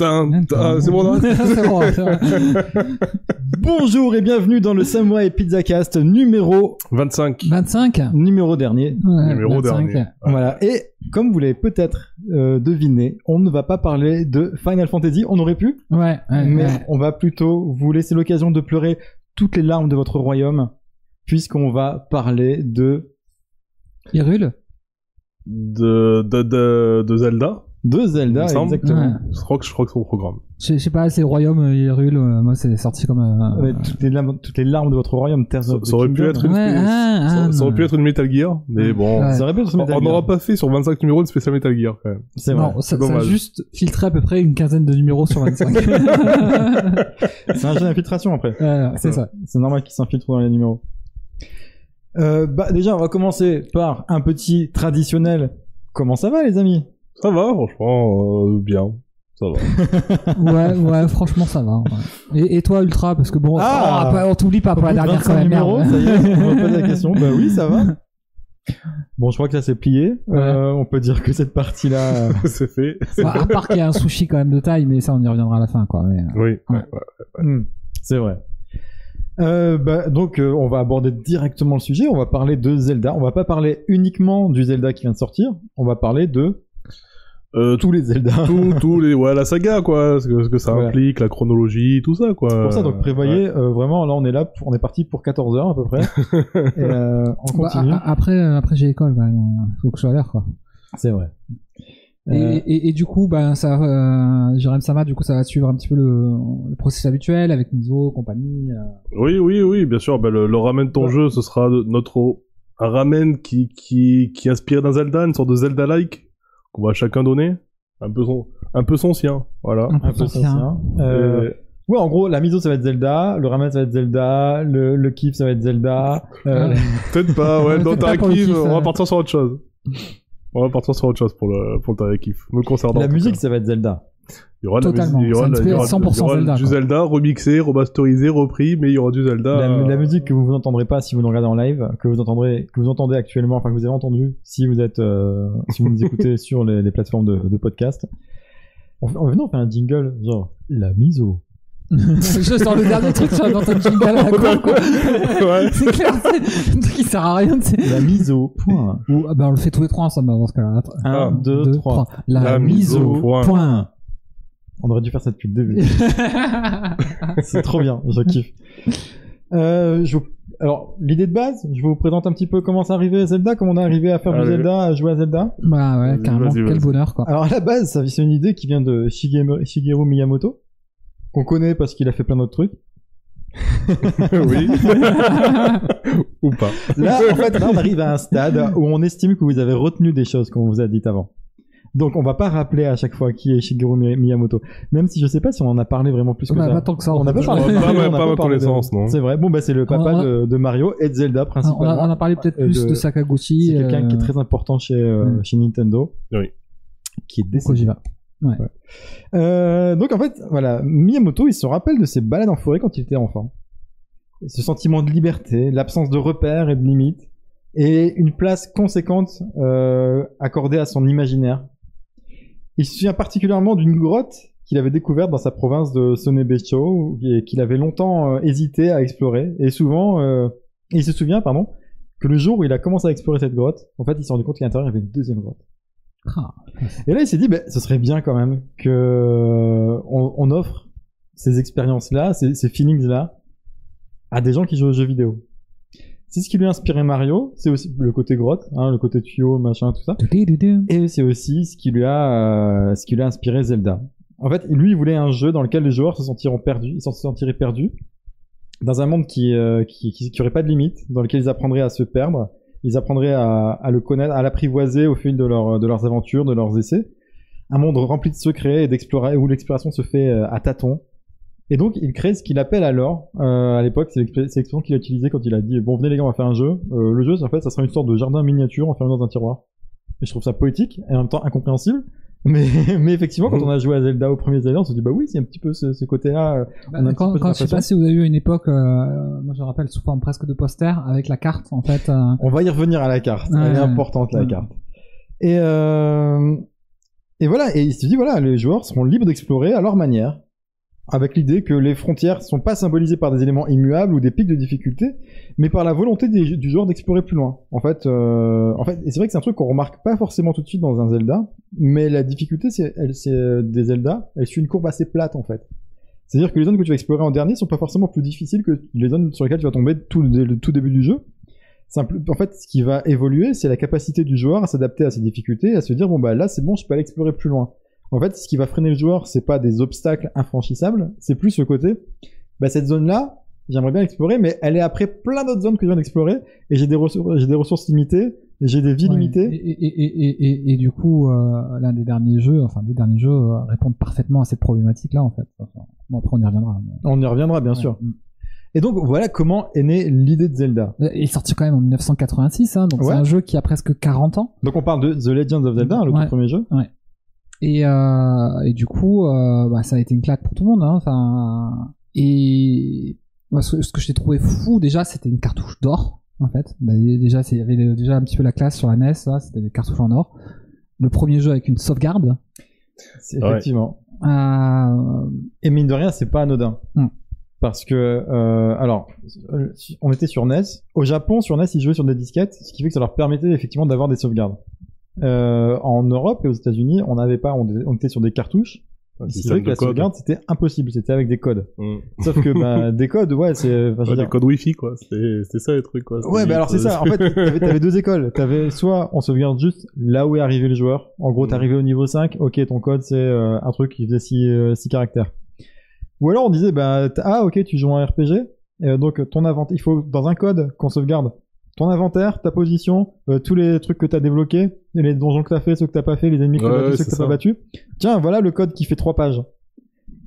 C'est bon, non C'est bon, c'est bon. Bonjour et bienvenue dans le Samurai Pizza Cast numéro 25. 25 numéro dernier. Ouais, Numéro dernier. Voilà. Et comme vous l'avez peut-être euh, deviné, on ne va pas parler de Final Fantasy. On aurait pu, Ouais, ouais, mais ouais. on va plutôt vous laisser l'occasion de pleurer toutes les larmes de votre royaume, puisqu'on va parler de Hyrule De, de, de, de Zelda. De Zelda, exactement. Ouais. Je crois que, je crois que c'est au programme. Je je sais pas, c'est Royaume euh, Hyrule, euh, moi c'est sorti comme... euh, Ouais, toutes, les larmes, toutes les larmes de votre royaume, Tears Ça, ça aurait pu être une, Ouais, ah, ça, ah, ça aurait pu être une Metal Gear, mais bon. Ouais. Ça aurait pu être On Metal on Gear. n'aura pas fait sur 25 numéros de spécial Metal Gear, quand même. C'est vrai. Non, ça, ça a juste filtré à peu près une quinzaine de numéros sur 25. C'est un jeu d'infiltration après. Ouais, c'est ça. C'est normal qu'il s'infiltre dans les numéros. Euh, bah, déjà, on va commencer par un petit traditionnel. Comment ça va, les amis? Ça va, franchement, euh, bien. Ça va. Ouais, ouais, franchement ça va. ouais. Et, et toi Ultra, parce que bon, Ah oh, on t'oublie pas pour la dernière quand 25 même. numéros, merde. ça y est, on va poser la question. Bah oui, ça va. Bon, je crois que ça s'est plié. Euh, on peut dire que cette partie-là, euh, c'est fait. À part qu'il y a un sushi quand même de taille, mais ça on y reviendra à la fin quoi. Mais, euh, Oui. Ouais. hmm, c'est vrai. Euh, bah, donc, euh, on va aborder directement le sujet. On va parler de Zelda. On va pas parler uniquement du Zelda qui vient de sortir. On va parler de Euh, tous les Zelda. tous, tous les, ouais, la saga, quoi, ce que, ce que ça Voilà. implique, la chronologie, tout ça, quoi. C'est pour ça, donc prévoyez euh, vraiment. Là, on est là, pour- on est parti pour 14 heures à peu près. Et, euh, on bah, continue. a- a- après, euh, après j'ai école, bah, faut que je sois à l'heure quoi. C'est vrai. Et, Euh, et, et du coup, bah, ça, euh, Jérém Sama, du coup, ça va suivre un petit peu le, le processus habituel avec Mizo, compagnie. euh. Oui, oui, oui, bien sûr. Bah, le, le ramen de ton Ouais. jeu, ce sera notre un ramen qui qui qui inspire d'un Zelda, une sorte de Zelda-like qu'on va chacun donner, un peu son un peu son sien, voilà. Un peu un peu son sien. Euh, Et- Ouais, en gros, la miso ça va être Zelda, le ramen ça va être Zelda, le, le kiff ça va être Zelda. euh. Peut-être pas, ouais. Dans ta kiff, on va partir sur autre chose. On va partir sur autre chose pour le pour le kiff. Me concernant. la musique cas. ça va être Zelda. Il y aura la Totalement. musique, il y aura, la- il y aura, inspire il y aura 100% Zelda, du quoi. Zelda remixé, remasterisé, repris, mais il y aura du Zelda. La, euh, la musique que vous n'entendrez pas si vous nous regardez en live, que vous entendrez, que vous entendez actuellement, enfin que vous avez entendu si vous êtes, euh, si vous nous écoutez sur les, les plateformes de, de podcast. On, fait- on, venez, on fait un jingle genre la miso. je sors le dernier truc sur dans ton jingle à la con, quoi. Ouais. C'est clair, c'est un truc qui sert à rien, tu sais. La miso. Point. Ou, ah bah, on le fait tous les trois ensemble dans ce cas-là. Un, Ah, deux, Deux, trois. La, La mise mise au au point. point. On aurait dû faire ça depuis le début. C'est trop bien, je kiffe. Euh, je vous- Alors, l'idée de base, je vous présente un petit peu comment c'est arrivé à Zelda, comment on est arrivé à faire du Allez. Zelda, à jouer à Zelda. bah ouais, carrément. vas-y, Quel bonheur, quoi. Alors, à la base, ça- c'est une idée qui vient de Shigeru, Shigeru Miyamoto, qu'on connaît parce qu'il a fait plein d'autres trucs. oui. Ou pas. Là, en fait, là, on arrive à un stade où on estime que vous avez retenu des choses qu'on vous a dites avant. Donc, on va pas rappeler à chaque fois qui est Shigeru Mi- Miyamoto. Même si je sais pas si on en a parlé vraiment plus que Bah, ça. pas tant que ça. en On n'a pas parlé Pas- pas- pas on de- connaissance, non. C'est vrai. Bon, bah, c'est le papa On a- de, de Mario et de Zelda, On a, principalement. on a parlé peut-être plus de, de- Sakaguchi. C'est quelqu'un euh, qui est très important chez, euh, Mm. chez Nintendo. Oui. Qui est décédé. Kojima. Euh, donc en fait, voilà, Miyamoto, il se rappelle de ses balades en forêt quand il était enfant. Et ce sentiment de liberté, l'absence de repères et de limites, et une place conséquente euh, accordée à son imaginaire. Il se souvient particulièrement d'une grotte qu'il avait découverte dans sa province de Sonebecho et qu'il avait longtemps euh, hésité à explorer. Et souvent, euh, il se souvient, pardon, que le jour où il a commencé à explorer cette grotte, en fait, il s'est rendu compte qu'à l'intérieur, il y avait une deuxième grotte. Ah, Et là, il s'est dit, ben, ce serait bien quand même que on, on offre ces expériences-là, ces, ces feelings-là, à des gens qui jouent aux jeux vidéo. C'est ce qui lui a inspiré Mario, c'est aussi le côté grotte, hein, le côté tuyau, machin, tout ça. Et c'est aussi ce qui lui a, euh, ce qui lui a inspiré Zelda. En fait, lui, il voulait un jeu dans lequel les joueurs se sentiront perdus, ils se sentiraient perdus, dans un monde qui, euh, qui, qui, qui aurait pas de limite, dans lequel ils apprendraient à se perdre, ils apprendraient à, à le connaître, à l'apprivoiser au fil de, leur, de leurs aventures, de leurs essais. Un monde rempli de secrets et d'explorer, où l'exploration se fait euh, à tâtons. Et donc, il crée ce qu'il appelle alors, euh, à l'époque, c'est l'expression qu'il a utilisée quand il a dit, bon, venez les gars, on va faire un jeu. Euh, le jeu, en fait, ça sera une sorte de jardin miniature enfermé dans un tiroir. Et je trouve ça poétique et en même temps incompréhensible. Mais, mais effectivement, quand Mhm. on a joué à Zelda au premier Zelda, on se dit bah oui, c'est un petit peu ce, ce côté-là. euh, Bah, On a un quand, quand je sais pas si vous avez eu une époque, euh, moi je rappelle sous forme presque de poster avec la carte en fait. On va y revenir à la carte. Elle est Ouais. importante la carte. Et et voilà. Et il se dit voilà, les joueurs seront libres d'explorer à leur manière, avec l'idée que les frontières sont pas symbolisées par des éléments immuables ou des pics de difficulté, mais par la volonté du joueur d'explorer plus loin. En fait, euh, en fait, c'est vrai que c'est un truc qu'on remarque pas forcément tout de suite dans un Zelda, mais la difficulté, c'est, elle, c'est euh, des Zelda, elle suit une courbe assez plate en fait. C'est-à-dire que les zones que tu vas explorer en dernier sont pas forcément plus difficiles que les zones sur lesquelles tu vas tomber tout le, tout début du jeu. En fait, ce qui va évoluer, c'est la capacité du joueur à s'adapter à ces difficultés, à se dire bon bah là c'est bon, je peux aller explorer plus loin. En fait, ce qui va freiner le joueur, c'est pas des obstacles infranchissables, c'est plus le côté bah cette zone là, j'aimerais bien l'explorer, mais elle est après plein d'autres zones que je viens d'explorer et j'ai des ressources, j'ai des ressources limitées, et j'ai des vies ouais. limitées. Et, et, et, et, et, et du coup, euh, l'un des derniers jeux, enfin les derniers jeux euh, répondent parfaitement à cette problématique-là en fait. Enfin, bon, après on y reviendra. mais- On y reviendra bien Ouais. sûr. Et donc voilà comment est née l'idée de Zelda. Euh, Il est sorti quand même en 1986, hein, donc Ouais. c'est un jeu qui a presque 40 ans. Donc on parle de The Legend of Zelda, le Ouais. tout premier jeu. Et, euh, et du coup, euh, bah, ça a été une claque pour tout le monde. Hein, enfin, et ce, ce que j'ai trouvé fou déjà, c'était une cartouche d'or. En fait, Bah, déjà, c'est- il y avait déjà un petit peu la classe sur la NES. C'était des cartouches en or. Le premier jeu avec une sauvegarde. Ouais. effectivement. Euh, Et mine de rien, c'est pas anodin. Hmm. Parce que, euh, alors, on était sur NES. Au Japon, sur NES, ils jouaient sur des disquettes, ce qui fait que ça leur permettait effectivement d'avoir des sauvegardes. Euh, en Europe et aux États-Unis, on n'avait pas, on, on était sur des cartouches. C'est vrai que la sauvegarde, c'était impossible, c'était avec des codes. Mm. Sauf que, bah, des codes, ouais, c'est, enfin, Ouais, dire- des codes wifi quoi. C'était c'était ça les trucs quoi. Ouais, bah alors c'est ça. En fait, t'avais, deux écoles. T'avais soit on sauvegarde juste là où est arrivé le joueur. En gros, Mm. arrivé au niveau 5. Ok, ton code c'est euh, un truc qui faisait 6 caractères. Ou alors on disait bah ah ok tu joues un RPG. Euh, donc ton inventaire, il faut dans un code qu'on sauvegarde ton inventaire, ta position, euh, tous les trucs que t'as débloqués, et les donjons que t'as fait, ceux que t'as pas fait, les ennemis que t'as Ouais, battus, ceux que t'as pas battus. Tiens, voilà le code qui fait trois pages.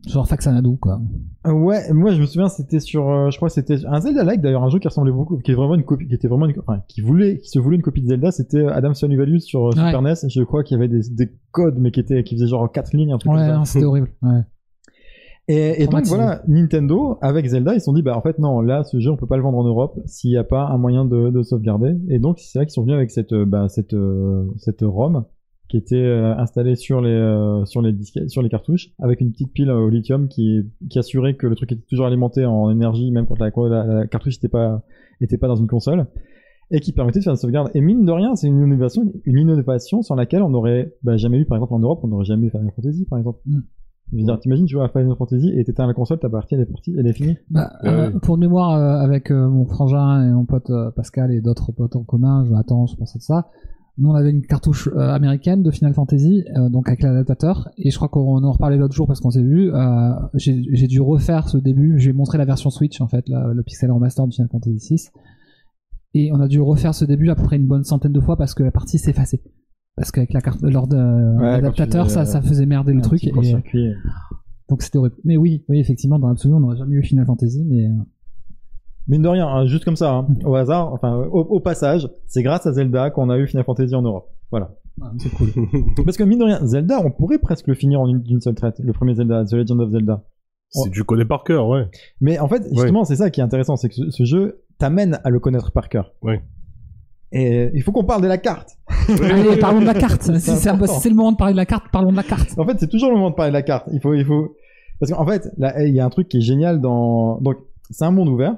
genre Faxanadu, quoi. Euh, Ouais, moi je me souviens c'était sur, euh, je crois que c'était un Zelda-like d'ailleurs, un jeu qui ressemblait beaucoup, qui est vraiment une copie, qui était vraiment, une, enfin, qui voulait, qui se voulait une copie de Zelda, c'était Adam's Family Values sur euh, Ouais. Super NES. Et je crois qu'il y avait des, des codes, mais qui étaient, qui faisaient genre quatre lignes, un truc Ouais, comme ça. non, c'était horrible. Ouais. Et, et donc voilà, Nintendo avec Zelda, ils se sont dit bah en fait non, là ce jeu on peut pas le vendre en Europe s'il n'y a pas un moyen de, de sauvegarder. Et donc c'est là qu'ils sont venus avec cette euh, bah, cette euh, cette ROM qui était euh, installée sur les sur les disquettes, sur les cartouches avec une petite pile au lithium qui qui assurait que le truc était toujours alimenté en énergie même quand la, la, la cartouche n'était pas était pas dans une console et qui permettait de faire une sauvegarde. Et mine de rien, c'est une innovation, une innovation sans laquelle on n'aurait bah, jamais eu, par exemple en Europe, on n'aurait jamais eu Final Fantasy, par exemple. Mm. Je veux dire, t'imagines jouer à Final Fantasy et t'éteins la console, ta partie elle est partie, elle est finie. Bah, Ouais, euh, ouais. pour mémoire, euh, avec euh, mon frangin et mon pote euh, Pascal et d'autres potes en commun, Jonathan, je pensais de ça. Nous, on avait une cartouche euh, américaine de Final Fantasy, euh, donc avec l'adaptateur, et je crois qu'on en reparlait l'autre jour parce qu'on s'est vu. Euh, j'ai j'ai dû refaire ce début. J'ai montré la version Switch en fait, la- le pixel remaster de Final Fantasy 6, et on a dû refaire ce début à peu près une bonne centaine de fois parce que la partie s'effaçait. Parce qu'avec la carte, lors de l'adaptateur, quand tu ça, ça faisait merder le truc. Et, court-circuit. donc c'était horrible. Mais oui, oui, effectivement, dans l'absolu, on n'aurait jamais eu Final Fantasy, mais euh, Mine de rien, hein, juste comme ça, hein, au hasard, enfin au, au passage, c'est grâce à Zelda qu'on a eu Final Fantasy en Europe. Voilà. ouais, c'est cool. Parce que mine de rien, Zelda, on pourrait presque le finir en une, seule traite, le premier Zelda, The Legend of Zelda. si tu connais par cœur, ouais. Mais en fait, justement, c'est ça qui est intéressant, c'est que ce, ce jeu t'amène à le connaître par cœur. Ouais. Et il faut qu'on parle de la carte. Allez, parlons de la carte. Si C'est c'est le moment de parler de la carte, parlons de la carte. En fait, c'est toujours le moment de parler de la carte. Il faut, il faut, parce qu'en fait, là, il y a un truc qui est génial dans, donc, c'est un monde ouvert.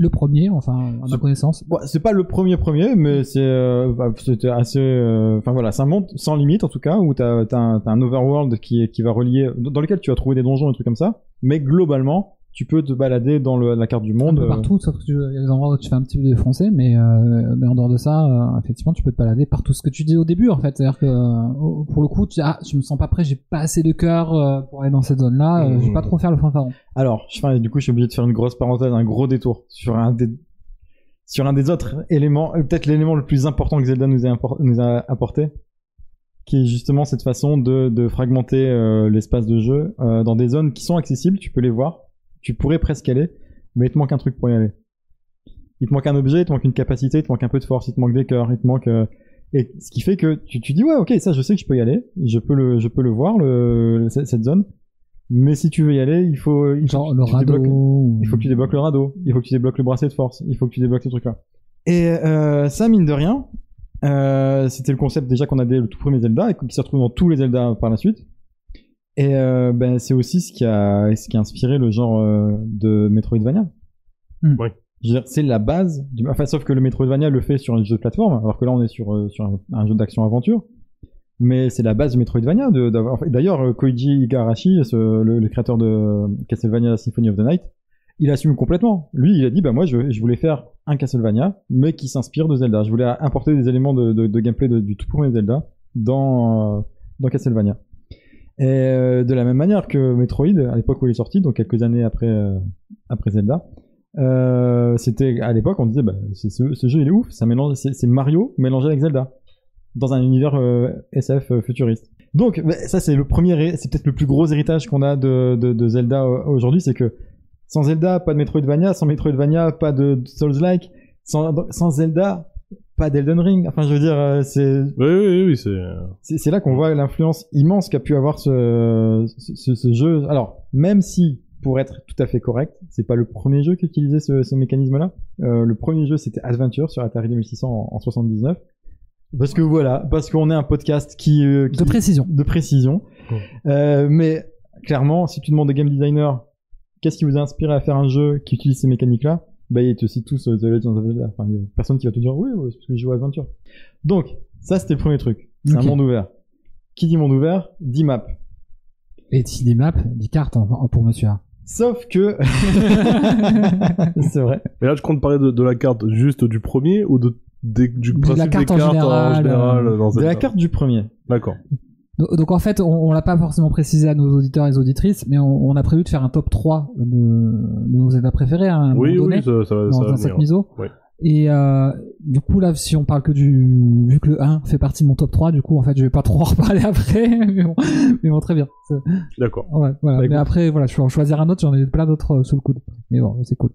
Le premier, enfin, à ma connaissance. Bon, c'est pas le premier premier, mais c'est, euh, bah, c'était assez, euh, enfin voilà, c'est un monde sans limite en tout cas, où t'as, t'as un, t'as un overworld qui va relier, dans lequel tu vas trouver des donjons et des trucs comme ça, mais globalement, tu peux te balader dans le- la carte du Un monde. peu euh, partout, sauf que tu- il y a des endroits où tu fais un petit peu défoncer, mais, euh, mais en dehors de ça, euh, effectivement, tu peux te balader partout. Ce que tu dis au début, en fait, c'est-à-dire que euh, pour le coup, tu dis, ah, je me sens pas prêt, j'ai pas assez de cœur pour aller dans cette zone-là, euh, je vais Mmh. pas trop faire le fanfaron. Alors, je fais, du coup, je suis obligé de faire une grosse parenthèse, un gros détour sur un des, sur un des autres éléments, peut-être l'élément le plus important que Zelda nous a, nous a apporté, qui est justement cette façon de, de fragmenter l'espace de jeu dans des zones qui sont accessibles, tu peux les voir, tu pourrais presque y aller, mais il te manque un truc pour y aller. Il te manque un objet, il te manque une capacité, il te manque un peu de force, il te manque des cœurs, il te manque... euh, Et ce qui fait que tu, tu dis ouais ok ça je sais que je peux y aller, je peux le je peux le voir le, cette, zone. Mais si tu veux y aller, il faut il faut Genre le tu radeau. il faut que tu débloques le radeau, il faut que tu débloques le bracelet de force, il faut que tu débloques ces trucs-là. Et euh, ça, mine de rien, euh, c'était le concept déjà qu'on a dès le tout premier Zelda et qui se retrouve dans tous les Zelda par la suite. Et euh, ben, c'est aussi ce qui a ce qui a inspiré le genre euh, de Metroidvania. Hmm. Oui. Je veux dire, c'est la base. Du... Enfin, sauf que le Metroidvania le fait sur un jeu de plateforme, alors que là on est sur euh, sur un, un jeu d'action-aventure. Mais c'est la base du Metroidvania. D'ailleurs, Koichi Igarashi, ce- le, le créateur de Castlevania Symphony of the Night, il assume complètement. Lui, il a dit, bah moi, je, je voulais faire un Castlevania, mais qui s'inspire de Zelda. Je voulais importer des éléments de, de, de gameplay de- du tout premier Zelda dans, euh, dans Castlevania. Et euh, de la même manière que Metroid, à l'époque où il est sorti, donc quelques années après, euh, après Zelda, euh, c'était à l'époque on disait, bah, ce, jeu il est ouf, c'est Mario mélangé avec Zelda dans un univers SF futuriste. Donc bah, ça c'est le premier, c'est peut-être le plus gros héritage qu'on a de, de, de Zelda aujourd'hui, c'est que sans Zelda, pas de Metroidvania, sans Metroidvania, pas de Souls-like, sans, sans Zelda, pas d'Elden Ring. Enfin, je veux dire, euh, c'est Oui, oui, oui, c'est. c'est c'est là qu'on voit l'influence immense qu'a pu avoir ce, ce, ce jeu. Alors, même si, pour être tout à fait correct, c'est pas le premier jeu qui utilisait ce, ce mécanisme-là. Euh, le premier jeu, c'était Adventure sur Atari 2600 en, en 79. Parce que voilà, parce qu'on est un podcast qui, euh, qui De précision. de précision. Euh, mais clairement, si tu demandes aux game designers qu'est-ce qui vous a inspiré à faire un jeu qui utilise ces mécaniques-là, bah ils te citent tous euh, The Legend of Zelda. Enfin, il y a personne qui va te dire oui, c'est parce que je joue à Adventure. Donc, ça c'était le premier truc. C'est un monde ouvert. Qui dit monde ouvert, dit map. Et si des maps, des cartes en- en- pour monsieur A. Sauf que... c'est vrai. Mais là, je compte parler de, de la carte juste du premier ou de, du De principe la carte des en cartes général, général euh, dans De la carte du premier. D'accord. Donc, en fait, on, l'a pas forcément précisé à nos auditeurs et auditrices, mais on, on a prévu de faire un top 3 de, de nos Zelda préférés un Oui, donné oui, ça, ça, va- dans ça va un sac venir. miso. Oui. Et euh, du coup là, si on parle que du, vu que le 1 fait partie de mon top 3, du coup en fait je vais pas trop en reparler après, mais bon, mais bon, très bien. D'accord. Ouais, voilà. Bah, mais après voilà, je vais en choisir un autre, j'en ai plein d'autres euh, sous le coude. Mais bon, c'est cool.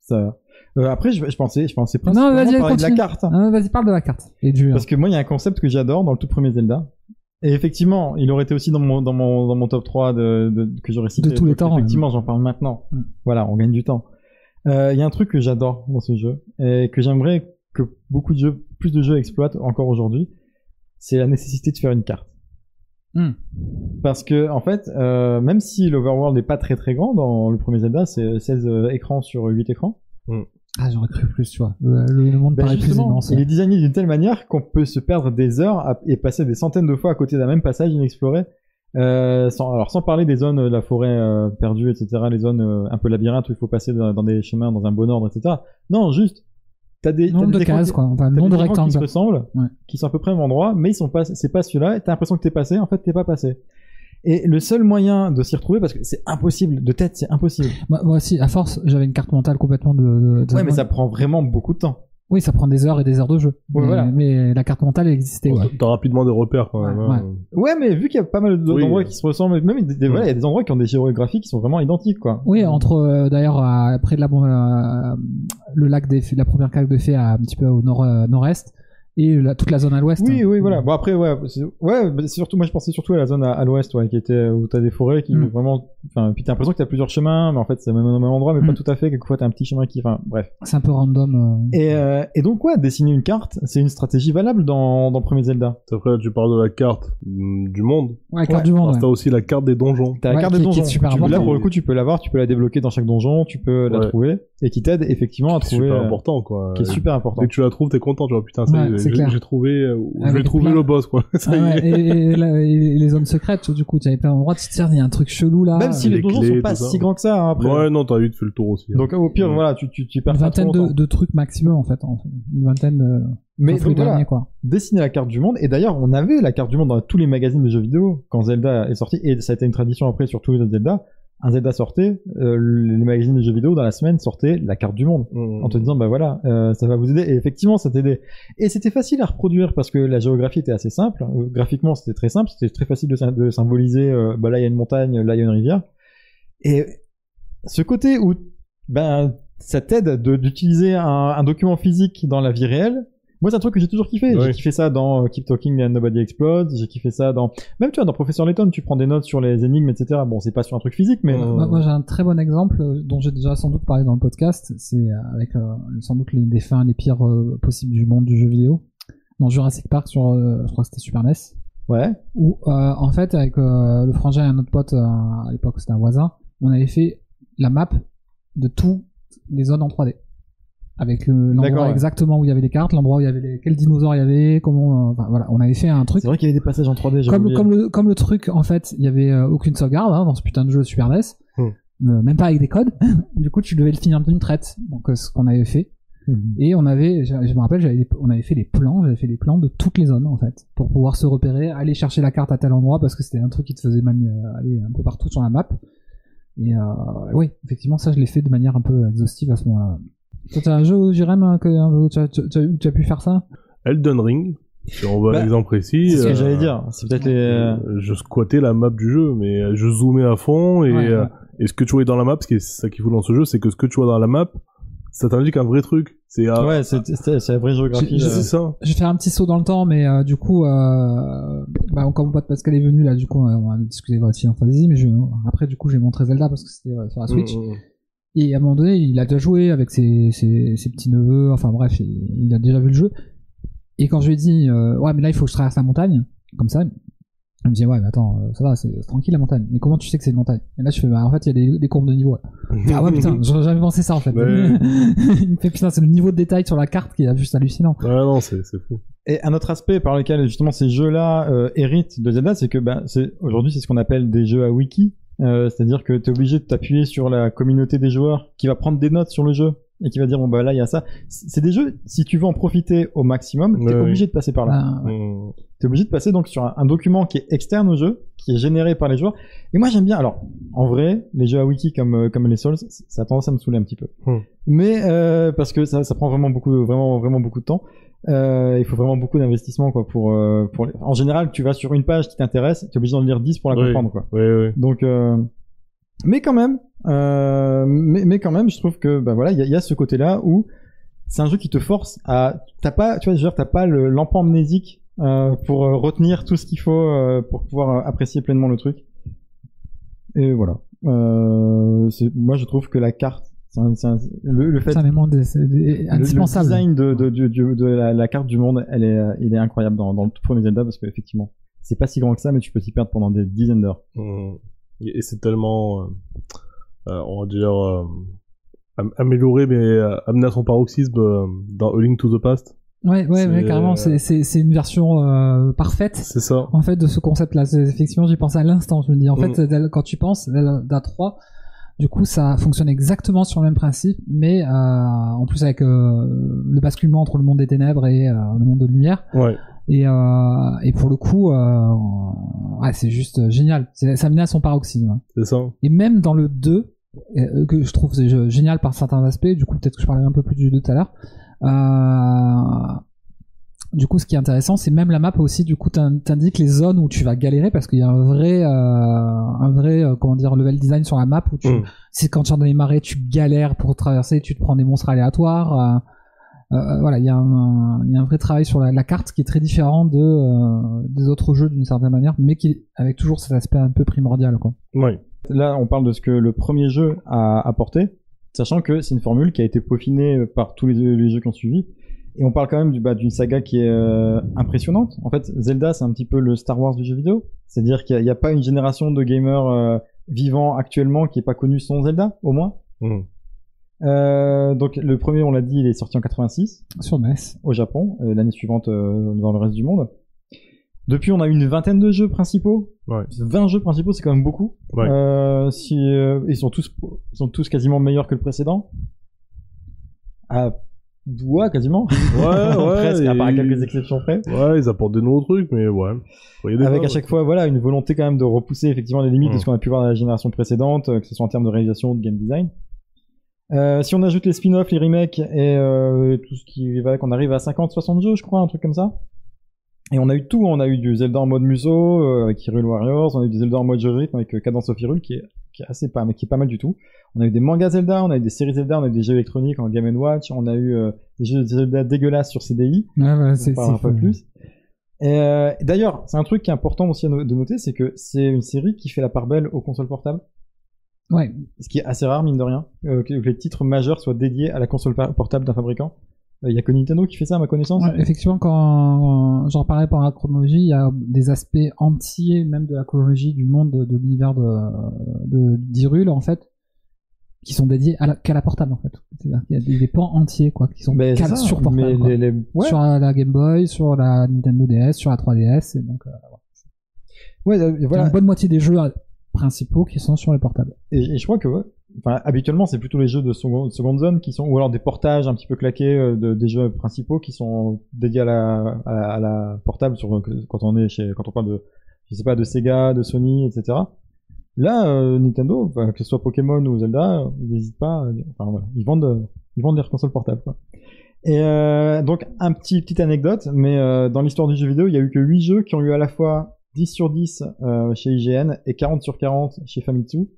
Ça... Euh, après, je, je pensais, je pensais Non, parler de la carte. Ah, Vas-y, parle de la carte et du. Parce que moi, il y a un concept que j'adore dans le tout premier Zelda. Et effectivement, il aurait été aussi dans mon, dans mon, dans mon top 3 de, de- que j'aurais cité. De tous les temps, Effectivement, j'en parle maintenant. Mm. Voilà, on gagne du temps. Euh, Il y a un truc que j'adore dans ce jeu et que j'aimerais que beaucoup de jeux, plus de jeux exploitent encore aujourd'hui. C'est la nécessité de faire une carte. Hmm. Parce que, en fait, euh, même si l'overworld n'est pas très très grand dans le premier Zelda, c'est 16 euh, écrans sur 8 écrans. Ah, j'aurais cru plus, tu vois. Le, monde Ben paraît plus immense. il est designé d'une telle manière qu'on peut se perdre des heures à- et passer des centaines de fois à côté d'un même passage inexploré. Euh, sans, alors sans parler des zones de la forêt euh, perdue, etc., les zones euh, un peu labyrinthes où il faut passer dans, dans des chemins dans un bon ordre, etc. Non, juste, t'as des, Nombre des de cases, quoi. Enfin, nombre de écrans qui se rectangles. ressemblent, Ouais. qui sont à peu près au même endroit, mais ils sont pas, c'est pas celui-là. et T'as l'impression que t'es passé, en fait t'es pas passé. Et le seul moyen de s'y retrouver, parce que c'est impossible, de tête c'est impossible. Moi, moi aussi, à force, j'avais une carte mentale complètement de. de- de- Ouais, mais ça prend vraiment beaucoup de temps. Oui, ça prend des heures et des heures de jeu. Ouais, mais, voilà. mais la carte mentale elle existait. Ouais. T'as rapidement des repères quand même. Ouais, hein. Ouais, mais vu qu'il y a pas mal d'autres Oui. endroits qui se ressemblent, même des, voilà, il y a des endroits qui ont des géographies qui sont vraiment identiques, quoi. Oui, entre euh, d'ailleurs à- près de la euh, le lac des Fées- la première lac des Fées à un petit peu au nord euh, nord-est et la- toute la zone à l'ouest. Oui, oui, voilà. Bon après, ouais, c'est, ouais, c'est surtout, moi je pensais surtout à la zone à, à l'ouest, ouais, qui était où t'as des forêts qui Mm. vraiment, enfin, puis t'as l'impression que t'as plusieurs chemins, mais en fait c'est même au même endroit, mais Mm. pas tout à fait. Quelquefois t'as un petit chemin qui, enfin, bref. C'est un peu random. euh. Et, euh, et donc ouais, dessiner une carte, c'est une stratégie valable dans dans premier Zelda. Après, là, tu parles de la carte mm, du monde. Ouais, carte Ouais. du monde. Ouais. T'as aussi la carte des donjons. T'as la Ouais, carte qui- des qui est donjons. super Tu- là important. pour le coup, tu peux l'avoir, tu peux la débloquer dans chaque donjon, tu peux la trouver, et qui t'aide effectivement à C'est trouver, super euh, important, quoi. qui est super important. Dès que tu la trouves, t'es content, tu vois, putain, ça j'ai clair. j'ai trouvé, euh, le boss, quoi. ça Ah y ouais, est. et, et la- et les zones secrètes, du coup, tu avais plein d'endroits, tu te dis, tiens, il y a un truc chelou là. Même si les les donjons clés, sont pas si grands que ça, hein, après. Ouais, non, t'as vite fait le tour aussi. hein. Donc au pire, voilà, tu, tu, tu une perds pas trop vingtaine de, de trucs maximum en fait, en fait. une vingtaine de Mais donc, voilà, dernier quoi. dessiner la carte du monde. Et d'ailleurs, on avait la carte du monde dans tous les magazines de jeux vidéo quand Zelda est sorti. Et ça a été une tradition après sur tous les autres Zelda. Un Zelda sortait, euh, les magazines de jeux vidéo dans la semaine sortaient la carte du monde. Mm. En te disant, bah voilà, euh, ça va vous aider. Et effectivement, ça t'aidait. Et c'était facile à reproduire parce que la géographie était assez simple. Euh, graphiquement, c'était très simple. C'était très facile de, sym- de symboliser, euh, bah là, il y a une montagne, là, il y a une rivière. Et ce côté où, ben, ça t'aide de- d'utiliser un, un document physique dans la vie réelle Moi, c'est un truc que j'ai toujours kiffé. J'ai kiffé ça dans euh, Keep Talking and Nobody Explodes. J'ai kiffé ça dans, même tu vois, dans Professeur Layton, tu prends des notes sur les énigmes, etc. Bon, c'est pas sur un truc physique, mais Ouais. Moi, moi, j'ai un très bon exemple euh, dont j'ai déjà sans doute parlé dans le podcast. C'est euh, avec euh, sans doute les, les fins les pires euh, possibles du monde du jeu vidéo. Dans Jurassic Park sur, euh, je crois que c'était Super NES. ouais. Où euh, en fait avec euh, le frangin et un autre pote, euh, à l'époque c'était un voisin, on avait fait la map de tous les zones en 3D. Avec le- D'accord, l'endroit ouais. exactement où il y avait les cartes, l'endroit où il y avait les, quels dinosaures il y avait, comment, euh, enfin voilà, on avait fait un truc C'est vrai qu'il y avait des passages en 3D. j'avais comme, oublié. comme, le, comme le truc, en fait, il y avait euh, aucune sauvegarde hein, dans ce putain de jeu Super NES, Hmm. Euh, même pas avec des codes. du coup, tu devais le finir d'une traite. Donc, euh, ce qu'on avait fait. Mhm. Et on avait, je, je me rappelle, j'avais, on avait fait les plans, j'avais fait les plans de toutes les zones en fait, pour pouvoir se repérer, aller chercher la carte à tel endroit parce que c'était un truc qui te faisait mani- euh, aller un peu partout sur la map. Et euh, oui, effectivement, ça je l'ai fait de manière un peu exhaustive à ce moment-là. T'as un jeu, Jérém, que euh, tu as, tu, tu as- tu as pu faire ça Elden Ring, si on veut Bah, un exemple précis. C'est ce que euh, j'allais dire. C'est peut-être les. euh, Je squattais la map du jeu, mais euh, je zoomais à fond et, Ouais, euh, ouais. et ce que tu voyais dans la map, ce qui est ça qu'il faut dans ce jeu, c'est que ce que tu vois dans la map, ça t'indique un vrai truc. C'est ah, Ouais, c'est c'est- c'est la vraie géographie. Je- euh. c'est ça. Je vais faire un petit saut dans le temps, mais euh, du coup, euh, bah, quand mon pote Pascal est venu, là, du coup, on va discuter de Final Fantasy, mais je, après, du coup, j'ai montré Zelda parce que c'était euh, sur la Switch. Mm, mm. Et à un moment donné, il a déjà joué avec ses, ses, ses petits neveux, enfin bref, il, il a déjà vu le jeu. Et quand je lui ai dit, euh, ouais, mais là, il faut que je traverse la montagne, comme ça, il me dit, ouais, mais attends, euh, ça va, c'est tranquille la montagne. Mais comment tu sais que c'est une montagne? Et là, je fais, bah, en fait, il y a des, des courbes de niveau. Là. Ah ouais, putain, j'aurais jamais pensé ça, en fait. Ouais. il me fait, putain, c'est le niveau de détail sur la carte qui est juste hallucinant. Ouais, non, c'est c'est fou. Et un autre aspect par lequel justement ces jeux-là euh, héritent de Zelda, c'est que c'est aujourd'hui c'est ce qu'on appelle des jeux à wiki, Euh, c'est-à-dire que tu es obligé de t'appuyer sur la communauté des joueurs qui va prendre des notes sur le jeu et qui va dire bon bah là il y a ça. C'est des jeux si tu veux en profiter au maximum, t'es Ouais, obligé de passer par là. Ah, ouais. Mm. T'es obligé de passer donc sur un, un document qui est externe au jeu, qui est généré par les joueurs. Et moi j'aime bien. Alors en vrai, les jeux à wiki comme euh, comme les Souls, ça a tendance à me saouler un petit peu. Hmm. Mais euh, parce que ça, ça prend vraiment beaucoup, vraiment vraiment beaucoup de temps. Euh, il faut vraiment beaucoup d'investissement quoi pour euh, pour. les- En général, tu vas sur une page qui t'intéresse, t'es obligé d'en lire 10 pour la Oui. comprendre quoi. Ouais, ouais. Donc, euh, mais quand même, euh, mais, mais quand même, je trouve que bah voilà, il y, y a ce côté-là où c'est un jeu qui te force à, t'as pas, tu vois, dire, t'as pas le l'empan amnésique euh, pour retenir tout ce qu'il faut euh, pour pouvoir apprécier pleinement le truc. Et voilà. Euh, moi, je trouve que la carte, un- c'est un- le, le fait, le, design de, de, de, de- de la, la carte du monde, elle est, euh, il est incroyable dans, dans le tout premier Zelda parce qu'effectivement, c'est pas si grand que ça, mais tu peux t'y perdre pendant des dizaines d'heures. Mm. Et c'est tellement, euh, euh, on va dire, euh, am- amélioré, mais euh, amené à son paroxysme euh, dans A Link to the Past. Ouais, ouais, carrément. C'est, une version euh, parfaite. C'est ça. En fait, de ce concept-là, effectivement, j'y pensais à l'instant. Je me dis, en Mm. fait, quand tu penses, Zelda 3, du coup, ça fonctionne exactement sur le même principe, mais euh, en plus avec euh, le basculement entre le monde des ténèbres et euh, le monde de lumière. Ouais. Et, et pour le coup, ouais, c'est juste génial. Ça amené à son paroxysme. C'est ça. Et même dans le 2, euh, que je trouve génial par certains aspects, du coup peut-être que je parlerai un peu plus du 2 tout à l'heure. Du coup, ce qui est intéressant, c'est même la map aussi, du coup, t'in- t'indiques les zones où tu vas galérer parce qu'il y a un vrai, euh, un vrai, euh, comment dire, level design sur la map où tu, Mm. c'est quand tu es dans les marais, tu galères pour traverser, tu te prends des monstres aléatoires. euh, voilà, il y, a un- il y a un vrai travail sur la, la carte qui est très différent de, des autres jeux d'une certaine manière, mais qui avec toujours cet aspect un peu primordial, quoi. Ouais. Là, on parle de ce que le premier jeu a apporté, sachant que c'est une formule qui a été peaufinée par tous les, les jeux qui ont suivi. Et on parle quand même du, bah, d'une saga qui est euh, impressionnante. En fait, Zelda, c'est un petit peu le Star Wars du jeu vidéo. C'est-à-dire qu'il n'y a, pas une génération de gamers euh, vivants actuellement qui n'est pas connu son Zelda, au moins. Mm. Euh, donc le premier, on l'a dit, il est sorti en 86 Sur NES. au Japon, euh, l'année suivante euh, dans le reste du monde. Depuis, on a une vingtaine de jeux principaux. Ouais. 20 jeux principaux, c'est quand même beaucoup. Ouais. Euh, si, euh, ils sont tous, ils sont tous quasiment meilleurs que le précédent. Ouais, quasiment. Ouais, ouais. Presque, à part et- quelques exceptions près. Ouais, ils apportent des nouveaux trucs, mais ouais. Avec fois, à chaque fois, voilà, une volonté quand même de repousser effectivement les limites de Mm. ce qu'on a pu voir dans la génération précédente, euh, que ce soit en termes de réalisation ou de game design. Euh, si on ajoute les spin-offs, les remakes et euh, tout ce qui va, qu'on arrive à 50-60 jeux, je crois, un truc comme ça. Et on a eu tout, on a eu du Zelda en mode muso euh, avec Hyrule Warriors, on a eu du Zelda en mode jeu rythme avec Cadence of Hyrule qui est qui est assez pas, qui est pas mal du tout. On a eu des mangas Zelda, on a eu des séries Zelda, on a eu des jeux électroniques en Game Watch, on a eu euh, des jeux Zelda dégueulasses sur CDI. C'est c'est pas fou. plus. Et euh, d'ailleurs, c'est un truc qui est important aussi de noter, c'est que c'est une série qui fait la part belle aux consoles portables, Ouais, ce qui est assez rare mine de rien, euh, que les titres majeurs soient dédiés à la console portable d'un fabricant. Il y a que Nintendo qui fait ça à ma connaissance. Ouais, effectivement, quand j'en parlais par la chronologie, il y a des aspects entiers, même de la chronologie du monde de, de l'univers de, d'Hyrule, en fait, qui sont dédiés à la, qu'à la portable, en fait. C'est-à-dire qu'il y a des, des pans entiers, quoi, qui sont Mais ça, sur portable. mais quoi. les, les- ouais, Sur la Game Boy, sur la Nintendo DS, sur la 3DS, et donc, euh, ouais, euh, il y a voilà. une bonne moitié des jeux euh, principaux qui sont sur les portables. Et, et je crois que, ouais, enfin, habituellement, c'est plutôt les jeux de seconde, zone qui sont, ou alors des portages un petit peu claqués euh, de, des jeux principaux qui sont dédiés à la, à à la portable sur, quand on est chez, quand on parle de, je sais pas, de Sega, de Sony, etc. Là, euh, Nintendo, enfin, que ce soit Pokémon ou Zelda, euh, ils n'hésitent pas, dire- enfin voilà, ils vendent, euh, ils vendent des consoles portables, quoi. Et euh, donc, un petit, petite anecdote, mais euh, dans l'histoire du jeu vidéo, il y a eu que 8 jeux qui ont eu à la fois 10 sur 10 euh, chez IGN et 40 sur 40 chez Famitsu.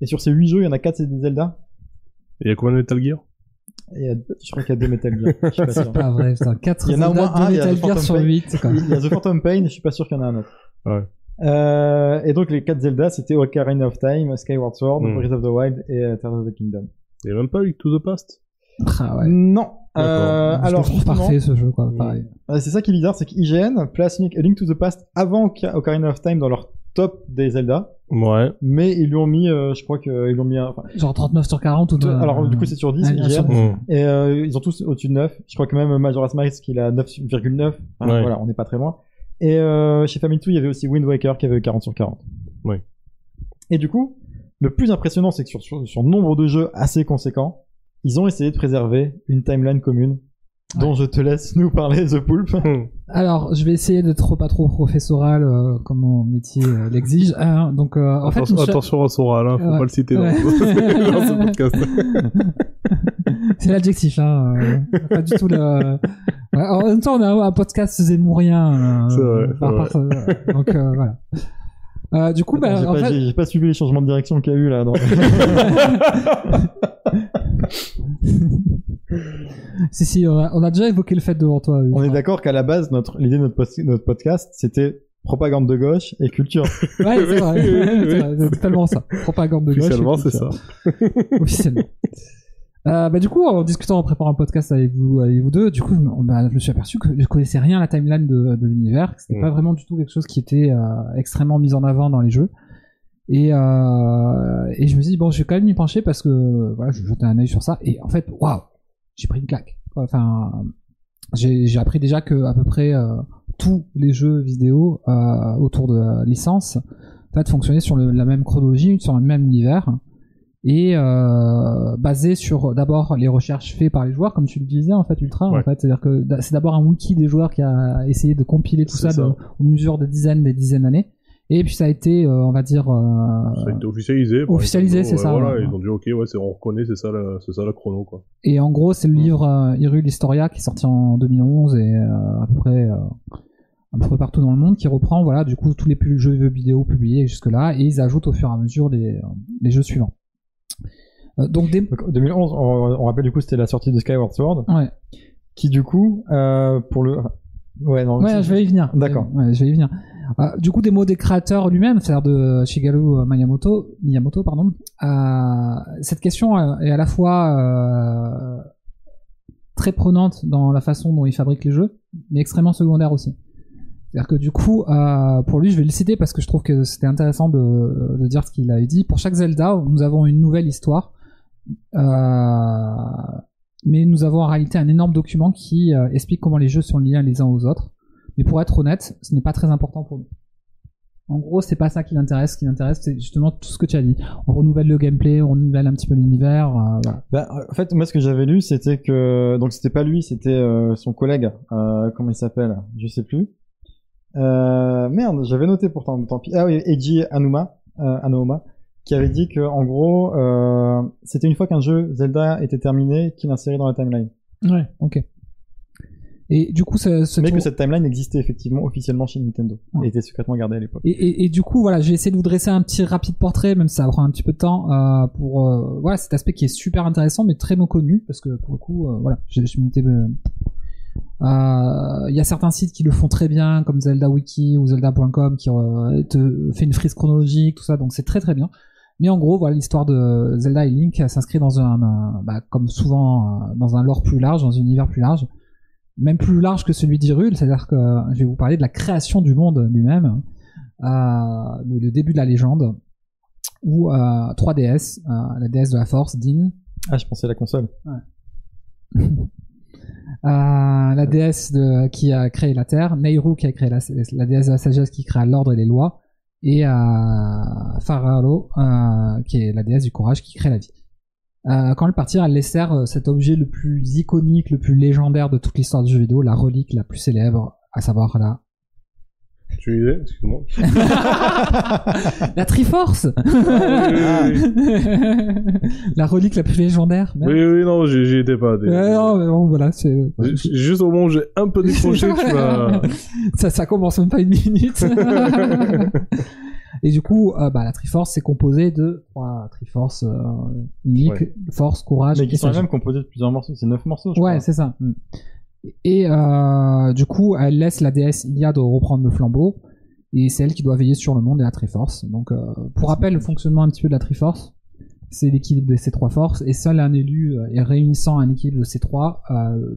Et sur ces 8 jeux, il y en a 4 c'est des Zelda. Il y a combien de Metal Gear? Et il y a- je crois qu'il y a 2 Metal Gear. Je suis pas sûr. C'est pas vrai, putain. 4 Il y en a au moins un, il y a Metal The Gear sur Pain. 8, quoi. Il y a The Phantom Pain, et je suis pas sûr qu'il y en a un autre. Ouais. Euh, et donc les 4 Zelda, c'était Ocarina of Time, Skyward Sword, Hmm. Breath of the Wild et euh, Tears of the Kingdom. Il y a même pas Link to the Past? Ah ouais. Non. Euh, Je alors justement, parfait ce jeu, quoi. Mm. Pareil. euh, c'est ça qui est bizarre, c'est qu'IGN place Link, Link to the Past avant Oca- Ocarina of Time dans leur top des Zelda, Ouais. mais ils lui ont mis, euh, je crois qu'ils lui ont mis un, Genre 39 sur 40 ou de... alors du coup c'est sur 10 Ah, IGN. sur- Mm. Et euh, ils ont tous au-dessus de 9. Je crois que même Majora's Mask qui a 9,9. Enfin, Ouais. Voilà, on n'est pas très loin. Et euh, chez Famitsu, il y avait aussi Wind Waker qui avait 40 sur 40. Oui. Et du coup, le plus impressionnant, c'est que sur, sur, sur nombre de jeux assez conséquents, ils ont essayé de préserver une timeline commune dont je te laisse nous parler, The Pulp. Mm. Alors, je vais essayer d'être pas trop professoral euh, comme mon métier euh, l'exige. Hein, donc, euh, en fait, Attention, me suis- attention à Soral, hein, faut Ouais. pas le citer dans, Ouais. dans ce podcast. c'est l'adjectif, hein, euh, pas du tout le. Ouais, en même temps, on a un podcast zémourien. Euh, C'est vrai, par donc euh, voilà. Euh, du coup, bah, pas, fait, j'ai pas suivi les changements de direction qu'il y a eu là. dans- si si, on a, on a déjà évoqué le fait devant toi. On est d'accord qu'à la base, notre, l'idée de notre, post- notre podcast, c'était propagande de gauche et culture. Ouais, c'est vrai. C'est vrai, c'est totalement ça. Propagande de gauche. Officiellement, c'est ça. officiellement. Euh, bah, du coup, en discutant, en préparant un podcast avec vous, avec vous deux, du coup, je me- bah, je me suis aperçu que je connaissais rien à la timeline de, de l'univers, que c'était Mm. pas vraiment du tout quelque chose qui était euh, extrêmement mis en avant dans les jeux. Et, euh, et je me suis dit, bon, je vais quand même m'y pencher parce que voilà, je jeter un œil sur ça. Et en fait, waouh, j'ai pris une claque. Enfin, j'ai appris déjà que à peu près euh, tous les jeux vidéo euh, autour de la licence en fait, fonctionnaient sur le- la même chronologie, sur le même univers et euh, basé sur d'abord les recherches faites par les joueurs, comme tu le disais en fait, Ultra. En fait, c'est-à-dire que c'est d'abord un wiki des joueurs qui a essayé de compiler tout C'est ça, de- ça. au mesure de dizaines, des dizaines d'années. Et puis ça a été, euh, on va dire, euh, Ça a été officialisé. Officialisé, c'est ça, Voilà, ouais. ils ont dit, ok, ouais, c'est, on reconnaît, c'est ça, la, c'est ça la chrono, quoi. et en gros c'est le livre euh, Hyrule Historia qui est sorti en 2011 et euh, à peu près euh, un peu partout dans le monde qui reprend voilà du coup tous les jeux vidéo publiés jusque là et ils ajoutent au fur et à mesure les, les jeux suivants. Euh, donc des Donc, 2011, on, on rappelle du coup, c'était la sortie de Skyward Sword. ouais qui du coup, euh, pour le... Ouais, non, Ouais, je vais y venir. D'accord. Ouais, je vais y venir. Euh, du coup, des mots des créateurs lui-même, c'est-à-dire de Shigeru Miyamoto, Miyamoto, pardon. euh, cette question euh, est à la fois euh, très prenante dans la façon dont il fabrique les jeux, mais extrêmement secondaire aussi. C'est-à-dire que du coup, pour lui, je vais le citer parce que je trouve que c'était intéressant de, dire ce qu'il avait dit. Pour chaque Zelda, nous avons une nouvelle histoire. Mais nous avons en réalité un énorme document qui explique comment les jeux sont liés les uns aux autres. Mais pour être honnête, ce n'est pas très important pour nous. En gros, c'est pas ça qui l'intéresse. Ce qui l'intéresse, c'est justement tout ce que tu as dit. On renouvelle le gameplay, on renouvelle un petit peu l'univers. euh, voilà. Bah, en fait, moi, ce que j'avais lu, c'était que donc c'était pas lui, c'était euh, son collègue. Euh, comment il s'appelle Je sais plus. Euh, merde, j'avais noté pourtant. Tant pis. Ah oui, Eiji Anuma, euh, Anouma, qui avait dit que en gros, euh, c'était une fois qu'un jeu Zelda était terminé qu'il l'insérait dans la timeline. Ouais, ok. Et du coup, ce, ce Mais que cette timeline existait effectivement officiellement chez Nintendo. Ouais. Et était secrètement gardée à l'époque. Et, et, et du coup, voilà, j'ai essayé de vous dresser un petit rapide portrait, même si ça prend un petit peu de temps, euh, pour euh, voilà cet aspect qui est super intéressant, mais très non connu, parce que pour le coup, euh, voilà, je m'étais, euh, euh, il y a certains sites qui le font très bien, comme Zelda Wiki ou Zelda.com, qui te fait une frise chronologique, tout ça, donc c'est très très bien. Mais en gros, voilà, l'histoire de Zelda et Link s'inscrit dans un, un- bah, comme souvent, dans un lore plus large, dans un univers plus large, même plus large que celui d'Hyrule, c'est-à-dire que euh, je vais vous parler de la création du monde lui-même, euh, le début de la légende, où euh, 3DS, euh, la déesse de la force, Din, Ah, je pensais à la console. euh, la déesse de, qui a créé la Terre, Nehru qui a créé la, la déesse de la sagesse qui créa l'ordre et les lois, et euh, euh, qui est la déesse du courage qui crée la vie. Euh, quand elle partit, elle laissèrent euh, cet objet le plus iconique, le plus légendaire de toute l'histoire du jeu vidéo, la relique la plus célèbre, à savoir la Tu disais, excuse-moi. la Triforce, Ah, oui, oui, la relique la plus légendaire. oui. merde. oui, oui, non, j'y étais pas. Non, mais bon, voilà, c'est j- Juste au moment où j'ai un peu décroché, tu ça, ça commence même pas une minute. Et du coup, euh, bah, la Triforce c'est composé de trois Triforce euh, uniques, Ouais. force, courage. Mais qui sont même composés de plusieurs morceaux. C'est neuf morceaux, je Ouais, c'est ça. Mm. Et euh, du coup, elle laisse la déesse Iliade reprendre le flambeau, et c'est elle qui doit veiller sur le monde et la Triforce. Donc, euh, pour rappel, le fonctionnement un petit peu de la Triforce, c'est l'équilibre de ces trois forces, et seul un élu et réunissant un équilibre de ces trois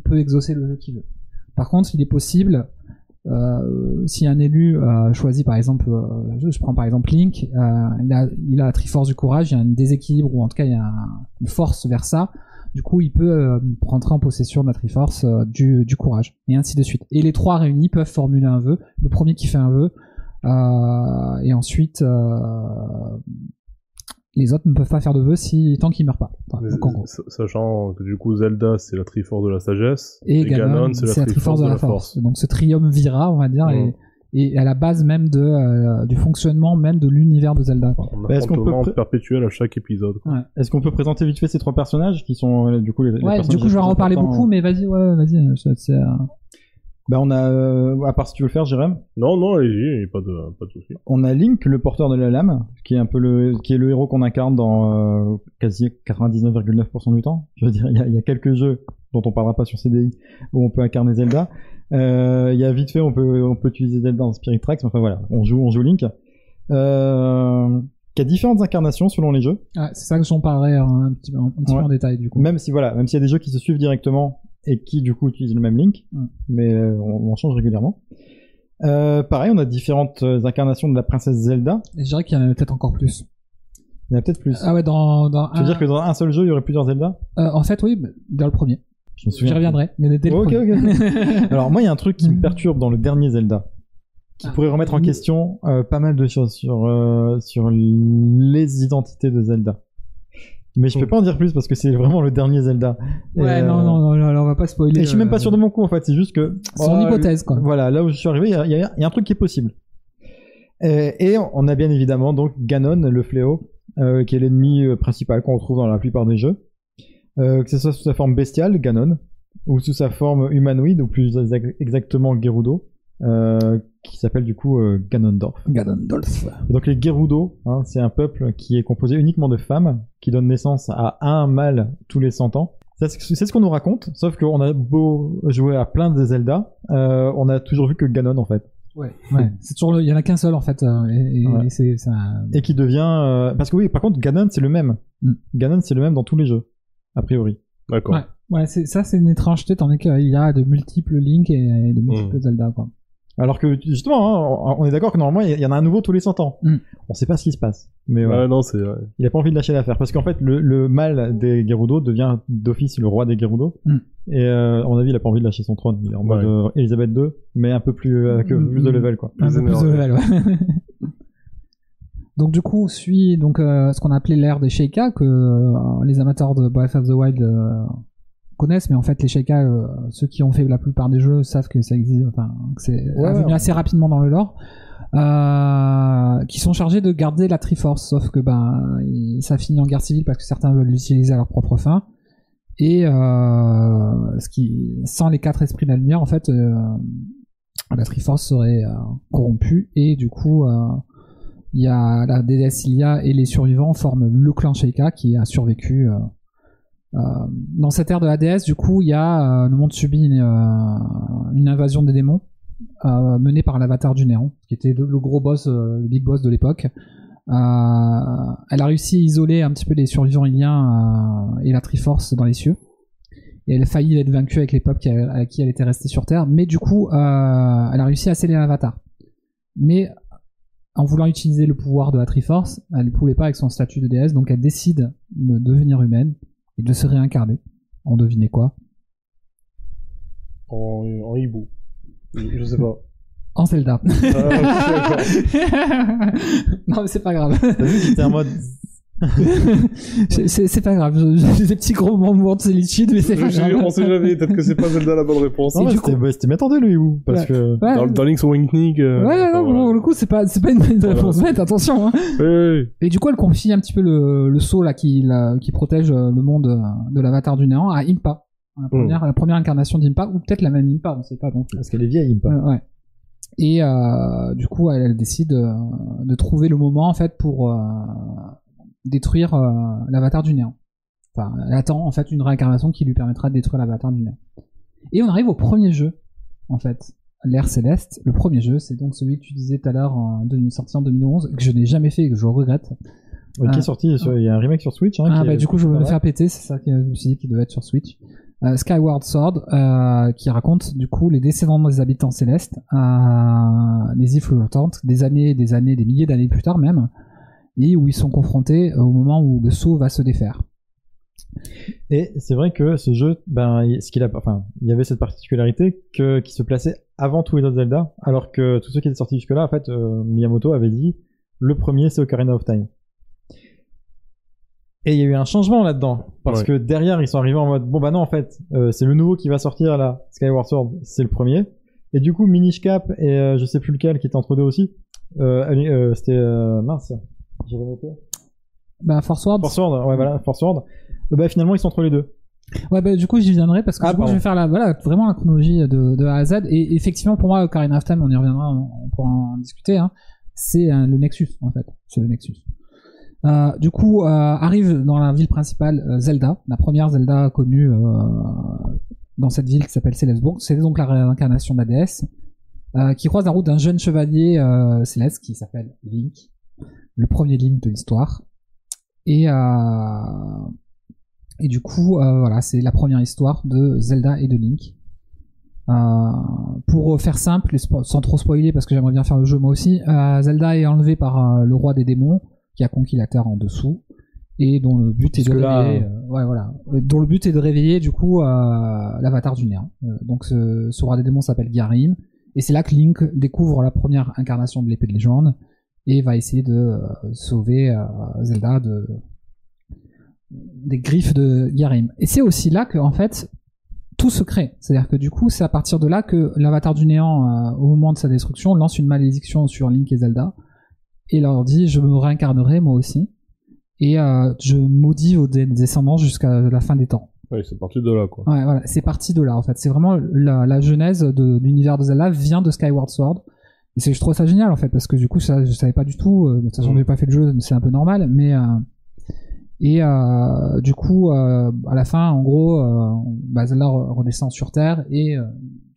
peut exaucer le vœu qu'il veut. Par contre, il est possible, euh, si un élu euh, choisit par exemple, euh, je, prends par exemple Link, euh, il, a, il a la Triforce du courage, il y a un déséquilibre, ou en tout cas il y a un- une force vers ça, du coup, il peut euh, rentrer en possession de la Triforce euh, du, du courage, et ainsi de suite. Et les trois réunis peuvent formuler un vœu. Le premier qui fait un vœu, et ensuite, les autres ne peuvent pas faire de vœu si tant qu'ils meurent pas. Enfin, Mais, donc, en gros. sa- Sachant que du coup, Zelda, c'est la Triforce de la sagesse. Et, Ganon, c'est la, Triforce de la force. Donc ce triumvirat, on va dire, Ouais. est, est à la base même de, euh, du fonctionnement même de l'univers de Zelda. quoi. Bah, est-ce qu'on peut perpétuel à chaque épisode. quoi. Est-ce qu'on peut présenter vite fait ces trois personnages qui sont euh, du coup les, les Ouais, personnages du coup, je vais les en reparler beaucoup, mais vas-y, ouais, vas-y. Bah on a, euh, à part si tu veux le faire, Jérém, Non, non, allez-y, y a pas de, pas de souci. on a Link, le porteur de la lame, qui est un peu le, qui est le héros qu'on incarne dans euh, quasi 99,9% du temps. Je veux dire, il y a, il y a quelques jeux dont on parlera pas sur CDI où on peut incarner Zelda. Euh, Il y a vite fait, on peut, on peut utiliser Zelda en Spirit Tracks. mais Enfin voilà, on joue, on joue Link. Euh, qui a différentes incarnations selon les jeux. ouais, c'est ça que j'en parlerai hein, un petit, peu- un petit peu en détail, du coup. Même si voilà, même s'il y a des jeux qui se suivent directement et qui du coup utilisent le même link, Mm. mais euh, on, on change régulièrement. Euh, pareil, on a différentes euh, incarnations de la princesse Zelda. Et je dirais qu'il y en a peut-être encore plus. Il y en a peut-être plus. Ah ouais, dans, dans tu veux un- dire que dans un seul jeu, il y aurait plusieurs Zelda? Euh, en fait, oui, dans le premier. Je me J'y reviendrai, mais dès le premier. Alors moi, il y a un truc qui me perturbe dans le dernier Zelda, qui Ah. pourrait remettre en Oui. question euh, pas mal de choses sur sur les identités de Zelda. Mais je peux Mm. pas en dire plus parce que c'est vraiment le dernier Zelda. Ouais, euh, non, non, non, là, on va pas spoiler. Et je suis même pas euh, sûr de mon coup en fait, c'est juste que Son Oh, hypothèse, quoi. Voilà, là où je suis arrivé, il y a, un truc qui est possible. Et, on a bien évidemment donc Ganon, le fléau, euh, qui est l'ennemi euh, principal qu'on retrouve dans la plupart des jeux. Euh, que ce soit sous sa forme bestiale, Ganon, ou sous sa forme humanoïde, ou plus exac- exactement Gerudo, euh, qui s'appelle du coup euh, Ganondorf. Ganondorf. Et donc les Gerudo, hein, c'est un peuple qui est composé uniquement de femmes, qui donne naissance à un mâle tous les 100 ans. Ça, C'est ce qu'on nous raconte, sauf qu'on a beau jouer à plein de Zelda, euh, on a toujours vu que Ganon en fait. Ouais, ouais. C'est toujours le, il y en a qu'un seul, en fait, euh, et, et Ouais. un- Et qui devient... euh, Parce que oui, par contre, Ganon c'est le même. Mm. Ganon c'est le même dans tous les jeux, a priori. D'accord. Ouais, ça, c'est une étrangeté, tandis qu'il y a de multiples Link et, et de multiples Mm. Zelda, quoi. Alors que justement, hein, on est d'accord que normalement il y en a un nouveau tous les 100 ans. Mm. On sait pas ce qui se passe. Mais Ouais, non, c'est, ouais. il a pas envie de lâcher l'affaire parce qu'en fait le, le mâle des Gerudo devient d'office le roi des Gerudo Mm. et euh, à mon avis il a pas envie de lâcher son trône il est en mode euh, Elisabeth II mais un peu plus euh, que Mm, plus de mm. level quoi Un peu plus de level, ouais. donc du coup, suit donc euh, ce qu'on appelait l'ère des Sheikah que euh, les amateurs de Breath of the Wild euh, connaissent, mais en fait les Sheikah, euh, ceux qui ont fait la plupart des jeux savent que ça existe, enfin que c'est Ouais, venu ouais. assez rapidement dans le lore. Euh, qui sont chargés de garder la Triforce, sauf que ben ça finit en guerre civile parce que certains veulent l'utiliser à leur propre fin. Et euh, ce qui, sans les quatre esprits de la lumière, en fait, euh, la Triforce serait euh, corrompue et du coup, euh, il y a la déesse Ilia et les survivants forment le clan Sheikah qui a survécu. Euh, dans cette ère de la déesse, du coup, il y a euh, le monde subit une, euh, invasion des démons menée par l'avatar du néant, qui était le, gros boss, le big boss de l'époque. Elle a réussi à isoler un petit peu les survivants iliens et la Triforce dans les cieux. Et elle a failli être vaincue avec les peuples à qui elle était restée sur Terre. Mais du coup, elle a réussi à sceller l'avatar. Mais en voulant utiliser le pouvoir de la Triforce, elle ne pouvait pas avec son statut de déesse, donc elle décide de devenir humaine et de se réincarner. On devinait quoi? En, en hibou. Je, sais pas. En Zelda. Ah, non mais c'est pas grave. T'as vu, j'étais en mode. C'est- pas grave. J'ai des petits gros moments de solitude, mais c'est pas grave. on sait jamais, peut-être que c'est pas Zelda la bonne réponse. Non, mais c'était coup- bah, bien tendu, le hibou. Parce Ouais. que. Ouais, Dans, dans Link's Awakening. euh, ouais, enfin, non, voilà. pour le coup, c'est pas, c'est pas une bonne réponse bête, attention. Hein. Oui, oui, oui. Et du coup, elle confie un petit peu le, le sceau là qui, la- qui protège euh, le monde euh, de l'avatar du néant à Impa. La première, la première incarnation d'Impa, ou peut-être la même Impa, on sait pas donc. Parce qu'elle est vieille, Impa. Euh, ouais. Et euh, du coup, elle, elle décide euh, de trouver le moment en fait pour euh, détruire euh, l'avatar du néant. Enfin, elle attend en fait une réincarnation qui lui permettra de détruire l'avatar du néant. Et on arrive au premier jeu, en fait, l'ère céleste. Le premier jeu, c'est donc celui que tu disais tout à l'heure, sorti en 2011, que je n'ai jamais fait et que je regrette. Ouais, qui Ah. est sorti sur- Il y a un remake sur Switch. Hein, Ah qui bah est- du coup je vais me faire péter, c'est ça que je me suis dit qu'il devait être sur Switch. Euh, Skyward Sword, euh, qui raconte du coup les descendants des habitants célestes, euh, les îles flottantes, des années, des années, des milliers d'années plus tard même, et où ils sont confrontés au moment où le saut va se défaire. Et c'est vrai que ce jeu, ben, il- ce qu'il a, enfin, il y avait cette particularité que qui se plaçait avant tous les autres Zelda, alors que tous ceux qui étaient sortis jusque-là, en fait, euh, Miyamoto avait dit le premier c'est Ocarina of Time. Et il y a eu un changement là-dedans, parce Ouais. que derrière ils sont arrivés en mode bon bah non en fait, euh, c'est le nouveau qui va sortir là, Skyward Sword, c'est le premier. Et du coup Minish Cap et euh, je sais plus lequel qui était entre deux aussi, euh, allez, euh, c'était euh, mince, j'avais noté. Bah Force Ward, Force Sword, ouais voilà, Force Sword. Euh, bah finalement ils sont entre les deux. ouais bah du coup j'y viendrai parce que Ah, du coup, je vais faire la, voilà, vraiment la chronologie de, de A à Z, et effectivement pour moi Ocarina of Time, on y reviendra, on, on pourra en discuter, hein, c'est euh, le Nexus en fait, c'est le Nexus. Euh, du coup, euh, arrive dans la ville principale euh, Zelda, la première Zelda connue euh, dans cette ville qui s'appelle Célesbourg. C'est donc la réincarnation de la déesse, euh, qui croise la route d'un jeune chevalier euh, céleste qui s'appelle Link, le premier Link de l'histoire. Et, euh, et du coup, euh, voilà, c'est la première histoire de Zelda et de Link. Euh, pour faire simple, sans trop spoiler parce que j'aimerais bien faire le jeu moi aussi, Zelda est enlevé par le roi des démons qui a conquis la terre en dessous et dont le but est de là, réveiller, ouais, voilà, dont le but est de réveiller du coup l'avatar du néant. Donc ce, ce roi des démons s'appelle Garim et c'est là que Link découvre la première incarnation de l'épée de légende et va essayer de euh, sauver euh, Zelda de des griffes de Garim. Et c'est aussi là que en fait tout se crée. C'est-à-dire que du coup, c'est à partir de là que l'avatar du néant, euh, au moment de sa destruction, lance une malédiction sur Link et Zelda et leur dit je me réincarnerai moi aussi et euh, je maudis vos descendants jusqu'à la fin des temps. Oui, c'est parti de là, quoi. Ouais, voilà, c'est parti de là en fait. C'est vraiment la, la genèse de l'univers de Zelda vient de Skyward Sword. Et c'est, je trouve ça génial en fait parce que du coup, ça, je savais pas du tout. Euh, de toute façon, Mm. j'ai pas fait le jeu, c'est un peu normal, mais euh, et euh, du coup, euh, à la fin, en gros, euh, bah, Zelda re- redescend sur Terre et euh,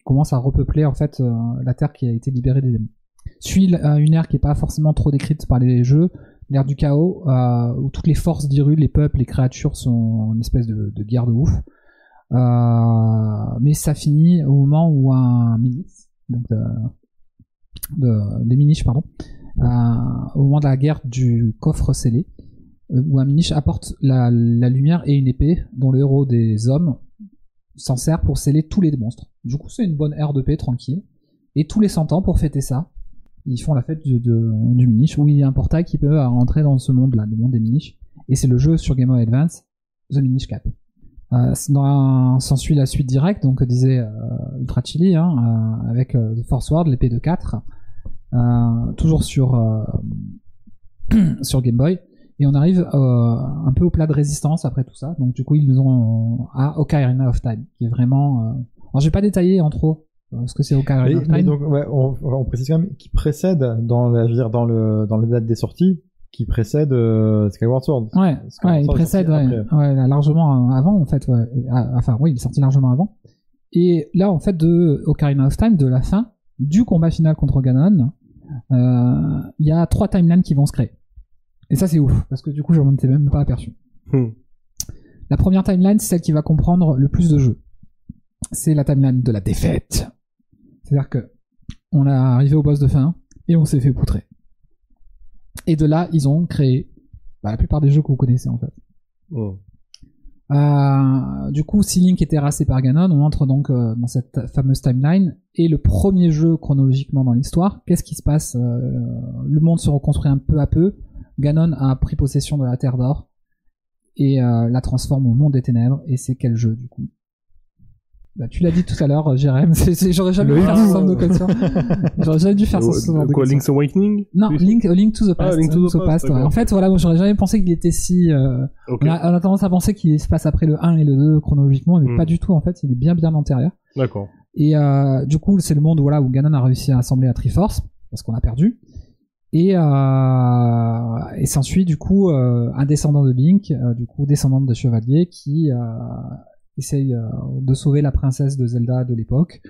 commence à repeupler en fait euh, la Terre qui a été libérée des démons. Suit une ère qui est pas forcément trop décrite par les jeux, l'ère du chaos, euh, où toutes les forces d'Hyrule, les peuples, les créatures sont en espèce de, de guerre de ouf. Euh, mais ça finit au moment où un milice, donc de, de- des miniches, pardon, euh, au moment de la guerre du coffre scellé, euh, où un miniche apporte la, lumière et une épée dont le héros des hommes s'en sert pour sceller tous les monstres. Du coup, c'est une bonne ère de paix tranquille. Et tous les 100 ans, pour fêter ça, ils font la fête de- du miniche, où il y a un portail qui peut rentrer dans ce monde-là, le monde des miniches. Et c'est le jeu sur Game Boy Advance, The Minish Cap. Euh, s'ensuit la suite directe, donc disait Ultra Chili, hein, avec The Force Word, l'épée de 4, euh, toujours sur, euh, sur Game Boy. Et on arrive euh, un peu au plat de résistance après tout ça. Donc du coup, ils nous ont à Ocarina of Time, qui est vraiment. Euh... Alors j'ai pas détaillé en trop euh, ce que c'est Ocarina Mais, of mais Time. donc, ouais, on, on précise quand même qui précède dans la, je dire, dans le dans la date des sorties, qui précède euh, Skyward Sword. Ouais, Skyward ouais, il Sword précède, ouais, ouais, largement euh, avant en fait. Ouais. Ah, Enfin, oui, il est sorti largement avant. Et là, en fait, de Ocarina of Time, de la fin du combat final contre Ganon, euh, il y a trois timelines qui vont se créer. Et ça, c'est ouf, parce que du coup, je m'en étais même pas aperçu. Hmm. La première timeline, c'est celle qui va comprendre le plus de jeux. C'est la timeline de la défaite. C'est-à-dire que on est arrivé au boss de fin et on s'est fait poutrer. Et de là, ils ont créé bah, la plupart des jeux que vous connaissez en fait. Hmm. Euh, du coup, si Link est terrassé par Ganon, on entre donc euh, dans cette fameuse timeline. Et le premier jeu chronologiquement dans l'histoire, qu'est-ce qui se passe Euh, Le monde se reconstruit un peu à peu. Ganon a pris possession de la Terre d'Or et la transforme au monde des ténèbres. Et c'est quel jeu du coup? Bah, Tu l'as dit tout à l'heure, Jérém. c'est- c'est- J'aurais jamais dû faire ce genre de question. J'aurais jamais dû faire ce genre de Quoi. Link's Awakening? Non. Link, Link to the Past. Ah, Link to the Past, ouais. En fait, voilà, j'aurais jamais pensé qu'il était si. euh, on, a, on a tendance à penser qu'il se passe après le 1 et le 2 chronologiquement, mais Hmm. pas du tout en fait, il est bien bien antérieur. d'accord. Et euh, du coup, c'est le monde voilà, où Ganon a réussi à assembler la Triforce, parce qu'on a perdu. Et, euh, et s'ensuit du coup euh, un descendant de Link, euh, du coup descendant de chevalier, qui euh, essaye euh, de sauver la princesse de Zelda de l'époque.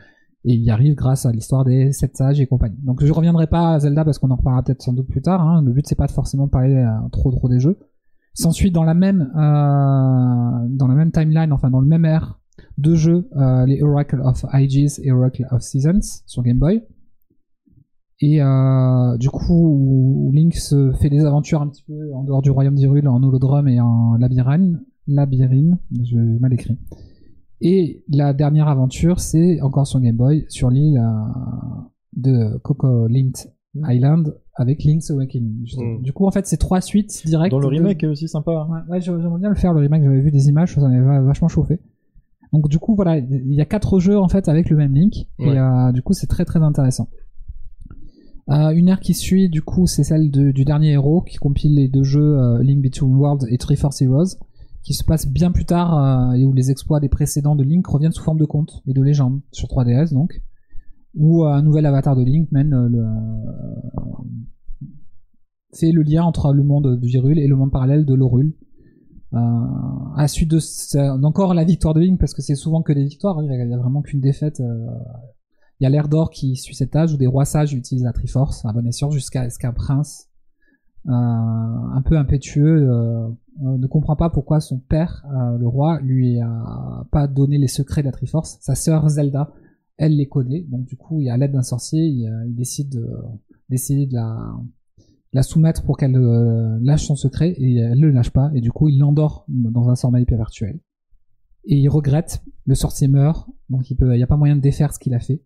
Et il y arrive grâce à l'histoire des sept sages et compagnie. Donc je reviendrai pas à Zelda parce qu'on en reparlera peut-être sans doute plus tard. Hein. Le but c'est pas de forcément parler euh, trop trop des jeux. S'ensuit dans la même euh, dans la même timeline, enfin dans le même ère, deux jeux, les Oracle of Ages et Oracle of Seasons sur Game Boy. Et du coup, Link se fait des aventures un petit peu en dehors du royaume d'Hyrule, en holodrome et en labyrinthe. Labyrinthe, je mal écrit. Et la dernière aventure, c'est encore sur Game Boy, sur l'île euh, de Coco Lint Island avec Link's Awakening. Mm. Du coup, en fait, c'est trois suites directes. Dans le de- remake est aussi sympa. Ouais, ouais, j'aimerais bien le faire, le remake, j'avais vu des images, ça m'avait va- vachement chauffé. Donc du coup, voilà, il y a quatre jeux en fait avec le même Link, Ouais. et euh, du coup c'est très très intéressant. Euh, une ère qui suit, du coup, c'est celle de- du dernier héros qui compile les deux jeux euh, Link Between Worlds et Triforce Heroes, qui se passe bien plus tard euh, et où les exploits des précédents de Link reviennent sous forme de contes et de légendes sur 3DS donc, où euh, un nouvel avatar de Link mène euh, le, fait le lien entre le monde de Virule et le monde parallèle de l'Orule. À suite de encore la victoire de Link parce que c'est souvent que des victoires, hein, il y a- vraiment qu'une défaite. il y a l'ère d'or qui suit cet âge où des rois sages utilisent la Triforce à bon escient jusqu'à ce qu'un prince un peu impétueux euh, euh, ne comprend pas pourquoi son père, euh, le roi, lui a pas donné les secrets de la Triforce. Sa sœur Zelda, elle les connaît, donc du coup, à l'aide d'un sorcier, il, euh, décide de- d'essayer de la, soumettre pour qu'elle euh, lâche son secret. Et elle le lâche pas. Et du coup il l'endort dans un sommeil virtuel et il regrette. Le sorcier meurt. Donc il peut il y a pas moyen de défaire ce qu'il a fait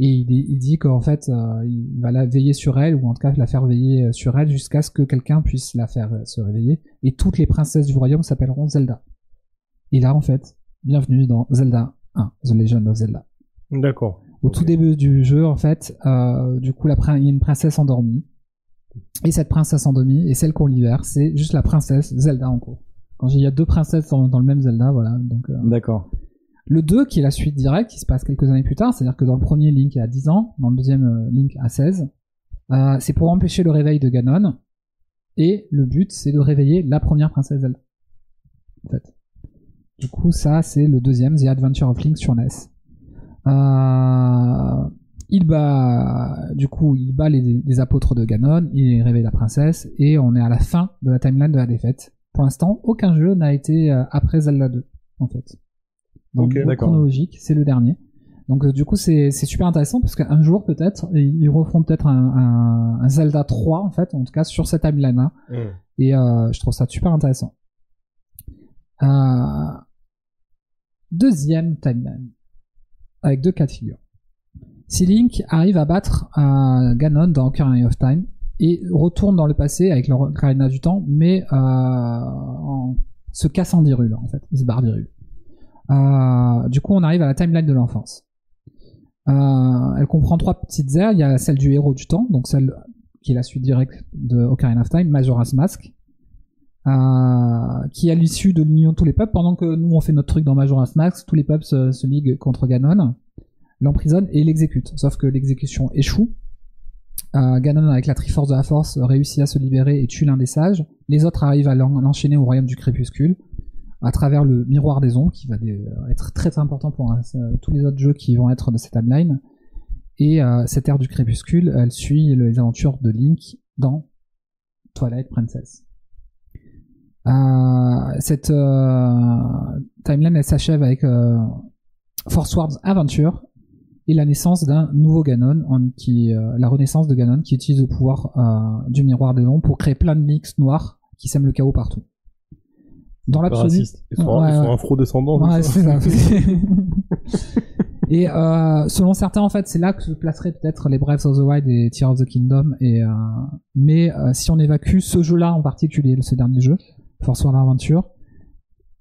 et il, il dit qu'en fait euh, il va la veiller sur elle ou en tout cas la faire veiller euh, sur elle jusqu'à ce que quelqu'un puisse la faire euh, se réveiller et toutes les princesses du royaume s'appelleront Zelda et là en fait bienvenue dans Zelda 1 The Legend of Zelda D'accord. au tout début du jeu, en fait, euh, du coup, la il y a une princesse endormie. Et cette princesse endormie, et celle qu'on libère, c'est juste la princesse Zelda en cours. Quand il y a deux princesses dans, dans le même Zelda, voilà. Donc, euh, D'accord. Le 2, qui est la suite directe, qui se passe quelques années plus tard, c'est-à-dire que dans le premier, Link est à 10 ans, dans le deuxième, euh, Link à 16. Euh, c'est pour empêcher le réveil de Ganon. Et le but, c'est de réveiller la première princesse Zelda. Du coup, ça, c'est le deuxième, The Adventure of Link sur NES. Euh, il bat, du coup, il bat les, les apôtres de Ganon, il réveille la princesse, et on est à la fin de la timeline de la défaite. Pour l'instant, aucun jeu n'a été après Zelda 2, en fait. Dans Ok, le d'accord. chronologique, c'est le dernier. Donc euh, du coup, c'est super intéressant parce qu'un jour, peut-être, ils referont peut-être un, un, un Zelda 3, en fait, en tout cas sur cette timeline-là. Hmm. Et euh, je trouve ça super intéressant. Euh, deuxième timeline, avec deux cas de figure. Si Link arrive à battre euh, Ganon dans Ocarina of Time et retourne dans le passé avec l'Ocarina du Temps, mais euh, en se cassant d'Hyrule en fait, il se barre d'Hyrule. Euh, du coup, on arrive à la timeline de l'enfance. Euh, elle comprend trois petites aires. Il y a celle du héros du temps, donc celle qui est la suite directe de Ocarina of Time, Majora's Mask. euh, qui est à l'issue de l'union de tous les peuples, pendant que nous on fait notre truc dans Majora's Mask, tous les peuples se, liguent contre Ganon, l'emprisonne et l'exécute. Sauf que l'exécution échoue. Ganon, avec la Triforce de la Force, réussit à se libérer et tue l'un des sages. Les autres arrivent à l'en- l'enchaîner au royaume du crépuscule, à travers le miroir des ombres, qui va dé- être très très important pour euh, tous les autres jeux qui vont être de cette timeline. Et euh, cette ère du crépuscule, elle suit les aventures de Link dans Twilight Princess. Euh, cette euh, timeline, elle s'achève avec euh, Force Wars Adventure et la naissance d'un nouveau Ganon, euh, la renaissance de Ganon, qui utilise le pouvoir euh, du miroir des ombres pour créer plein de mix noirs qui sèment le chaos partout. Dans l'absolu. Ils sont, Ouais, ils sont afro-descendants. Ouais, c'est ça et euh, selon certains, en fait, c'est là que se placeraient peut-être les Breath of the Wild et Tears of the Kingdom. Et, euh, mais euh, si on évacue ce jeu-là en particulier, ce dernier jeu, Force Wars Adventure,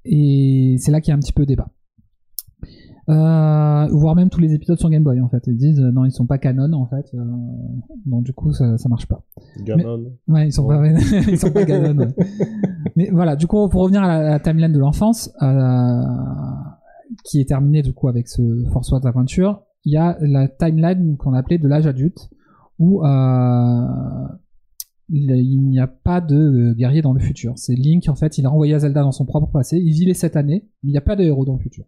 et c'est là qu'il y a un petit peu débat. Euh, voire même tous les épisodes sur Game Boy en fait ils disent euh, non ils sont pas canon en fait euh, donc du coup ça, ça marche pas Ganon. Ouais, ils sont pas, ils sont pas ouais. Mais voilà, du coup, pour revenir à la, à la timeline de l'enfance, qui est terminée du coup avec ce Force Wars Adventure, il y a la timeline qu'on appelait de l'âge adulte, où il n'y a pas de guerrier dans le futur. C'est Link, en fait, il a envoyé à Zelda dans son propre passé, il vit les sept années, mais il n'y a pas de héros dans le futur.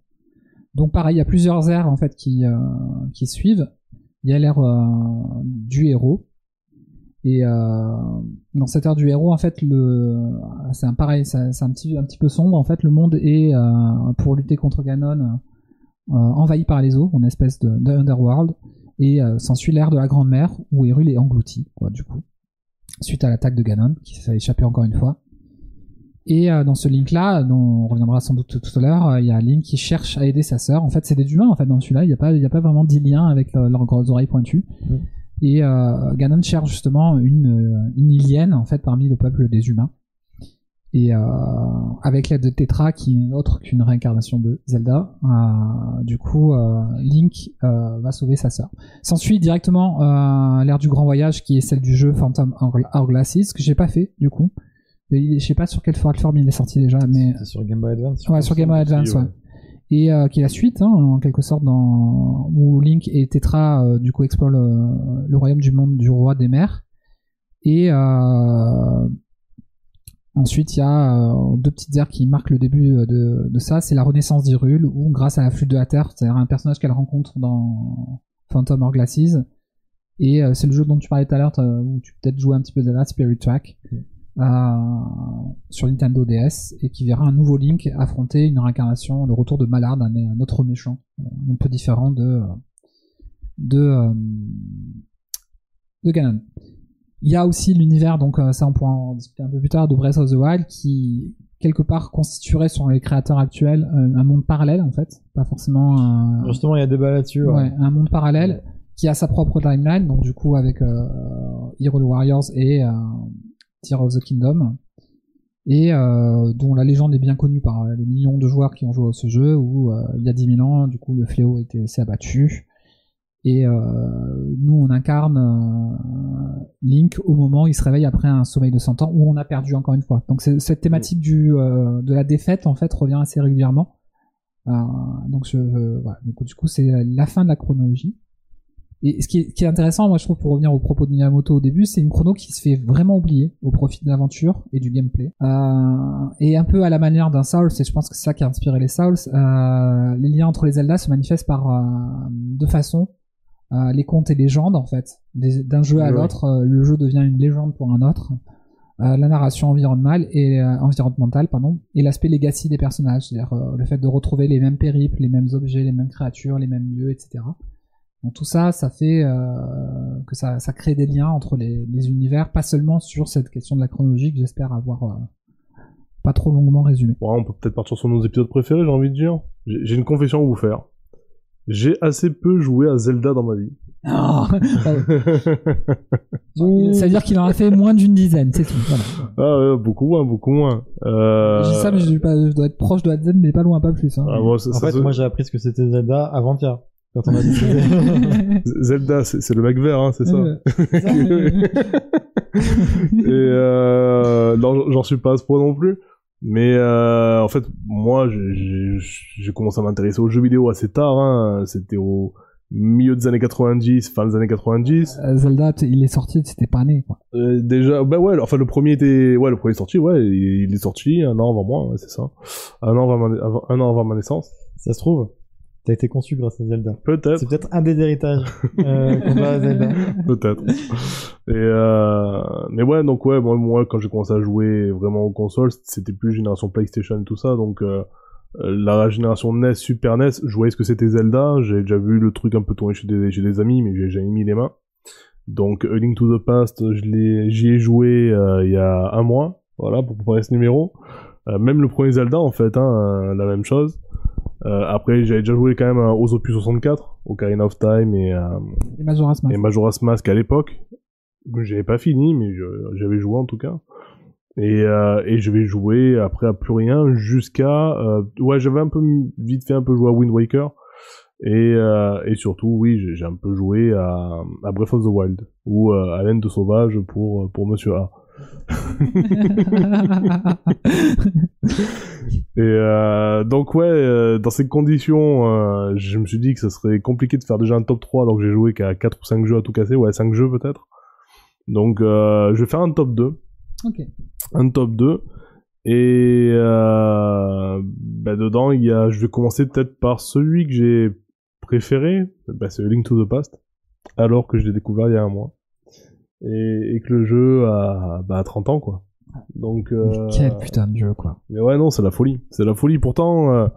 Donc pareil, il y a plusieurs ères en fait qui, euh, qui suivent. Il y a l'ère euh, du héros, et euh, dans cette ère du héros, en fait, le c'est un pareil, c'est un petit un petit peu sombre. En fait, le monde est euh, pour lutter contre Ganon envahi par les eaux, une espèce de, de underworld, et s'ensuit l'ère de la Grande Mer où Hyrule est englouti, quoi, du coup, suite à l'attaque de Ganon qui s'est fait échapper encore une fois. Et euh, dans ce Link-là, dont on reviendra sans doute tout, à l'heure, euh, il y a Link qui cherche à aider sa sœur. En fait, c'est des humains en fait dans celui-là. Il n'y a pas il y a pas vraiment lien avec le- leurs grosses oreilles pointues. Mm. Et euh, Ganon cherche justement une, une Ilienne en fait parmi le peuple des humains. Et euh, avec l'aide de Tetra, qui est autre qu'une réincarnation de Zelda, euh, du coup, Link va sauver sa sœur. S'ensuit directement l'ère du grand voyage, qui est celle du jeu Phantom Hour- Hourglasses, que j'ai pas fait du coup. Je sais pas sur quelle plateforme il est sorti déjà, mais sur Game Boy Advance. ouais, sur Game Boy Advance, ouais. ouais. Et euh, qui est la suite, hein, en quelque sorte, dans où Link et Tetra euh, du coup explorent le, le royaume du monde du roi des mers. Et euh, ensuite, il y a euh, deux petites aires qui marquent le début euh, de, de ça. C'est la renaissance d'Hyrule, où grâce à la flûte de la terre, c'est-à-dire un personnage qu'elle rencontre dans Phantom Hourglasses. Et euh, c'est le jeu dont tu parlais tout à l'heure, où tu peux peut-être jouer un petit peu de la Spirit Track euh, sur Nintendo DS et qui verra un nouveau Link affronter une réincarnation, le retour de Malard, un, un autre méchant, euh, un peu différent de de euh, de Ganon. Il y a aussi l'univers, donc euh, ça on pourra en discuter un peu plus tard, de Breath of the Wild qui quelque part constituerait sur les créateurs actuels un monde parallèle en fait, pas forcément un, Justement, il y a débat là-dessus. ouais. Ouais, un monde parallèle qui a sa propre timeline, donc du coup avec euh, Hero Warriors et euh, Tears of the Kingdom, et euh, dont la légende est bien connue par euh, les millions de joueurs qui ont joué à ce jeu, où euh, il y a 10 000 ans, du coup le fléau était s'est abattu, et nous on incarne Link au moment où il se réveille après un sommeil de 100 ans, où on a perdu encore une fois. Donc cette thématique de la défaite en fait revient assez régulièrement. Donc du coup, c'est la fin de la chronologie. Et ce qui est, qui est intéressant, moi je trouve, pour revenir au propos de Miyamoto au début, c'est une chrono qui se fait vraiment oublier au profit de l'aventure et du gameplay. Euh, et un peu à la manière d'un Souls, et je pense que c'est ça qui a inspiré les Souls, euh, les liens entre les Zelda se manifestent par euh, deux façons. Les contes et légendes, en fait. D'un jeu à l'autre, le jeu devient une légende pour un autre. Euh, la narration environnementale et euh, environnementale pardon et l'aspect legacy des personnages c'est-à-dire euh, le fait de retrouver les mêmes périples les mêmes objets les mêmes créatures les mêmes lieux etc donc tout ça ça fait euh, que ça, ça crée des liens entre les, les univers pas seulement sur cette question de la chronologie que j'espère avoir euh, pas trop longuement résumé Ouais, on peut peut-être partir sur nos épisodes préférés, j'ai envie de dire. J'ai une confession à vous faire. J'ai assez peu joué à Zelda dans ma vie. Ah, ça veut dire qu'il en a fait moins d'une dizaine c'est tout voilà. ah ouais, beaucoup moins, beaucoup moins. Euh... je dis ça mais je, suis pas- je dois être proche de la dizaine mais pas loin pas plus hein. ah, ça- En ça fait, moi j'ai appris ce que c'était Zelda avant-hier. Quand on m'a dit Zelda, c'est le mec vert, hein, c'est ça. Euh, et euh, non, j'en suis pas à ce point non plus. Mais euh, en fait, moi, j'ai- commencé à m'intéresser aux jeux vidéo assez tard. Hein. C'était au milieu des années 90, fin des années 90. Euh, Zelda, il est sorti, c'était pas né, quoi. Euh, déjà, bah ouais, enfin le premier était, ouais, le premier est sorti, ouais, il, il est sorti un an avant moi, ouais, c'est ça, un an avant ma, un an avant ma naissance, Ça se trouve, t'as été conçu grâce à Zelda. peut-être, C'est peut-être un des héritages euh, qu'on doit à Zelda. peut-être. Et euh, mais ouais, donc ouais, moi, moi quand j'ai commencé à jouer vraiment aux consoles, c'était plus génération PlayStation et tout ça, donc euh, la génération NES, Super NES, je voyais ce que c'était Zelda, j'ai déjà vu le truc un peu tourner chez des, chez des amis, mais j'ai jamais mis les mains. Donc A Link to the Past, j'y ai joué euh, il y a un mois, voilà, pour préparer ce numéro. Même le premier Zelda, en fait, hein, la même chose. Euh, après, j'avais déjà joué quand même aux Opus 64, Ocarina of Time et, euh, Et Majora's Mask. et Majora's Mask à l'époque. que J'avais pas fini, mais j'avais joué en tout cas. Et, euh, et je vais jouer après à plus rien jusqu'à... euh, ouais, j'avais un peu vite fait un peu joué à Wind Waker. Et, et surtout, oui, j'ai un peu joué à, à Breath of the Wild. Ou à Laine de Sauvage pour, pour Monsieur A. Et euh, donc ouais, euh, dans ces conditions, euh, je me suis dit que ça serait compliqué de faire déjà un top 3 alors que j'ai joué qu'à 4 ou 5 jeux à tout casser, ouais 5 jeux peut-être. Donc je vais faire un top 2. ok. Un top 2. Et bah, dedans, il y a, je vais commencer peut-être par celui que j'ai préféré, bah, c'est Link to the Past, alors que je l'ai découvert il y a un mois. Et, et que le jeu a bah, 30 ans quoi. Donc euh, Quel putain de jeu, quoi. mais ouais, non, c'est la folie. C'est la folie. Pourtant, euh,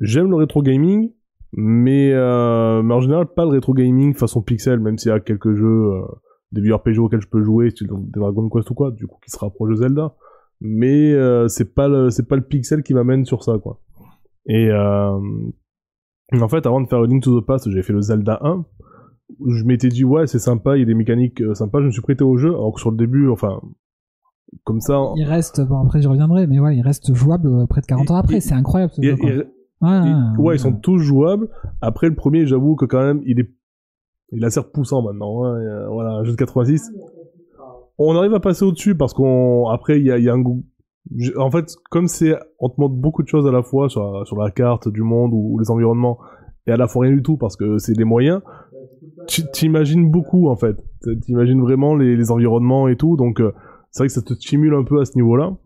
j'aime le rétro gaming, mais, euh, mais en général, pas le rétro gaming façon pixel, même s'il y a quelques jeux, des vieux RPG auxquels je peux jouer, style des Dragon Quest ou quoi, du coup, qui se rapprochent de Zelda. Mais c'est pas le c'est pas le pixel qui m'amène sur ça, quoi. Et en fait, avant de faire Link to the Past, j'ai fait le Zelda 1. Je m'étais dit ouais, c'est sympa, il y a des mécaniques euh, sympas. Je me suis prêté au jeu, alors que sur le début, enfin, comme ça, Il reste, bon après j'y reviendrai, mais ouais, il reste jouable euh, près de 40 ans après, c'est incroyable ce jeu, Ouais, ouais, ils sont tous jouables. Après, le premier, j'avoue que quand même, il est, il a certes poussant maintenant. hein, euh, voilà, un jeu de 86. On arrive à passer au-dessus parce qu'on, après, il y a, y a un goût. je- En fait, comme c'est, on te montre beaucoup de choses à la fois sur la, sur la carte du monde ou, ou les environnements, et à la fois rien du tout parce que c'est des moyens. T'imagines beaucoup en fait. T'imagines vraiment les, environnements et tout. Donc, euh, c'est vrai que ça te stimule un peu à ce niveau-là.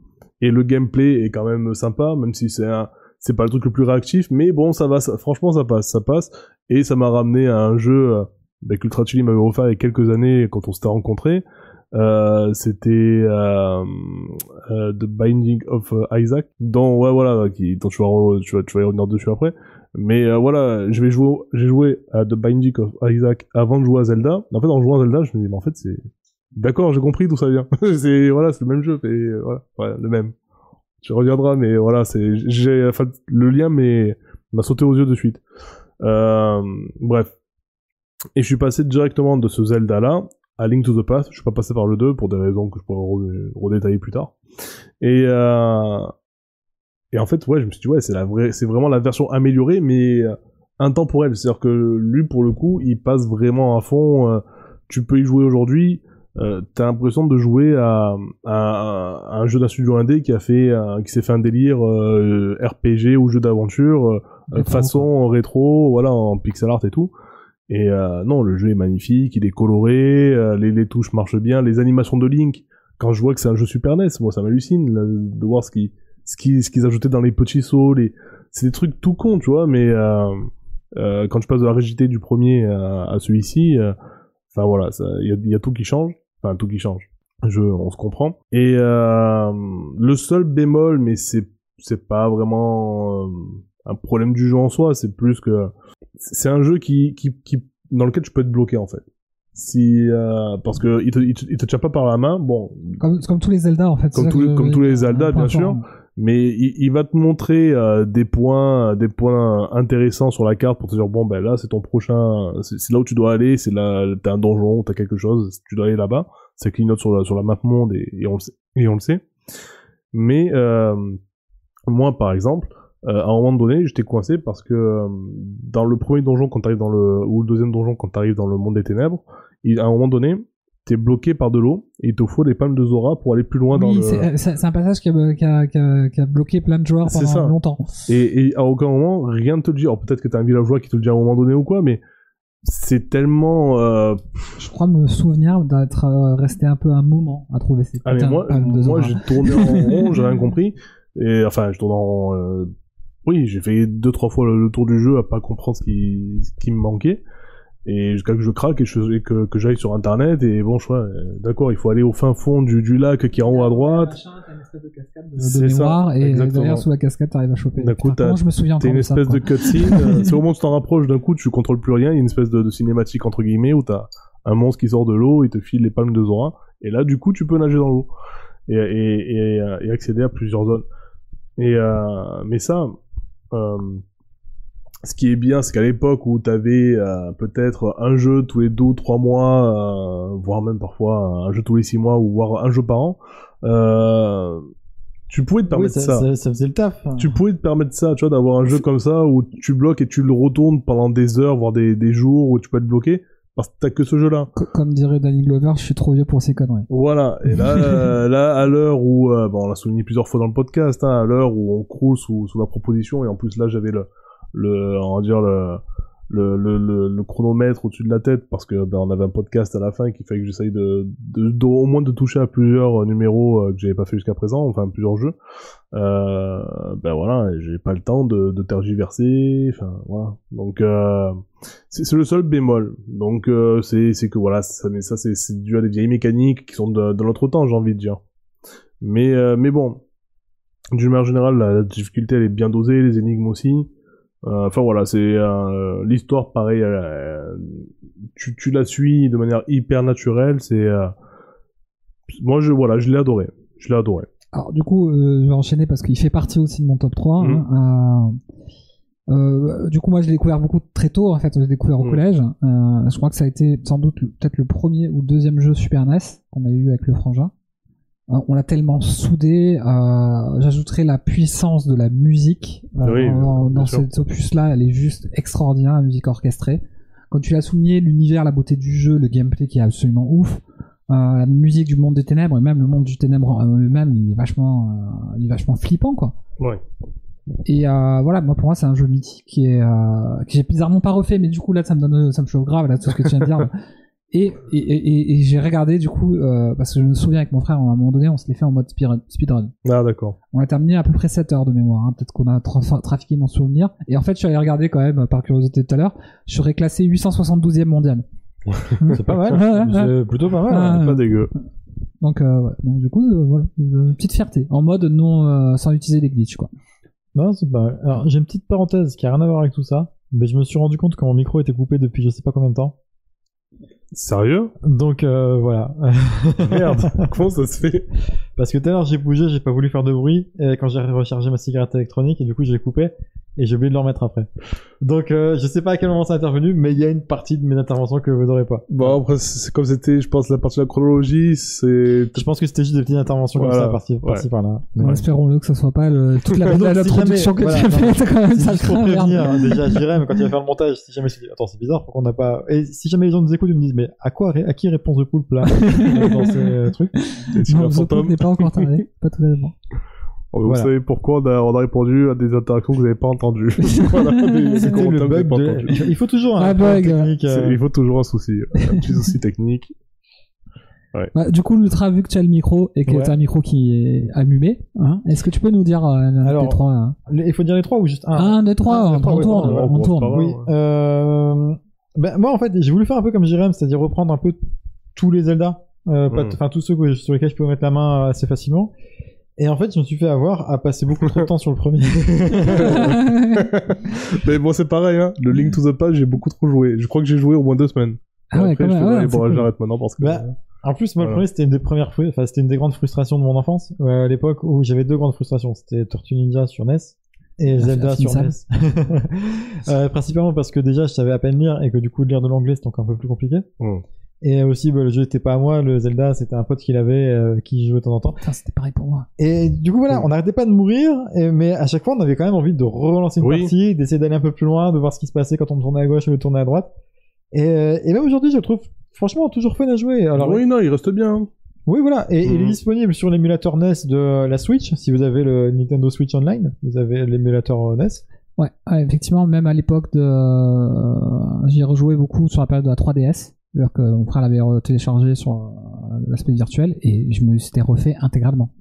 Et le gameplay est quand même sympa, même si c'est pas le truc le plus réactif, mais bon, ça va, franchement, ça passe, ça passe. Et ça m'a ramené à un jeu euh, bah, qu'Ultra Chili m'avait offert il y a quelques années quand on s'était rencontrés. Euh, c'était The Binding of Isaac, dont voilà, qui, tu vas, tu vas y revenir dessus après. Mais euh, voilà, je vais jouer, j'ai joué à The Binding of Isaac avant de jouer à Zelda. En fait, en jouant à Zelda, je me dis, mais en fait, c'est d'accord, j'ai compris d'où ça vient. c'est voilà, c'est le même jeu, et euh, voilà, le même. Tu reviendras, mais voilà, c'est j'ai le lien mais m'a sauté aux yeux de suite. Euh, bref. Et je suis passé directement de ce Zelda là à Link to the Past. Je suis pas passé par le 2 pour des raisons que je pourrais re- redétailler plus tard. Et et en fait, ouais, je me suis dit ouais, c'est vraie vraiment la version améliorée mais euh, intemporelle, c'est-à-dire que lui pour le coup, il passe vraiment à fond euh, tu peux y jouer aujourd'hui euh, t'as l'impression de jouer à, à- à un jeu d'un studio indé qui a fait qui s'est fait un délire euh, RPG ou jeu d'aventure euh, façon rétro voilà en pixel art et tout. Et non le jeu est magnifique il est coloré les, les touches marchent bien les animations de Link quand je vois que c'est un jeu Super NES moi ça m'hallucine de voir ce qui ce qui ce qu'ils ajoutaient dans les petits sauts les c'est des trucs tout cons tu vois mais euh, euh, quand je passe de la rigidité du premier à, à celui-ci euh, enfin voilà il y a, y a tout qui change enfin tout qui change je on se comprend et euh, le seul bémol mais c'est c'est pas vraiment euh, un problème du jeu en soi c'est plus que c'est un jeu qui, qui qui dans lequel tu peux être bloqué en fait si euh, parce que il te, il te il te tient pas par la main bon Comme, comme tous les Zelda, en fait. Comme je comme tous les Zelda, point bien sûr. Mais il, il va te montrer euh, des points des points intéressants sur la carte pour te dire bon ben là c'est ton prochain c'est là où tu dois aller c'est là t'as un donjon t'as quelque chose tu dois aller là-bas. Ça clignote sur la sur la map monde et, et on le sait et on le sait. Mais euh, moi par exemple euh, à un moment donné j'étais coincé parce que euh, dans le premier donjon quand t'arrives dans le ou le deuxième donjon quand t'arrives dans le monde des ténèbres il, à un moment donné t'es bloqué par de l'eau et il te faut des palmes de Zora pour aller plus loin dans Oui, le. c'est un passage qui a, qui, a, qui, a, qui a bloqué plein de joueurs pendant ça. longtemps. Et, et à aucun moment, rien ne te le dit. Alors peut-être que t'as un villageois qui te le dit à un moment donné ou quoi, mais c'est tellement. euh, Je crois me souvenir d'être euh, resté un peu un moment à trouver ces Ah mais moi, palmes de moi Zora. j'ai tourné en rond, j'ai rien compris. Et enfin, je tourne en rond. euh, Oui, j'ai fait deux trois fois le, le tour du jeu à pas comprendre ce qui, ce qui me manquait. Et jusqu'à que je craque et, je- et que, que j'aille sur internet et bon, je vois, euh, d'accord, il faut aller au fin fond du, du lac qui est en haut à droite. C'est ça, et derrière sous la cascade t'arrives à choper. D'un coup, t'as- une ça, espèce de cutscene. euh, c'est au moment où tu t'en rapproches d'un coup, tu contrôles plus rien. Il y a une espèce de, de cinématique entre guillemets où t'as un monstre qui sort de l'eau, il te file les palmes de Zora. Et là, du coup, tu peux nager dans l'eau et, et, et accéder à plusieurs zones. Et euh, mais ça, euh, ce qui est bien, c'est qu'à l'époque où t'avais euh, peut-être un jeu tous les deux ou trois mois, euh, voire même parfois un jeu tous les six mois, ou voire un jeu par an, euh, tu pouvais te Oui, permettre ça, ça ça, ça faisait le taf. tu pouvais te permettre ça, tu vois, d'avoir un jeu comme ça où tu bloques et tu le retournes pendant des heures, voire des, des jours où tu peux être bloqué parce que t'as que ce jeu-là. Co- Comme dirait Danny Glover, je suis trop vieux pour ces conneries. Voilà. Et là, euh, là, à l'heure où, euh, bon, on l'a souligné plusieurs fois dans le podcast, hein, à l'heure où on croule sous, sous la proposition et en plus là, j'avais le, le, on va dire le, le, le, le, chronomètre au-dessus de la tête parce que ben, on avait un podcast à la fin qui fait que j'essaye de, de, au moins de toucher à plusieurs euh, numéros euh, que j'avais pas fait jusqu'à présent, enfin plusieurs jeux. Euh, ben voilà, j'ai pas le temps de, de tergiverser, enfin voilà. Donc euh, c'est le seul bémol. Donc euh, c'est c'est que voilà, ça mais ça c'est dû à des vieilles mécaniques qui sont de, de notre temps, j'ai envie de dire. Mais euh, mais bon, d'une manière générale, la difficulté elle est bien dosée, les énigmes aussi. Euh, Enfin voilà, c'est euh, l'histoire pareil. euh, tu tu la suis de manière hyper naturelle. C'est moi je voilà, je l'ai adoré, je l'ai adoré. Alors du coup, euh, je vais enchaîner parce qu'il fait partie aussi de mon top 3. Mhm. hein, euh, euh, du coup, moi, je l'ai découvert beaucoup très tôt. En fait, je l'ai découvert au Mhm. collège. Je crois que ça a été sans doute peut-être le premier ou le deuxième jeu Super NES qu'on a eu avec le frangin. Euh, on l'a tellement soudé. Euh, J'ajouterais la puissance de la musique euh, Oui, dans, cet opus-là. Elle est juste extraordinaire, la musique orchestrée. Comme tu l'as souligné, l'univers, la beauté du jeu, le gameplay qui est absolument ouf. Euh, la musique du monde des ténèbres et même le monde du ténèbre même il est vachement euh, il est vachement flippant quoi Ouais. et euh, voilà moi pour moi c'est un jeu mythique qui est que j'ai bizarrement pas refait mais du coup là ça me donne ça me chauffe grave là tout ce que tu viens de dire et, et, et, et j'ai regardé du coup euh, parce que je me souviens avec mon frère à un moment donné on se l'est fait en mode speedrun speedrun. Ah d'accord. on a terminé à peu près 7 heures de mémoire hein. peut-être qu'on a tra- trafiqué mon souvenir et en fait je suis allé regarder quand même par curiosité tout à l'heure je serais classé 872e mondial C'est pas mal. Ouais, ouais, C'est plutôt pas mal. Ah, ouais. Pas dégueu. Donc, euh, ouais. Donc du coup, euh, voilà, une petite fierté, en mode non euh, sans utiliser les glitches quoi. Non, c'est pas mal. Alors, j'ai une petite parenthèse qui a rien à voir avec tout ça. Mais je me suis rendu compte que mon micro était coupé depuis je sais pas combien de temps. Sérieux? Donc, euh, voilà. Merde. Comment ça se fait? Parce que tout à l'heure, j'ai bougé, j'ai pas voulu faire de bruit. Et quand j'ai rechargé ma cigarette électronique, et du coup, je l'ai coupé. Et j'ai oublié de le remettre après. Donc, euh, je sais pas à quel moment ça a intervenu, mais il y a une partie de mes interventions que vous n'aurez pas. Bon après c'est comme c'était, je pense la partie de la chronologie, c'est Je pense que c'était juste des petites interventions comme Voilà. ça, par-ci par Ouais. par-là. Bon, Espérons-le que ce soit pas le, toute la, Donc, la, la si production jamais- que tu as voilà, faite quand même, C'est ça juste pour prévenir, hein, déjà, je dirais, mais quand il va faire le montage, si jamais dit, attends, c'est bizarre, pourquoi on n'a pas, et si jamais les gens nous écoutent, ils me disent, mais à quoi, ré- à qui répond The Poulpe, là, dans ces trucs? c'est Non, n'est pas encore arrivé, pas bon. Vous Voilà. savez pourquoi on a, on a répondu à des interactions que vous n'avez pas entendues. voilà, des, des C'était commentaires le que vous n'avez bug pas de... entendus. Il faut toujours Un bug. technique, euh, Il faut toujours un souci, un petit souci technique. Bah, du coup, Ultra, vu que tu as le micro et que Ouais. tu as un micro qui est allumé, hein, est-ce que tu peux nous dire euh, un Alors, des trois hein Il faut dire les trois ou juste un? Un des trois, un on, trois, tourne, ouais, on. Oui, euh... ben, moi, en fait, j'ai voulu faire un peu comme Jérém, c'est-à-dire reprendre un peu tous les Zelda, euh, Mm. enfin, tous ceux sur lesquels je peux mettre la main assez facilement. Et en fait, je me suis fait avoir à passer beaucoup trop de temps sur le premier. Mais bon, c'est pareil, hein. Le Link to the Past, j'ai beaucoup trop joué. Je crois que j'ai joué au moins deux semaines. ah ouais, Après, quand je même, fais, ouais, allez, c'est bon, cool. j'arrête maintenant parce que. Bah, En plus, moi, le premier, c'était une des premières, enfin, c'était une des grandes frustrations de mon enfance. euh, à l'époque où j'avais deux grandes frustrations. C'était Tortue Ninja sur NES et Zelda sur NES. infinissable. Euh, principalement parce que déjà, je savais à peine lire et que du coup, lire de l'anglais, c'était encore un peu plus compliqué. Hmm. Et aussi, bah, le jeu était pas à moi. Le Zelda, c'était un pote qui l'avait, euh, qui jouait de temps en temps. Putain, c'était pareil pour moi. Et du coup, voilà, on n'arrêtait pas de mourir, et- mais à chaque fois, on avait quand même envie de relancer une Oui. partie, d'essayer d'aller un peu plus loin, de voir ce qui se passait quand on tournait à gauche ou on tournait à droite. Et, euh, et même aujourd'hui, je le trouve franchement, toujours fun à jouer. Alors, oui, non, il reste bien. Oui, voilà. Et, et il est Mhm. disponible sur l'émulateur NES de la Switch. Si vous avez le Nintendo Switch Online, vous avez l'émulateur NES. Ouais, effectivement, même à l'époque de. euh, J'y ai rejoué beaucoup sur la période de la 3DS. C'est-à-dire que mon frère l'avait téléchargé sur euh, l'aspect virtuel et je me suis refait intégralement.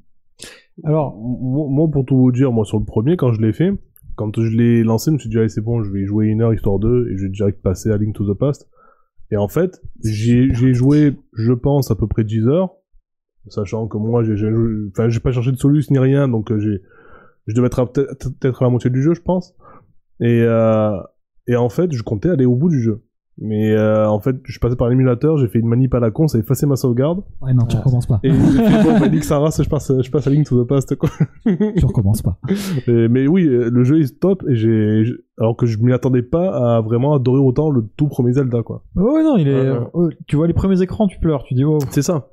Alors, Moi, pour tout vous dire, moi, sur le premier, quand je l'ai fait, quand je l'ai lancé, je me suis dit, allez, c'est bon, je vais y jouer une heure, histoire 2, et je vais direct passer à Link to the Past. Et en fait, j'ai joué, je pense, à peu près 10 heures, sachant que moi, j'ai enfin, j'ai pas cherché de solus ni rien, donc euh, j'ai, je devais être peut-être à la moitié du jeu, je pense. Et, euh, et en fait, je comptais aller au bout du jeu. Mais euh, en fait, je suis passé par l'émulateur, j'ai fait une manip à la con, ça a effacé ma sauvegarde. Ouais, non, tu recommences pas. Et j'ai bon, bah, nique sa race, je passe, je passe à Link to the Past, quoi. Tu recommences pas. Et- mais oui, le jeu est top et j'ai, alors que je m'y attendais pas à vraiment adorer autant le tout premier Zelda, quoi. ouais, non, il est. Ouais, ouais. oh, tu vois les premiers écrans, tu pleures. Tu dis, oh. C'est ça.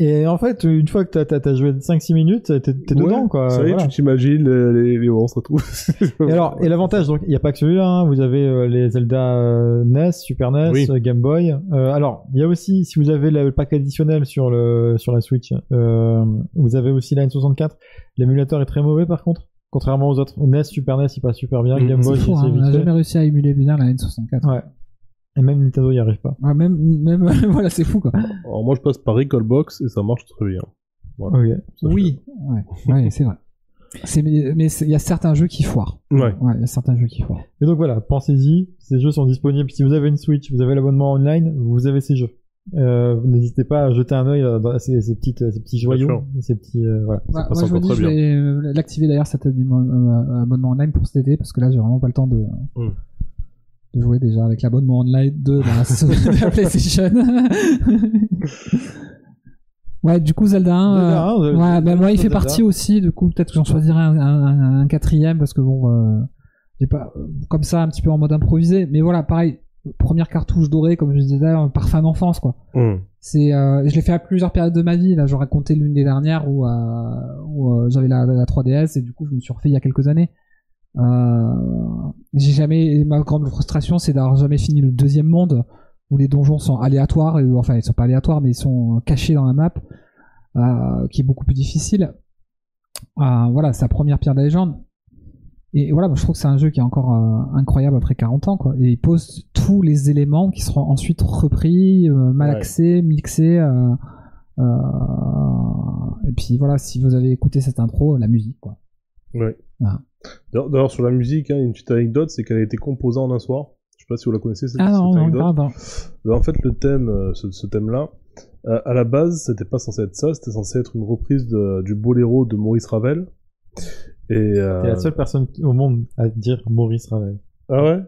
Et en fait, une fois que t'as as, joué 5-6 minutes, t'es t'es dedans, quoi. Ça y est, Voilà. tu t'imagines les, les, les monstres et tout. Et alors, et l'avantage, donc, il n'y a pas que celui-là, hein, vous avez euh, les Zelda euh, NES, Super NES, Oui. euh, Game Boy. Euh, alors, il y a aussi, si vous avez le pack additionnel sur le sur la Switch, euh, vous avez aussi la N64. L'émulateur est très mauvais, par contre. Contrairement aux autres, NES, Super NES, il passe super bien. Mm, Game Boy, c'est hein, on n'a jamais réussi à émuler bien la N64. Ouais. Et même Nintendo y arrive pas. Ouais, même, même, voilà, c'est fou, quoi. Alors moi, je passe par Recallbox et ça marche très bien. Ça, Oui, ouais, ouais c'est vrai. Mais il y a certains jeux qui foirent. Ouais. Ouais, il y a certains jeux qui foirent. Et donc voilà, pensez-y, ces jeux sont disponibles. Si vous avez une Switch, vous avez l'abonnement online, vous avez ces jeux. Euh, N'hésitez pas à jeter un œil dans ces, ces petites, ces petits joyaux, ces petits, euh, voilà. Passe moi, je me encore dis, je vais euh, l'activer d'ailleurs cet abonnement, euh, abonnement online pour cet été parce que là, j'ai vraiment pas le temps de, Mm. De jouer déjà avec l'abonnement online de la, de la PlayStation. ouais, du coup, Zelda 1. Zelda euh, 1, euh, ouais, bah, moi, il fait Zelda. partie aussi. Du coup, peut-être que j'en choisirai un, un- un quatrième parce que bon, euh, j'ai pas euh, comme ça un petit peu en mode improvisé. Mais voilà, pareil, première cartouche dorée, comme je disais, un parfum d'enfance, quoi. Hum. C'est, euh, je l'ai fait à plusieurs périodes de ma vie. Là, j'aurais compté l'une des dernières où, euh, où euh, j'avais la, la 3DS et du coup, je me suis refait il y a quelques années. Euh, j'ai jamais, ma grande frustration, c'est d'avoir jamais fini le deuxième monde où les donjons sont aléatoires. Enfin, ils sont pas aléatoires, mais ils sont cachés dans la map, euh, qui est beaucoup plus difficile. Euh, voilà, sa première pierre de la légende. Et voilà, moi, je trouve que c'est un jeu qui est encore euh, incroyable après 40 ans, quoi. Et il pose tous les éléments qui seront ensuite repris, malaxés, mixés. et puis voilà, si vous avez écouté cette intro, la musique, quoi. Ouais. Voilà. D'ailleurs, sur la musique, hein, une petite anecdote, c'est qu'elle a été composée en un soir. Je sais pas si vous la connaissez, cette, Ah non, cette non, anecdote. non, non. Ben, en fait, le thème, euh, ce, ce thème-là, euh, à la base, c'était pas censé être ça, c'était censé être une reprise de- du boléro de Maurice Ravel. Et euh... T'es la seule personne au monde à dire Maurice Ravel. ah ouais?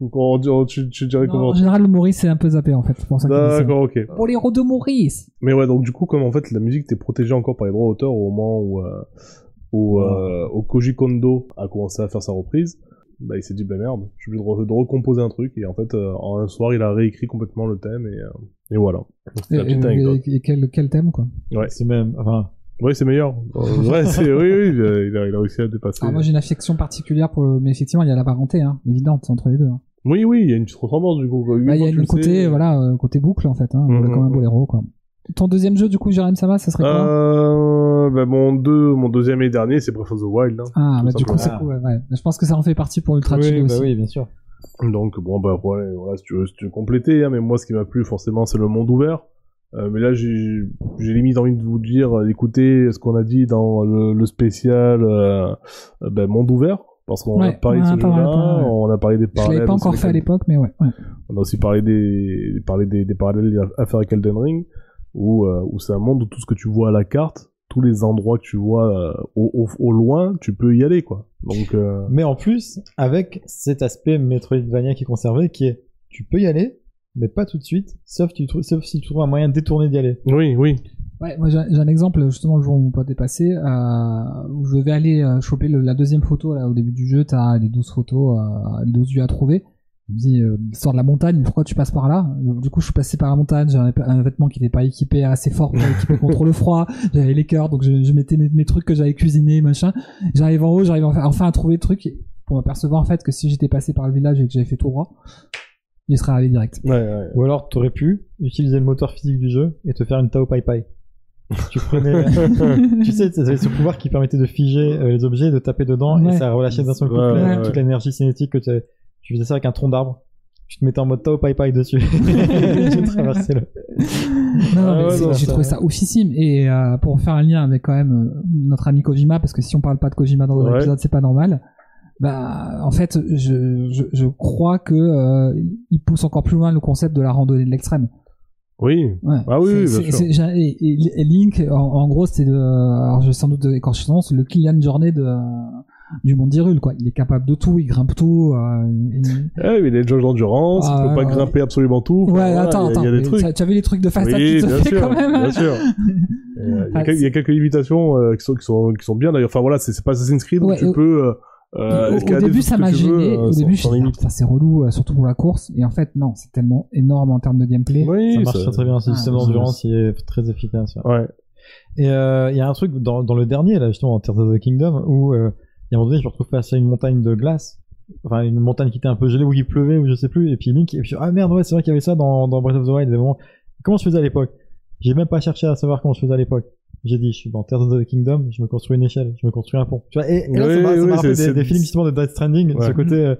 Donc, on, on- tu, tu dirais Non, comment en général, le Maurice c'est un peu zappé en fait. D'accord, ok. Pour les héros de Maurice. Mais ouais, donc du coup, comme en fait la musique était protégée encore par les droits d'auteur au moment où, euh, où, euh, où Koji Kondo a commencé à faire sa reprise, bah il s'est dit bah merde, je suis obligé de, re- de recomposer un truc et en fait euh, en un soir il a réécrit complètement le thème et, euh, et voilà. C'était la Et, petite et- anecdote. et quel, quel thème quoi? Ouais. C'est même, enfin, Ouais, c'est meilleur. Euh, ouais, c'est oui, oui, il a, il a- il a réussi à dépasser. Alors moi j'ai une affection particulière pour le... mais effectivement il y a la parenté hein, évidente entre les deux. hein. Oui, oui, il y a une petite ressemblance du coup. Bah, il y a une côté voilà euh, côté boucle en fait hein, Mhm. comme un boléro quoi. Ton deuxième jeu du coup Jérém Sama ça serait quoi? Euh, bah, mon deux, mon deuxième et dernier, c'est Breath of the Wild. hein. Ah bah du coup c'est cool ouais, ouais. Je pense que ça en fait partie pour Ultra oui, Chill bah aussi. oui, bien sûr. Donc bon bah ouais, voilà, si tu veux, si tu veux compléter, hein, mais moi ce qui m'a plu forcément c'est le monde ouvert. Euh, mais là j'ai j'ai limite envie de vous dire euh, écoutez ce qu'on a dit dans le, le spécial euh, ben, monde ouvert parce qu'on a parlé de on ce jeu-là, ouais. on a parlé des Je parallèles. l'avais pas encore fait à Elden- l'époque mais ouais. ouais. On a aussi parlé des parlé des, des parallèles à faire avec Elden Ring où euh, où c'est un monde où tout ce que tu vois à la carte, tous les endroits que tu vois euh, au, au, au loin, tu peux y aller quoi. Donc euh, Mais en plus, avec cet aspect Metroidvania qui est conservé, qui est, tu peux y aller, mais pas tout de suite, sauf, tu sauf si tu trouves un moyen détourné d'y aller. oui, oui. Ouais, moi j'ai un exemple justement le jour où mon pote est passé, euh, où je devais aller euh, choper le- la deuxième photo là au début du jeu, t'as les 12 photos, euh, les 12 yeux à trouver. Il me dit euh, l'histoire de la montagne, pourquoi tu passes par là Donc, Du coup je suis passé par la montagne, j'avais un, un vêtement qui n'était pas équipé assez fort pour équiper contre le froid, j'avais les cœurs, donc je, je mettais mes, mes trucs que j'avais cuisinés, machin. J'arrive en haut, j'arrive enfin, enfin à trouver le truc pour m'apercevoir en fait que si j'étais passé par le village et que j'avais fait tout droit, il serait arrivé direct. Ouais, ouais. Ou alors, t'aurais pu utiliser le moteur physique du jeu et te faire une Tao Pai Pai. tu prenais, tu sais, t'avais ce pouvoir qui permettait de figer euh, les objets, de taper dedans Ouais. et ça relâchait d'un seul coup Ouais, toute la- ouais, toute ouais. l'énergie cinétique que tu tu faisais ça avec un tronc d'arbre. Tu te mettais en mode Tao Pai Pai dessus. tu traversais le. Non, non, Ah ouais, j'ai trouvé ça oufissime. Et euh, pour faire un lien avec quand même euh, notre ami Kojima, parce que si on parle pas de Kojima dans Ouais. l'épisode, c'est pas normal. Bah, en fait, je, je, je crois que euh, il pousse encore plus loin le concept de la randonnée de l'extrême. Oui. Ouais. Ah oui, bien sûr. et, et Link, en, en gros, c'est alors je vais sans doute écorcher son nom, c'est le Kylian Journey de du monde d'Hyrule, quoi. Il est capable de tout, il grimpe tout. euh, il- Eh, mais il y a des jauges d'endurance, Ah, il peut pas ouais. grimper absolument tout. Ouais, voilà, attends, il y a- attends. Il y a des Tu as vu les trucs de Fast Oui, qui te bien sûr, quand même. bien sûr. Euh, Il y, a Ah, quelques- il y a quelques limitations euh, qui, sont, qui, sont, qui sont bien d'ailleurs. Enfin voilà, c'est pas Assassin's Creed où Ouais, tu au- peux euh, euh, au, au escalader début, ça m'a gêné. euh, au sans- début, je me suis dit, limite. putain, c'est relou, euh, surtout pour la course. Et en fait, non, c'est tellement énorme en termes de gameplay. Oui, Ça marche très très bien. Ce Ah, système ça- d'endurance, il est très efficace. ouais. Et euh, il y a un truc dans, dans le dernier, là, justement, en Tears of the Kingdom, où un moment donné, je me retrouve face à une montagne de glace. Enfin, une montagne qui était un peu gelée, où il pleuvait, ou je sais plus. Et puis Link, et puis, ah merde, ouais, c'est vrai qu'il y avait ça dans, dans Breath of the Wild. Et bon, comment je faisais à l'époque? J'ai même pas cherché à savoir comment je faisais à l'époque. J'ai dit, je suis dans Tears of the Kingdom, je me construis une échelle, je me construis un pont. Tu vois, et, et là, Oui, ça m'a oui, rappelé des, des films justement de Death Stranding, Ouais. ce côté, euh,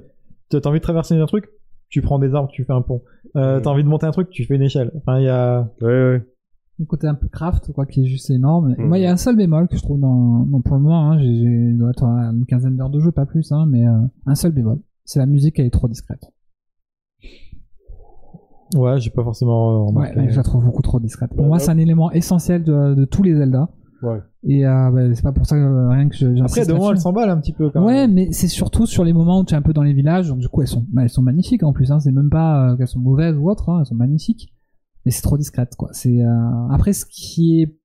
tu as envie de traverser un truc, tu prends des arbres, tu fais un pont. Euh, Ouais. T'as envie de monter un truc, tu fais une échelle. Enfin, il y a... Ouais, ouais. Le côté un peu craft, quoi, qui est juste énorme. Moi, il y a un seul bémol que je trouve dans, dans pour le moment, hein, j'ai, une quinzaine d'heures de jeu, pas plus, hein, mais euh, un seul bémol. C'est la musique, elle est trop discrète. Ouais, j'ai pas forcément euh, remarqué. ouais, je la trouve beaucoup trop discrète. Pour moi, c'est un élément essentiel de, de tous les Zelda. Ouais. Et euh, bah, c'est pas pour ça que rien que je, Après, de moment, elle s'emballe un petit peu quand Ouais, même. mais c'est surtout sur les moments où tu es un peu dans les villages. Donc, du coup, elles sont, bah, elles sont magnifiques en plus. Hein. C'est même pas qu'elles sont mauvaises ou autres. Hein. Elles sont magnifiques. Mais c'est trop discrète, quoi. C'est euh, après ce qui est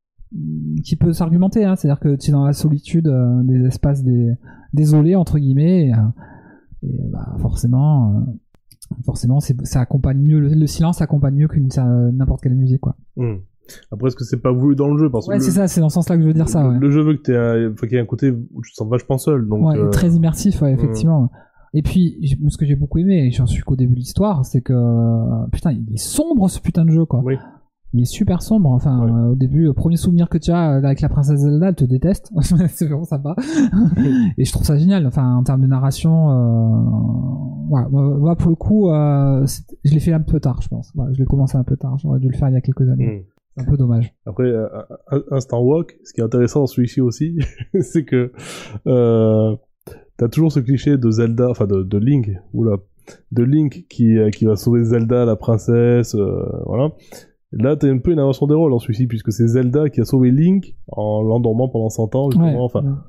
qui peut s'argumenter. Hein. C'est-à-dire que tu es dans la solitude euh, des espaces des désolés entre guillemets. Et, euh, et, bah, forcément, euh, forcément, c'est ça accompagne mieux le, le silence accompagne mieux qu'une n'importe quelle musique, quoi. Hmm. Après, est-ce que c'est pas voulu dans le jeu? Parce que Ouais, le, c'est ça. C'est dans ce sens-là que je veux dire ça. le- Ouais. le jeu veut que qu'il y ait un côté où tu te sens vachement seul. Donc, ouais, euh, très immersif, ouais, effectivement. Et puis, ce que j'ai beaucoup aimé, et j'en suis qu'au début de l'histoire, c'est que euh, putain, il est sombre ce putain de jeu, quoi. Oui. Il est super sombre. Enfin, Ouais. euh, au début, le premier souvenir que tu as euh, avec la princesse Zelda, elle te déteste. c'est vraiment sympa. et je trouve ça génial. Enfin, en termes de narration, euh... ouais, moi, pour le coup, euh, je l'ai fait un peu tard, je pense. Ouais, je l'ai commencé un peu tard. J'aurais dû le faire il y a quelques années. hmm. C'est un peu dommage. Après, euh, Instant Walk, ce qui est intéressant dans celui-ci aussi, c'est que euh, t'as toujours ce cliché de Zelda, enfin de, de Link, oula, de Link qui, euh, qui va sauver Zelda, la princesse, euh, voilà. Là, t'as un peu une inversion des rôles dans celui-ci, puisque c'est Zelda qui a sauvé Link en l'endormant pendant 100 ans, justement. Ouais. Enfin,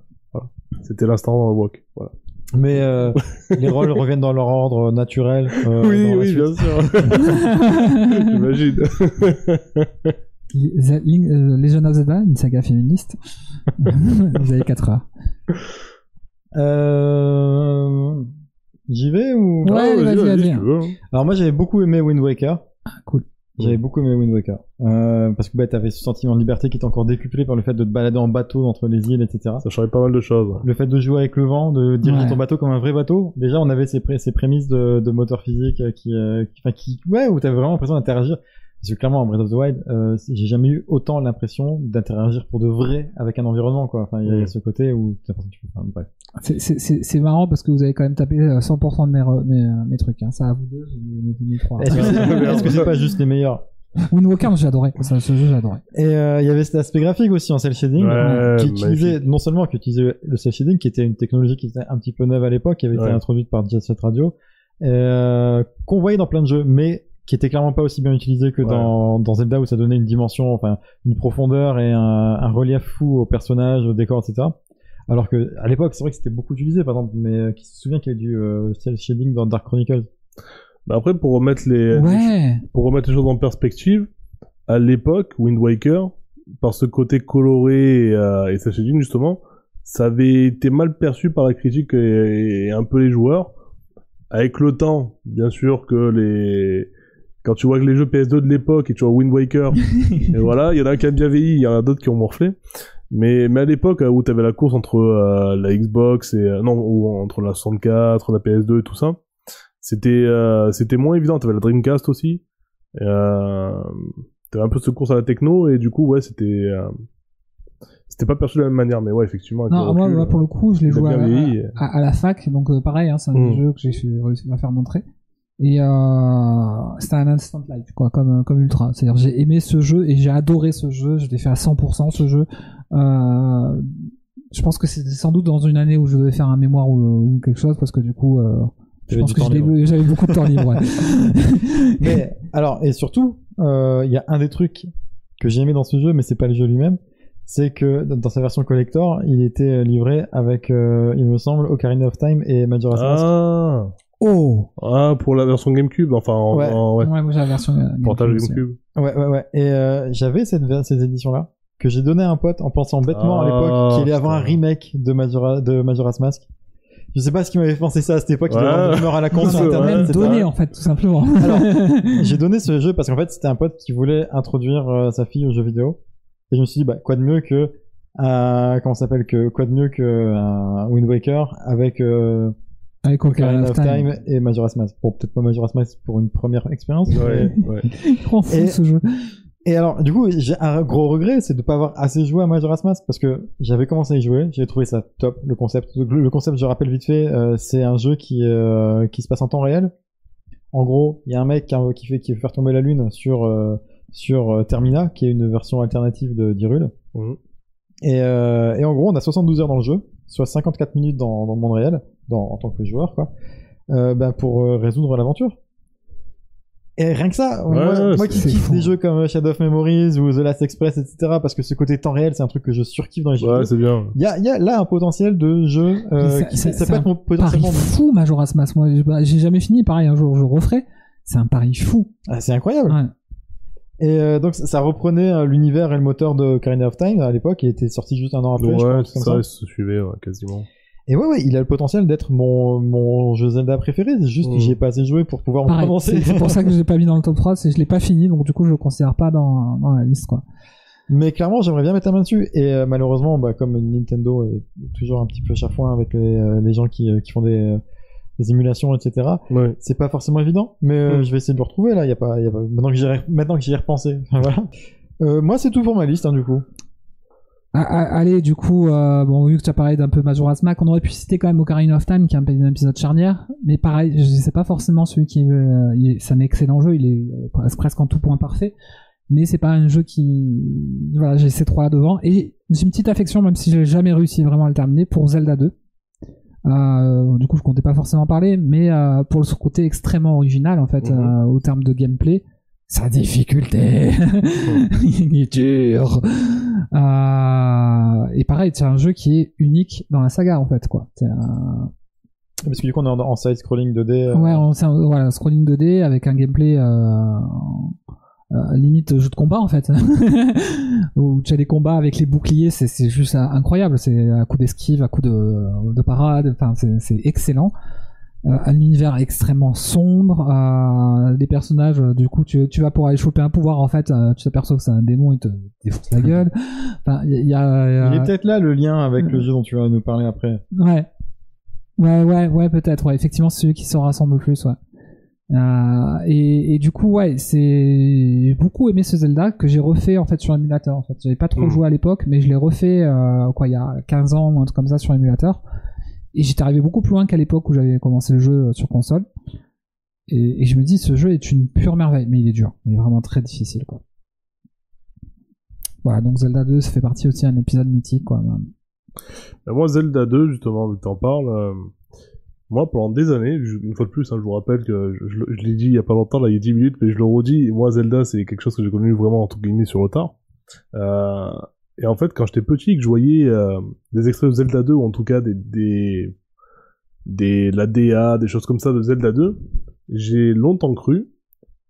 c'était l'instant Walk, voilà. Mais euh, les rôles reviennent dans leur ordre naturel. euh, oui, dans oui, suite. bien sûr. J'imagine. The- Link- Legend of Zelda, une saga féministe. Vous avez 4 heures. Euh... J'y vais ou Ouais, Ah, vas-y, vas-y. si tu veux, hein. Alors moi j'avais beaucoup aimé Wind Waker. Ah, cool. J'avais beaucoup aimé Wind Waker. Euh, parce que bah, t'avais ce sentiment de liberté qui était encore décuplé par le fait de te balader en bateau entre les îles, etc. Ça changerait pas mal de choses. Le fait de jouer avec le vent, de diriger Ouais. ton bateau comme un vrai bateau. Déjà on avait ces, pré- ces prémices de, de moteur physique qui, euh, qui, enfin, qui, ouais, où t'avais vraiment l'impression d'interagir. Parce que clairement en Breath of the Wild, euh, j'ai jamais eu autant l'impression d'interagir pour de vrai avec un environnement, quoi. Enfin, il y a ce côté où t'as l'impression que tu peux, enfin, bref. C'est- C'est c'est- c'est marrant parce que vous avez quand même tapé euh, 100% de mes, mes, euh, mes trucs. Hein. Ça, à vous deux, j'ai mis, j'ai mis trois. Est-ce que c'est pas juste les meilleurs? Wind Walker, moi, j'ai adoré. Ça, ce jeu, j'ai adoré. Et euh, il y avait cet aspect graphique aussi en cell shading, Ouais, qui utilisait magnifique. non seulement qui utilisait le cell shading, qui était une technologie qui était un petit peu neuve à l'époque, qui avait Ouais. été introduite par Jet Set Radio, euh, qu'on voyait dans plein de jeux, mais qui était clairement pas aussi bien utilisé que Ouais. dans, dans Zelda où ça donnait une dimension, enfin une profondeur et un, un relief fou aux personnages, aux décors, etc. Alors que à l'époque, c'est vrai que c'était beaucoup utilisé, par exemple, mais euh, qui se souvient qu'il y a du euh, cell shading dans Dark Chronicles Bah après, pour remettre les, Ouais. pour remettre les choses en perspective, à l'époque, Wind Waker, par ce côté coloré et, euh, et shading, justement, ça avait été mal perçu par la critique et, et un peu les joueurs. Avec le temps, bien sûr que les... Quand tu vois que les jeux PS2 de l'époque et tu vois Wind Waker, et voilà, il y en a qui a bien vieilli, il y en a d'autres qui ont morflé. Mais, mais à l'époque, euh, où t'avais la course entre euh, la Xbox et... euh, non, ou entre la 64, la PS2 et tout ça, c'était euh, c'était moins évident. T'avais la Dreamcast aussi. T'avais un peu ce course à la techno et du coup ouais c'était c'était pas perçu de la même manière. Mais ouais effectivement. Non, moi, pour le coup, je l'ai joué à, vieilli. à, à la fac, donc euh, pareil, hein, c'est un Mm. jeu que j'ai réussi à faire montrer. Et euh, c'était un instant life, quoi, comme, comme Ultra. C'est-à-dire, j'ai aimé ce jeu et j'ai adoré ce jeu. Je l'ai fait à 100% ce jeu. Euh, je pense que c'était sans doute dans une année où je devais faire un mémoire ou, ou quelque chose, parce que du coup, euh, je pense que j'avais beaucoup de temps libre. ouais. Mais alors et surtout, euh, il y a un des trucs que j'ai aimé dans ce jeu, mais c'est pas le jeu lui-même, c'est que dans sa version collector, il était livré avec, euh, il me semble, Ocarina of Time et Majora's Mask. Ah oh ah pour la version GameCube enfin en, Ouais. en- ouais, Ouais, moi j'ai la version. euh, portage GameCube aussi. GameCube. Ouais, ouais, ouais. Et euh, j'avais cette, ces éditions-là que j'ai donné à un pote en pensant bêtement à Ah, l'époque qu'il allait avoir un remake de, Majora, de Majora's Mask. Je sais pas ce qui m'avait pensé ça à cette époque, il rumeur à la con sur internet, donné en fait, tout simplement. Alors, j'ai donné ce jeu parce qu'en fait c'était un pote qui voulait introduire euh, sa fille au jeu vidéo et je me suis dit bah quoi de mieux que euh, comment ça s'appelle que quoi de mieux que un Wind Waker avec euh, Avec Ocarina Ocarina of Time et Majora's Mask bon peut-être pas Majora's Mask pour une première expérience. Ouais, ouais. Et- ce jeu. et alors du coup j'ai un gros regret c'est de pas avoir assez joué à Majora's Mask parce que j'avais commencé à y jouer j'ai trouvé ça top le concept. Le, concept je rappelle vite fait euh, c'est un jeu qui euh, qui se passe en temps réel. En gros il y a un mec qui, qui fait qui veut faire tomber la lune sur euh, sur euh, Termina qui est une version alternative de d'Hyrule. Mhm. et, euh, et en gros on a 72 heures dans le jeu soit 54 minutes dans, dans le monde réel dans, en tant que joueur quoi euh, ben, pour euh, résoudre l'aventure et rien que ça, Ouais, moi, ouais, moi qui kiffe fou. des jeux comme Shadow of Memories ou The Last Express, etc., parce que ce côté temps réel, c'est un truc que je surkiffe dans les jeux. Ouais, c'est bien. Il y a, il y a là un potentiel de jeu euh, ça- qui ça- ça, c'est peut un être mon- Pari potentiellement. fou, Majora's Mask. Moi, j'ai- bah, jamais fini. Pareil, un jour je referai. C'est un pari fou. Ah, c'est incroyable. Ouais. Et euh, donc ça, reprenait euh, l'univers et le moteur de Ocarina of Time à l'époque, il était sorti juste un an après. je ouais, comme ça, ça. il se suivait, ouais, quasiment. Et ouais, ouais, il a le potentiel d'être mon, mon jeu Zelda préféré. C'est juste Mm. que j'y ai pas assez joué pour pouvoir me Pareil. C'est c'est pour ça que je l'ai pas mis dans le top 3. C'est que je l'ai pas fini, donc du coup je le considère pas dans, dans la liste, quoi. Mais clairement, j'aimerais bien mettre la main dessus. Et euh, malheureusement, bah, comme Nintendo est toujours un petit peu chafouin avec les, euh, les gens qui, euh, qui font des, euh, des émulations, etc. Ouais. C'est pas forcément évident, mais euh, Mm. je vais essayer de le retrouver là. Il y a pas, il y a pas... Maintenant que j'y ai, maintenant que j'y ai repensé, voilà. Euh, moi, c'est tout pour ma liste, hein, du coup. Ah, ah, allez, du coup, euh, bon, vu que tu as parlé d'un peu Majora's Mask, on aurait pu citer quand même Ocarina of Time, qui est un, un épisode charnière. Mais pareil, je sais pas forcément celui qui, est, euh, c'est un excellent jeu, il est euh, presque- en tout point parfait. Mais c'est pas un jeu qui, voilà, j'ai ces trois là devant. Et j'ai une petite affection, même si j'ai jamais réussi vraiment à le terminer, pour Zelda 2. Euh, du coup, je comptais pas forcément en parler, mais euh, pour le côté extrêmement original, en fait, euh, au terme de gameplay, sa difficulté, il est dur. Euh, et pareil, c'est un jeu qui est unique dans la saga, en fait, quoi. Un- Parce que du coup, on est en, en side-scrolling 2D. euh, Ouais, on- un voilà, scrolling 2D avec un gameplay euh, euh, limite jeu de combat en fait. Où tu as des combats avec les boucliers, c'est juste incroyable. C'est à coup d'esquive, à coup de, de parade, enfin c'est excellent. Euh, un univers extrêmement sombre, euh, des personnages, euh, du coup tu, tu vas pour aller choper un pouvoir en fait, tu t'aperçois que c'est un démon, il te défonce la gueule. Enfin, il y a, y a- Il est peut-être là le lien avec le jeu dont tu vas nous parler après. Ouais. Ouais, ouais, ouais, peut-être. Ouais, effectivement, c'est celui qui se rassemble le plus, ouais. Euh, et, et du coup, ouais, c'est j'ai beaucoup aimé ce Zelda que j'ai refait en fait sur émulateur. En fait, j'avais pas trop Mhm. joué à l'époque, mais je l'ai refait euh, quoi il y a 15 ans ou un truc comme ça sur émulateur. Et j'étais arrivé beaucoup plus loin qu'à l'époque où j'avais commencé le jeu euh, sur console. Et, je me dis, ce jeu est une pure merveille, mais il est dur, il est vraiment très difficile, quoi. Voilà, donc Zelda 2, ça fait partie aussi d'un épisode mythique, quoi. Ben, moi, Zelda 2, justement, que t'en parles, euh, moi, pendant des années, une fois de plus, hein, je vous rappelle que je, l'ai dit il y a pas longtemps, là, il y a 10 minutes, mais je le redis, moi, Zelda, c'est quelque chose que j'ai connu vraiment, entre guillemets, sur le tard. Euh, et en fait, quand j'étais petit, que je voyais euh, des extraits de Zelda 2, ou en tout cas des, des, des, la DA, des choses comme ça de Zelda 2, j'ai longtemps cru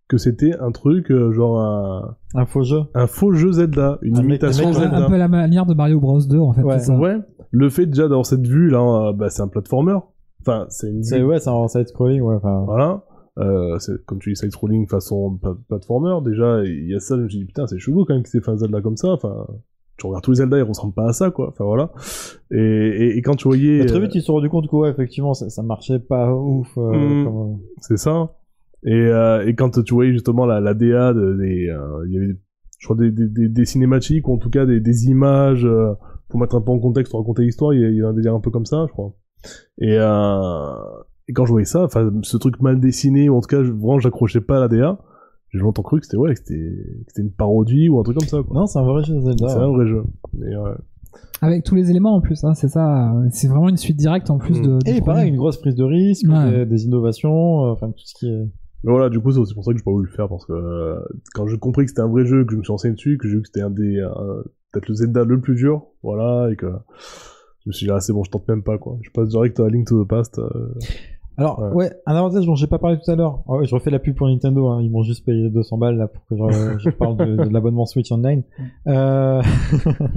que c'était un truc, euh, genre un, Un faux jeu. un faux jeu Zelda, une Un mec- imitation un Zelda. Un peu la manière de Mario Bros 2, en fait. Ouais. c'est ça. Ouais, le fait déjà d'avoir cette vue là, euh, bah, c'est un platformer. Enfin, c'est une C'est ouais, c'est en side-scrolling, ouais. Voilà. Euh, c'est comme tu dis side-scrolling façon pla- platformer. Déjà, il y a ça. Je me suis dit putain, c'est chelou quand même que c'est fait un Zelda comme ça. Enfin, tu regardes tous les Zelda, ils ressemblent pas à ça, quoi. Enfin voilà. Et, et, et quand tu voyais, Mais très euh, vite, ils se sont rendu compte que, ouais, effectivement, ça, ça marchait pas ouf. euh, Mm. comme, euh, c'est ça. Et, euh, et quand tu voyais justement la, la DA, de- des, euh, il y avait, je crois, des, des, des, des cinématiques ou en tout cas des, des images pour mettre un peu en contexte, pour raconter l'histoire. Il y, a, il y a un délire un peu comme ça, je crois. Et, et quand je voyais ça, enfin, ce truc mal dessiné ou en tout cas, je, vraiment, j'accrochais pas à la DA. J'ai longtemps cru que c'était ouais, que c'était une parodie ou un truc comme ça. Quoi. Non, c'est un vrai jeu Zelda. C'est un vrai jeu. Et, ouais. Avec tous les éléments en plus, hein, c'est ça. euh, C'est vraiment une suite directe en plus Mm. de. Et pareil, une grosse prise de risque, Ouais. des, des innovations, euh, enfin tout ce qui est. Mais voilà, du coup, c'est aussi pour ça que j'ai pas voulu le faire parce que euh, quand j'ai compris que c'était un vrai jeu, que je me suis renseigné dessus, que j'ai vu que c'était un des peut-être le Zelda le plus dur, voilà, et que je me suis dit ah c'est bon, je tente même pas quoi. Je passe direct à Link to the Past. Alors, Ouais. ouais. un avantage dont j'ai pas parlé tout à l'heure. Ah ouais, je refais la pub pour Nintendo, hein. ils m'ont juste payé 200 balles là pour que je, je parle de, de l'abonnement Switch Online. Euh...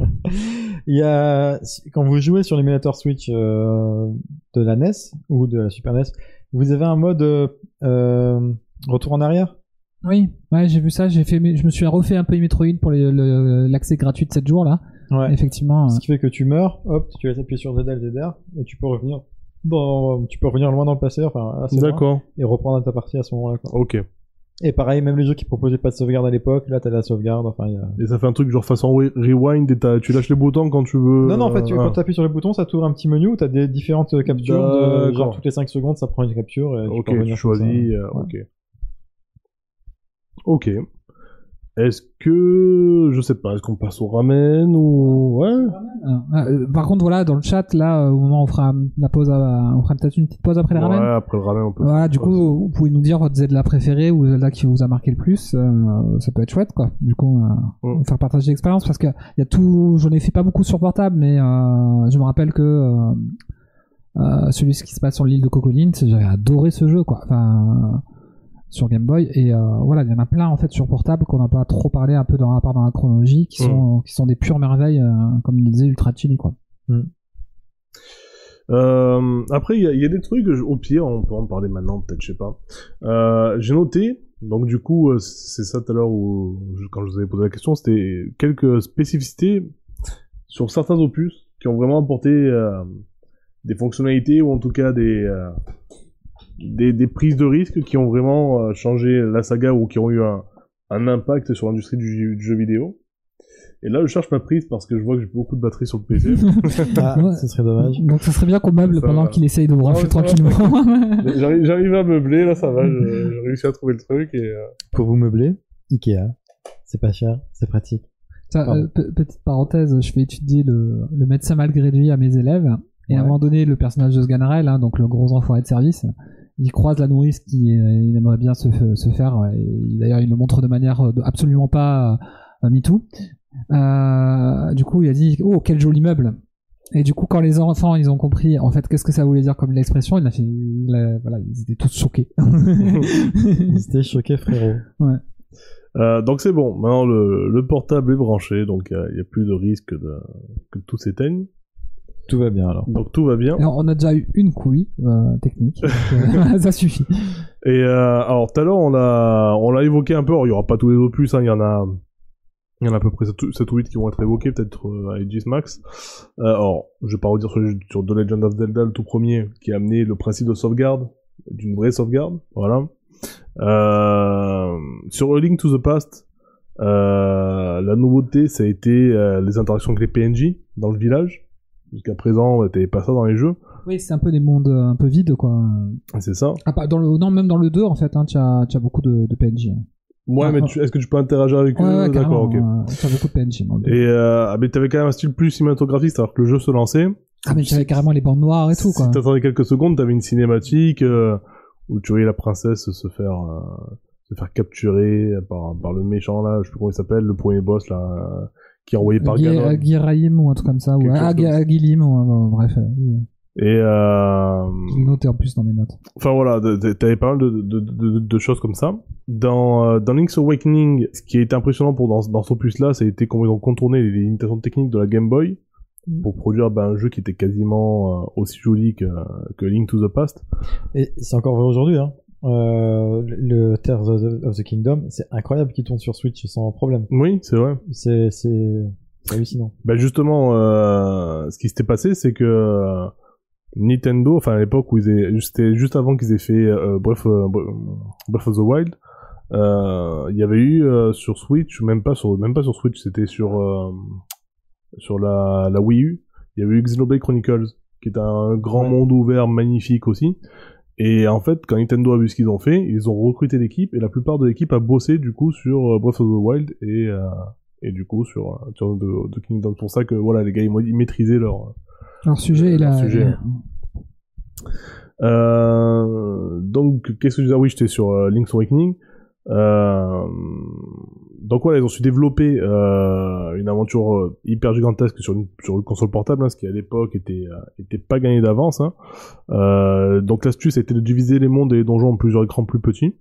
Il y a, quand vous jouez sur l'émulateur Switch euh, de la NES ou de la Super NES, vous avez un mode euh, euh, retour en arrière? Oui, ouais, j'ai vu ça. J'ai fait, je me suis refait un peu Metroid pour l'accès gratuit de 7 jours là. Ouais. Effectivement. Ce qui fait que tu meurs, hop, tu vas appuyer sur ZL, ZR, et tu peux revenir dans, tu peux revenir loin dans le passé, enfin, assez loin, D'accord. et reprendre ta partie à ce moment-là, quoi. Ok. Et pareil, même les jeux qui proposaient pas de sauvegarde à l'époque, là, t'as la sauvegarde, enfin, il y a... Et ça fait un truc genre façon re- rewind et t'as- tu lâches les boutons quand tu veux. Non, non, en fait, tu, euh, quand t'appuies sur les boutons, ça t'ouvre un petit menu où t'as des différentes captures, de, D'accord. genre toutes les 5 secondes, ça prend une capture, et tu Ok, peux revenir tu comme ça. choisis. euh. Ok. Ok. Est-ce que je sais pas, est-ce qu'on passe au ramen ou ouais? Euh, euh, par contre, voilà, dans le chat, là, euh, au moment où on fera la pause, à- on fera peut-être une petite pause après Ouais, ramen. après le ramen on peut. Voilà, du coup, vous pouvez nous dire votre Zelda préféré ou Zelda qui vous a marqué le plus. euh, ça peut être chouette, quoi. Du coup, euh, Mm. faire partager l'expérience parce que y a tout. J'en ai fait pas beaucoup sur portable, mais euh, je me rappelle que euh, euh, celui qui se passe sur l'île de Cocoline, j'avais adoré ce jeu, quoi. Enfin, euh, sur Game Boy et euh, voilà, il y en a plein en fait sur portable qu'on n'a pas trop parlé un peu dans la part dans la chronologie, qui sont qui sont des pures merveilles, euh, comme il disait Ultra Chili, quoi. Euh, après, il y, y a des trucs, au pire, on peut en parler maintenant, peut-être, je sais pas. J'ai noté, donc du coup, c'est ça tout à l'heure quand je vous avais posé la question, c'était quelques spécificités sur certains opus qui ont vraiment apporté des fonctionnalités ou en tout cas des, des, des prises de risques qui ont vraiment euh, changé la saga ou qui ont eu un, un impact sur l'industrie du, du jeu vidéo. Et là, je cherche ma prise parce que je vois que j'ai beaucoup de batterie sur le PC. Ah, Ouais. ce serait dommage. Donc ça serait bien qu'on meuble Ça pendant qu'il essaye de vous rafler ouais, ça va. tranquillement. J'arrive à meubler, là ça va, je- j'ai réussi à trouver le truc et... euh, Pour vous meubler, Ikea. C'est pas cher, c'est pratique. Euh, pe- petite parenthèse, je fais étudier le, le médecin malgré lui à mes élèves. Et à un moment donné, le personnage de Sganarelle, hein, donc le gros enfoiré de service, il croise la nourrice qui euh, il aimerait bien se, se faire. euh, Et d'ailleurs, il le montre de manière euh, absolument pas euh, MeToo. Euh, du coup, il a dit Oh, quel joli meuble Et du coup, quand les enfants ils ont compris en fait qu'est-ce que ça voulait dire comme l'expression, il a fait, il a- voilà, ils étaient tous choqués. Ils étaient choqués, frérot. euh, donc c'est bon, maintenant le, le portable est branché, donc il n'y a plus de risque de, que tout s'éteigne. Tout va bien alors. Donc tout va bien. Alors, on a déjà eu une couille euh, technique, donc, ça suffit. Et euh, alors tout à l'heure on l'a on l'a évoqué un peu, alors il y aura pas tous les opus, hein, il y en a il y en a à peu près 7 ou 8 qui vont être évoqués, peut-être euh, à Aegis Max. Euh, alors, je vais pas redire sur, sur The Legend of Zelda, le tout premier, qui a amené le principe de sauvegarde, d'une vraie sauvegarde, voilà. Euh, sur A Link to the Past, euh, la nouveauté, ça a été euh, les interactions avec les PNJ dans le village. Jusqu'à présent, t'avais pas ça dans les jeux. Oui, c'est un peu des mondes euh, un peu vides, quoi. C'est ça. Ah, pas dans le, non, même dans le 2, en fait, hein, tu as, beaucoup de, de PNJ. hein. Ouais, Ah, mais ah. est-ce que tu peux interagir avec Ouais, eux? ouais, D'accord, ok. tu as beaucoup de PNJ dans le 2. Et euh, ah, mais t'avais quand même un style plus cinématographique, c'est-à-dire que le jeu se lançait. Ah, mais tu avais carrément les bandes noires et tout, quoi. Si t'attendais quelques secondes, t'avais une cinématique euh, où tu voyais la princesse se faire euh, se faire capturer par par le méchant là, je sais plus comment il s'appelle, le premier boss là, qui est envoyé par Guy- Ganon. ou un truc comme ça, ou ah, comme ça. Guilim, ou, euh, bref. euh, Et euh, noté en plus dans mes notes. enfin voilà, t'avais pas mal de, de, de, de choses comme ça. Dans euh, dans Link's Awakening, ce qui a été impressionnant pour dans dans ce opus là, ça a été comment ils ont contourné les limitations techniques de la Game Boy pour produire ben, un jeu qui était quasiment euh, aussi joli que, que Link to the Past. Et c'est encore vrai aujourd'hui, hein. Euh, le Tears of the, Kingdom, c'est incroyable qu'il tourne sur Switch sans problème. Oui, c'est vrai. C'est, hallucinant. Bah justement, euh, ce qui s'était passé, c'est que euh, Nintendo, enfin à l'époque où ils aient, c'était juste avant qu'ils aient fait euh, Breath, euh, Breath of the Wild, euh, il y avait eu euh, sur Switch, même pas sur, même pas sur Switch, c'était sur euh, sur la, la Wii U, il y avait eu Xenoblade Chronicles, qui est un grand Ouais. monde ouvert magnifique aussi. Et en fait, quand Nintendo a vu ce qu'ils ont fait, ils ont recruté l'équipe et la plupart de l'équipe a bossé du coup sur euh, Breath of the Wild et euh, et du coup sur euh, sur de, de Kingdom. C'est pour ça que voilà, les gars ils, maîtrisaient leur Leur sujet et Leur la. sujet. Euh, donc, qu'est-ce que je disais Ah Oui, j'étais sur euh, Link's Awakening. Donc voilà, ils ont su développer euh, une aventure euh, hyper gigantesque sur une, sur une console portable, hein, ce qui à l'époque était, euh, était pas gagné d'avance. Hein. Euh, donc l'astuce était de diviser les mondes et les donjons en plusieurs écrans plus petits.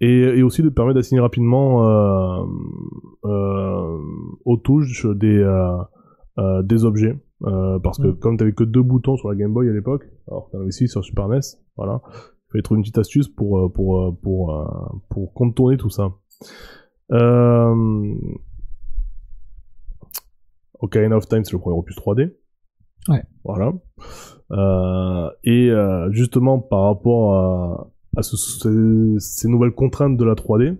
Et, et aussi de permettre d'assigner rapidement euh, euh, aux touches des, des objets. Euh, parce que Mm. comme t'avais que deux boutons sur la Game Boy à l'époque, alors t'en avais six sur Super NES, voilà, il fallait trouver une petite astuce pour pour pour pour contourner tout ça. Euh... Ocarina of Time, c'est le premier opus 3D. Ouais. Voilà. Euh, et euh, justement par rapport à, à ce- ce- ces nouvelles contraintes de la 3D,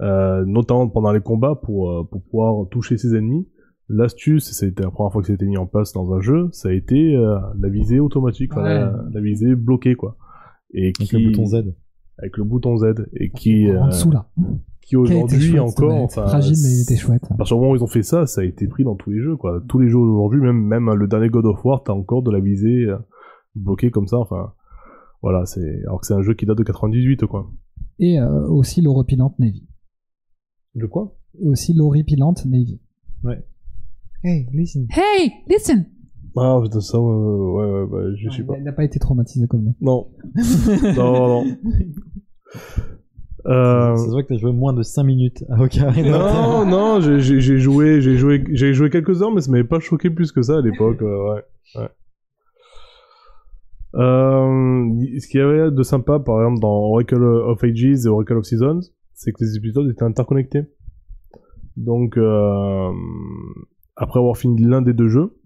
euh, notamment pendant les combats pour euh, pour pouvoir toucher ses ennemis, L'astuce, et ça a été la première fois que ça a été mis en place dans un jeu, ça a été euh, la visée automatique, Ouais. la, la visée bloquée, quoi. Et Avec qui, le bouton Z. Avec le bouton Z. Et qui, En euh, dessous là. Qui aujourd'hui encore, enfin, fragile mais il était chouette. à partir du moment où ils ont fait ça, ça a été pris dans tous les jeux, quoi. Tous les jeux aujourd'hui, même, même le dernier God of War, t'as encore de la visée euh, bloquée comme ça, enfin. Voilà, c'est, alors que c'est un jeu qui date de 98, quoi. Et euh, aussi l'horripilante Navy. De quoi? Et aussi l'horripilante Navy. Hey, listen. Hey, listen. Ah, putain, ça, ouais, ouais, ouais, bah, je sais il pas. a- il n'a pas été traumatisé comme nous. Non. non, non. Euh... Ça se voit que t'as joué moins de 5 minutes à Ocarina. Non, non, j'ai- joué, j'ai joué, j'ai joué quelques heures, mais ça m'avait pas choqué plus que ça à l'époque. euh, ouais, ouais. Euh, ce qu'il y avait de sympa, par exemple, dans Oracle of Ages et Oracle of Seasons, c'est que les épisodes étaient interconnectés. Donc, euh, après avoir fini l'un des deux jeux,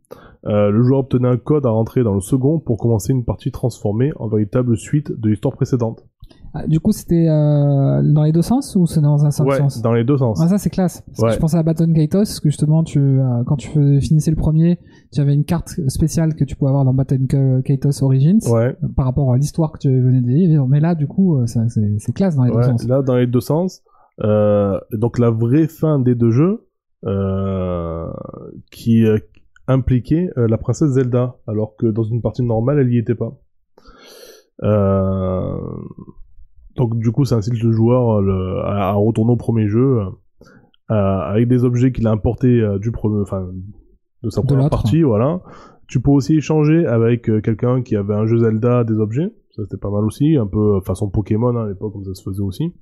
euh, le joueur obtenait un code à rentrer dans le second pour commencer une partie transformée en véritable suite de l'histoire précédente. Ah, du coup, c'était euh, dans les deux sens ou c'est dans un seul Ouais, sens? dans les deux sens. Ah, ça c'est classe. Parce Ouais. que je pensais à Baton Kaitos, que justement, tu, euh, quand tu finissais le premier, tu avais une carte spéciale que tu pouvais avoir dans Baton Ka- Kaitos Origins Ouais. euh, par rapport à l'histoire que tu venais de vivre. Mais là, du coup, euh, c'est classe dans les deux sens. là dans les deux sens. Donc la vraie fin des deux jeux qui impliquait la princesse Zelda, alors que dans une partie normale elle y était pas. Euh, donc du coup ça incite le joueur euh, le- à, à retourner au premier jeu euh, avec des objets qu'il a importés euh, du premier, enfin de sa première partie, voilà. Tu peux aussi échanger avec euh, quelqu'un qui avait un jeu Zelda des objets. Ça c'était pas mal aussi, un peu euh, façon Pokémon hein, à l'époque comme ça se faisait aussi,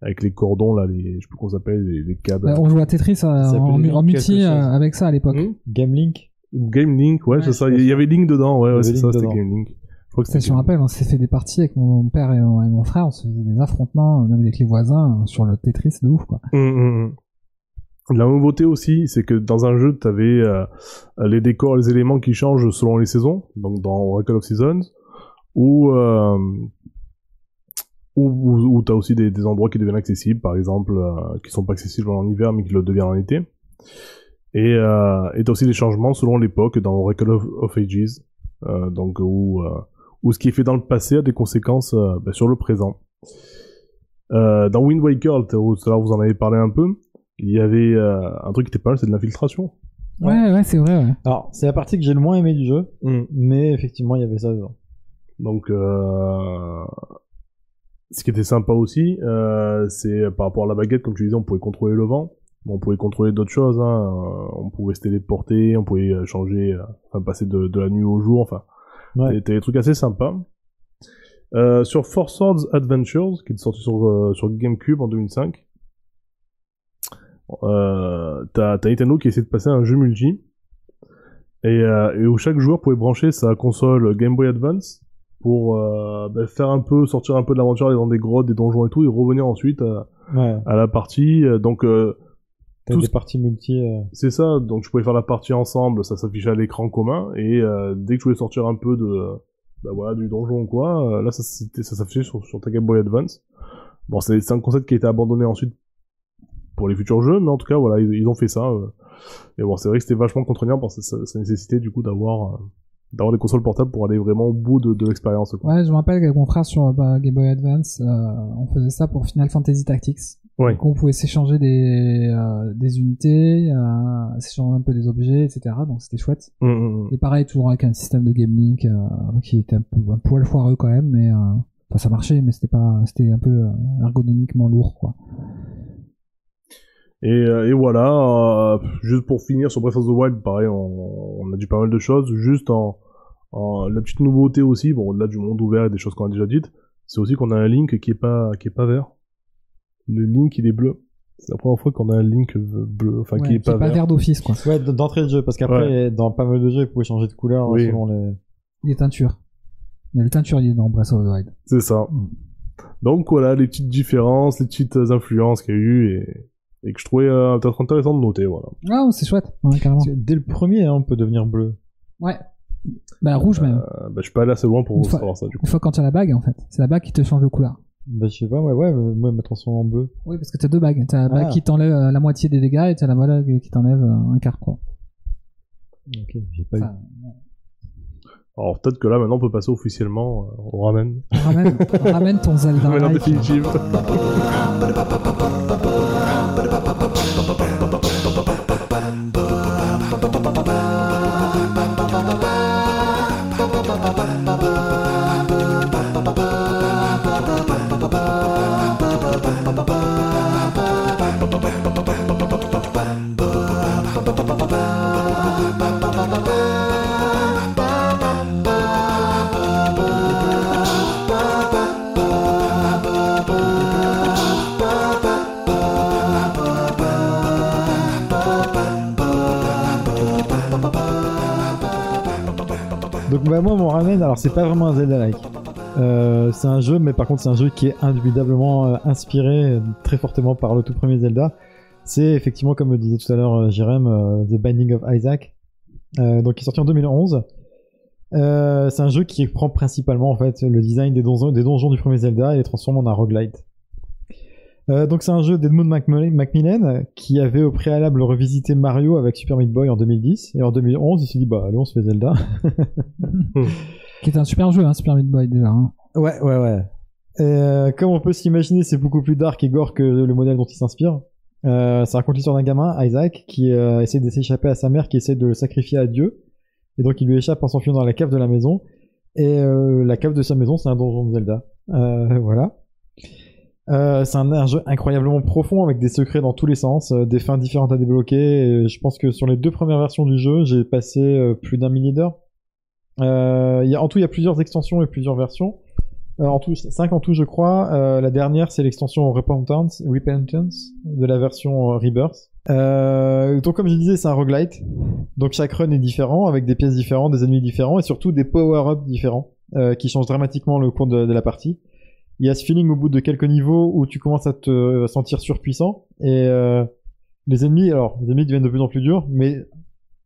avec les cordons là, les je sais plus comment ça s'appelle, les, les câbles. Euh, on jouait à Tetris euh, Ça en, en multi euh, avec ça à l'époque. Hmm? Game Link? Ou Game Link, ouais, Ouais, c'est ça. Il y, avait Link dedans, ouais, ouais c'est ça, c'était. Game Link. Crois que je me rappelle, on s'est fait des parties avec mon père et mon, frère, on se faisait des affrontements, euh, même avec les voisins, euh, sur le Tetris de ouf, quoi. Hum, hum, hum. La nouveauté aussi, c'est que dans un jeu, tu avais les décors, les éléments qui changent selon les saisons, donc dans Oracle of Seasons, ou euh, où, tu as aussi des, endroits qui deviennent accessibles, par exemple, euh, qui sont pas accessibles en hiver, mais qui le deviennent en été. Et euh, t'as aussi des changements selon l'époque dans Oracle of, Ages, euh, donc où, euh, où ce qui est fait dans le passé a des conséquences euh, bah, sur le présent. Euh, dans Wind Waker, tout à l'heure vous en avez parlé un peu, il y avait euh, un truc qui était pas mal, c'est de l'infiltration. Ouais. Ouais, ouais, c'est vrai, ouais. Alors, c'est la partie que j'ai le moins aimé du jeu, mais effectivement, il y avait ça dedans. Donc, euh, ce qui était sympa aussi, euh, c'est par rapport à la baguette, comme tu disais, on pouvait contrôler le vent. On pouvait contrôler d'autres choses, hein. on pouvait se téléporter, on pouvait changer, euh, enfin passer de, de la nuit au jour, enfin, Ouais. c'était des trucs assez sympas. Euh, sur Four Swords Adventures, qui est sorti sur, euh, sur GameCube en 2005, euh, t'as t'as Nintendo qui essaie de passer un jeu multi, et, euh, et où chaque joueur pouvait brancher sa console Game Boy Advance pour euh, bah, faire un peu, sortir un peu de l'aventure, aller dans des grottes, des donjons et tout, et revenir ensuite à, Ouais. à la partie. Donc, euh, T'as Tout des parties multi. euh, C'est ça, donc je pouvais faire la partie ensemble, ça s'affichait à l'écran commun, et euh, dès que je voulais sortir un peu de, bah voilà, du donjon ou quoi, euh, là ça, c'était- ça s'affichait sur, sur ta Game Boy Advance. Bon, c'est c'est un concept qui a été abandonné ensuite pour les futurs jeux, mais en tout cas, voilà, ils, ils ont fait ça. euh. Et bon, c'est vrai que c'était vachement contraignant parce que ça, ça nécessitait du coup d'avoir euh, d'avoir des consoles portables pour aller vraiment au bout de, de l'expérience. quoi. Ouais, je me rappelle qu'avec mon frère sur bah, Game Boy Advance, euh, on faisait ça pour Final Fantasy Tactics. Ouais. Donc on pouvait s'échanger des, euh, des unités, euh, s'échanger un peu des objets, etc. Donc c'était chouette. Hum, hum, hum. Et pareil, toujours avec un système de Game Link euh, qui était un, peu, un poil foireux quand même, mais euh, enfin ça marchait, mais c'était pas, c'était un peu euh, ergonomiquement lourd, quoi. Et, euh, et voilà, euh, juste pour finir sur Breath of the Wild, pareil, on, on a dit pas mal de choses. Juste en, en la petite nouveauté aussi, bon au-delà du monde ouvert et des choses qu'on a déjà dites, c'est aussi qu'on a un Link qui est pas qui est pas vert. Le Link il est bleu. C'est la première fois qu'on a un Link euh, bleu, enfin Ouais, qui est pas, vert. d'office, quoi. Ouais, d'entrée de jeu, parce qu'après, dans pas mal de jeux, ils pouvaient changer de couleur Oui. selon les. Il est teinture. Il y a le teinturier dans Breath of the Wild. C'est ça. Donc voilà les petites différences, les petites influences qu'il y a eu et, et que je trouvais euh, peut-être intéressant de noter. Voilà. Ah, c'est chouette, ouais, carrément. Dès le premier, hein, on peut devenir bleu. Ouais. Bah rouge même. Euh, bah, je suis pas allé assez loin pour Une vous fois- savoir ça du coup. Une fois quand tu as la bague, en fait. C'est la bague qui te change de couleur. Bah, je sais pas, ouais, ouais, euh, moi, me transforme en bleu. Oui, parce que t'as deux bagues. T'as la bague Ah. qui t'enlève euh, la moitié des dégâts et t'as la bague qui t'enlève euh, un quart, quoi. Ok, j'ai pas. Enfin, Alors peut-être que là maintenant on peut passer officiellement euh, au ramen. ramène, ramène ton Zelda. Ramen en définitive. bah moi mon ramen, alors c'est pas vraiment un Zelda-like. Euh, c'est un jeu, mais par contre c'est un jeu qui est indubitablement euh, inspiré très fortement par le tout premier Zelda. C'est effectivement, comme le disait tout à l'heure euh, Jérém, The Binding of Isaac, donc qui est sorti en 2011. Euh, c'est un jeu qui prend principalement en fait le design des donjons, des donjons du premier Zelda et les transforme en un roguelite. Euh, donc c'est un jeu d'Edmund Macmillan Macmillan, qui avait au préalable revisité Mario avec Super Meat Boy en 2010 et en 2011 il s'est dit bah allez on se fait Zelda. Qui est un super jeu, hein, Super Meat Boy déjà. Hein. Ouais, ouais, ouais. Euh, comme on peut s'imaginer, c'est beaucoup plus dark et gore que le modèle dont il s'inspire. Euh, ça raconte l'histoire d'un gamin, Isaac, qui euh, essaie de s'échapper à sa mère, qui essaie de le sacrifier à Dieu. Et donc il lui échappe en s'enfuyant dans la cave de la maison. Et euh, la cave de sa maison, c'est un donjon de Zelda. Euh, voilà. Euh, c'est un, jeu incroyablement profond avec des secrets dans tous les sens, euh, des fins différentes à débloquer. Et je pense que sur les deux premières versions du jeu, j'ai passé euh, plus d'un millier d'heures. Euh, en tout, il y a plusieurs extensions et plusieurs versions. En tout, 5 en tout, je crois. La dernière, c'est l'extension Repentance, Repentance de la version Rebirth. Donc, comme je disais, c'est un roguelite. Donc, chaque run est différent, avec des pièces différentes, des ennemis différents, et surtout des power-ups différents, qui changent dramatiquement le cours de la partie. Il y a ce feeling au bout de quelques niveaux où tu commences à te sentir surpuissant, et euh, les ennemis, alors, les ennemis deviennent de plus en plus durs, mais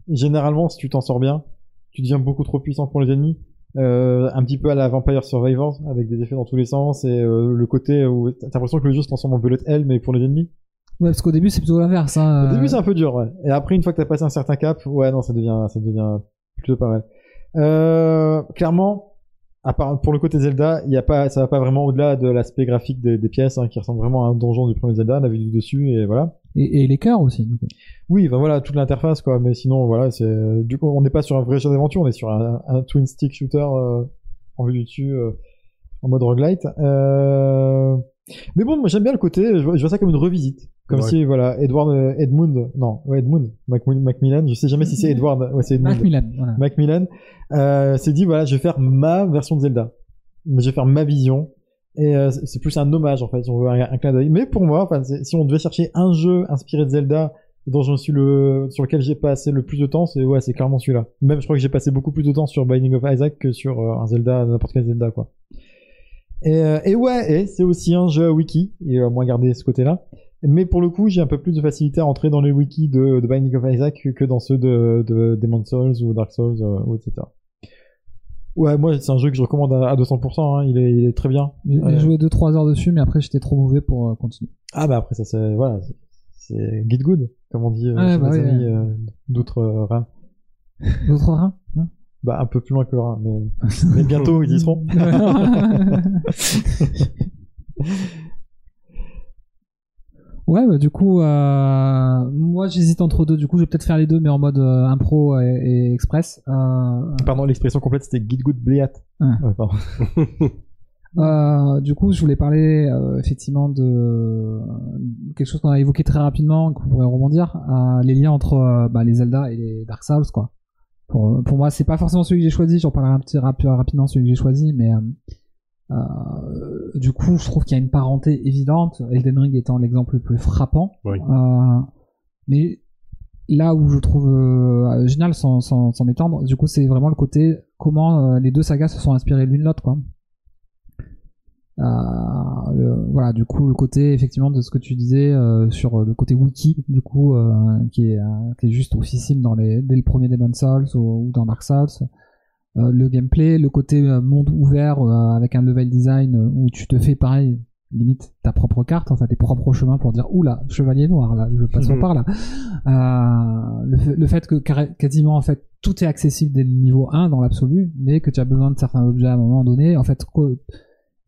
généralement, si tu t'en sors bien, tu deviens beaucoup trop puissant pour les ennemis. Euh, un petit peu à la Vampire Survivors avec des effets dans tous les sens et euh, le côté où t'as l'impression que le jeu se transforme en bullet hell mais pour les ennemis. Ouais, parce qu'au début, c'est plutôt l'inverse. Hein. Au euh, début c'est un peu dur ouais. Et après une fois que t'as passé un certain cap, ouais non ça devient ça devient plutôt pas mal. Euh, clairement, à part pour le côté Zelda, il y a pas ça va pas vraiment au-delà de l'aspect graphique des, des pièces hein, qui ressemble vraiment à un donjon du premier Zelda, on a vu du dessus et voilà. Et, cœurs aussi. du coup. Oui, ben voilà, toute l'interface, quoi. Mais sinon, voilà, c'est, du coup, on n'est pas sur un vrai jeu d'aventure, on est sur un, un twin stick shooter, euh, en vue du dessus, euh, en mode roguelite. Euh... Mais bon, moi, j'aime bien le côté, je vois, je vois ça comme une revisite. Comme Ouais. si, voilà, Edward, euh, Edmund, non, ouais, Edmund, Macmillan, Macmillan, je sais jamais si c'est Edward, ouais, c'est Edmund. Macmillan, voilà. Macmillan, euh, s'est dit, voilà, je vais faire ma version de Zelda. Je vais faire ma vision. Et euh, c'est plus un hommage, en fait, si on veut un, un clin d'œil. Mais pour moi, enfin, si on devait chercher un jeu inspiré de Zelda dont je suis le, sur lequel j'ai passé le plus de temps, c'est, ouais, c'est clairement celui-là. Même, je crois que j'ai passé beaucoup plus de temps sur Binding of Isaac que sur euh, un Zelda, n'importe quel Zelda, quoi. Et, euh, et ouais, et c'est aussi un jeu wiki, et euh, moi garder ce côté-là. Mais pour le coup, j'ai un peu plus de facilité à entrer dans les wikis de, de Binding of Isaac que- dans ceux de, de Demon's Souls ou Dark Souls, euh, ou etc. Ouais, moi, c'est un jeu que je recommande à, à 200%, hein, il, est, il est très bien. J'ai Ouais. joué 2-3 heures dessus, mais après j'étais trop mauvais pour euh, continuer. Ah bah après, ça c'est, voilà, c'est- get good, comme on dit euh, Ouais, chez bah les amis ouais. euh, d'autres rats. D'autres reins hein? Bah un peu plus loin que le rat, mais, mais bientôt ils y seront. Ouais, bah, du coup, euh, moi j'hésite entre deux. Du coup, je vais peut-être faire les deux, mais en mode euh, impro et, et express. Euh, Pardon, l'expression complète c'était get good bliat. Ouais. Ouais, pardon. Euh, du coup, je voulais parler euh, effectivement de quelque chose qu'on a évoqué très rapidement, qu'on pourrait rebondir, euh, les liens entre bah, les Zelda et les Dark Souls, quoi. Pour, pour moi, c'est pas forcément celui que j'ai choisi. J'en parlerai un petit rap- rapidement celui que j'ai choisi, mais euh, du coup, je trouve qu'il y a une parenté évidente. Elden Ring étant l'exemple le plus frappant. Oui. Euh, mais là où je trouve euh, génial, sans, sans, sans m'étendre, du coup, c'est vraiment le côté comment les deux sagas se sont inspirées l'une l'autre, quoi. Le- voilà, du coup, le côté effectivement de ce que tu disais sur le côté wiki, du coup, qui, est, qui est juste officiel dans les, dès le premier Demon Souls ou, ou dans Dark Souls. Euh, le gameplay, le côté euh, monde ouvert euh, avec un level design où tu te fais pareil, limite ta propre carte, enfin tes propres chemins pour dire oula, chevalier noir là, je passe Mhm. par là. Euh, le, fait- le fait que quasiment en fait tout est accessible dès le niveau 1 dans l'absolu, mais que tu as besoin de certains objets à un moment donné, en fait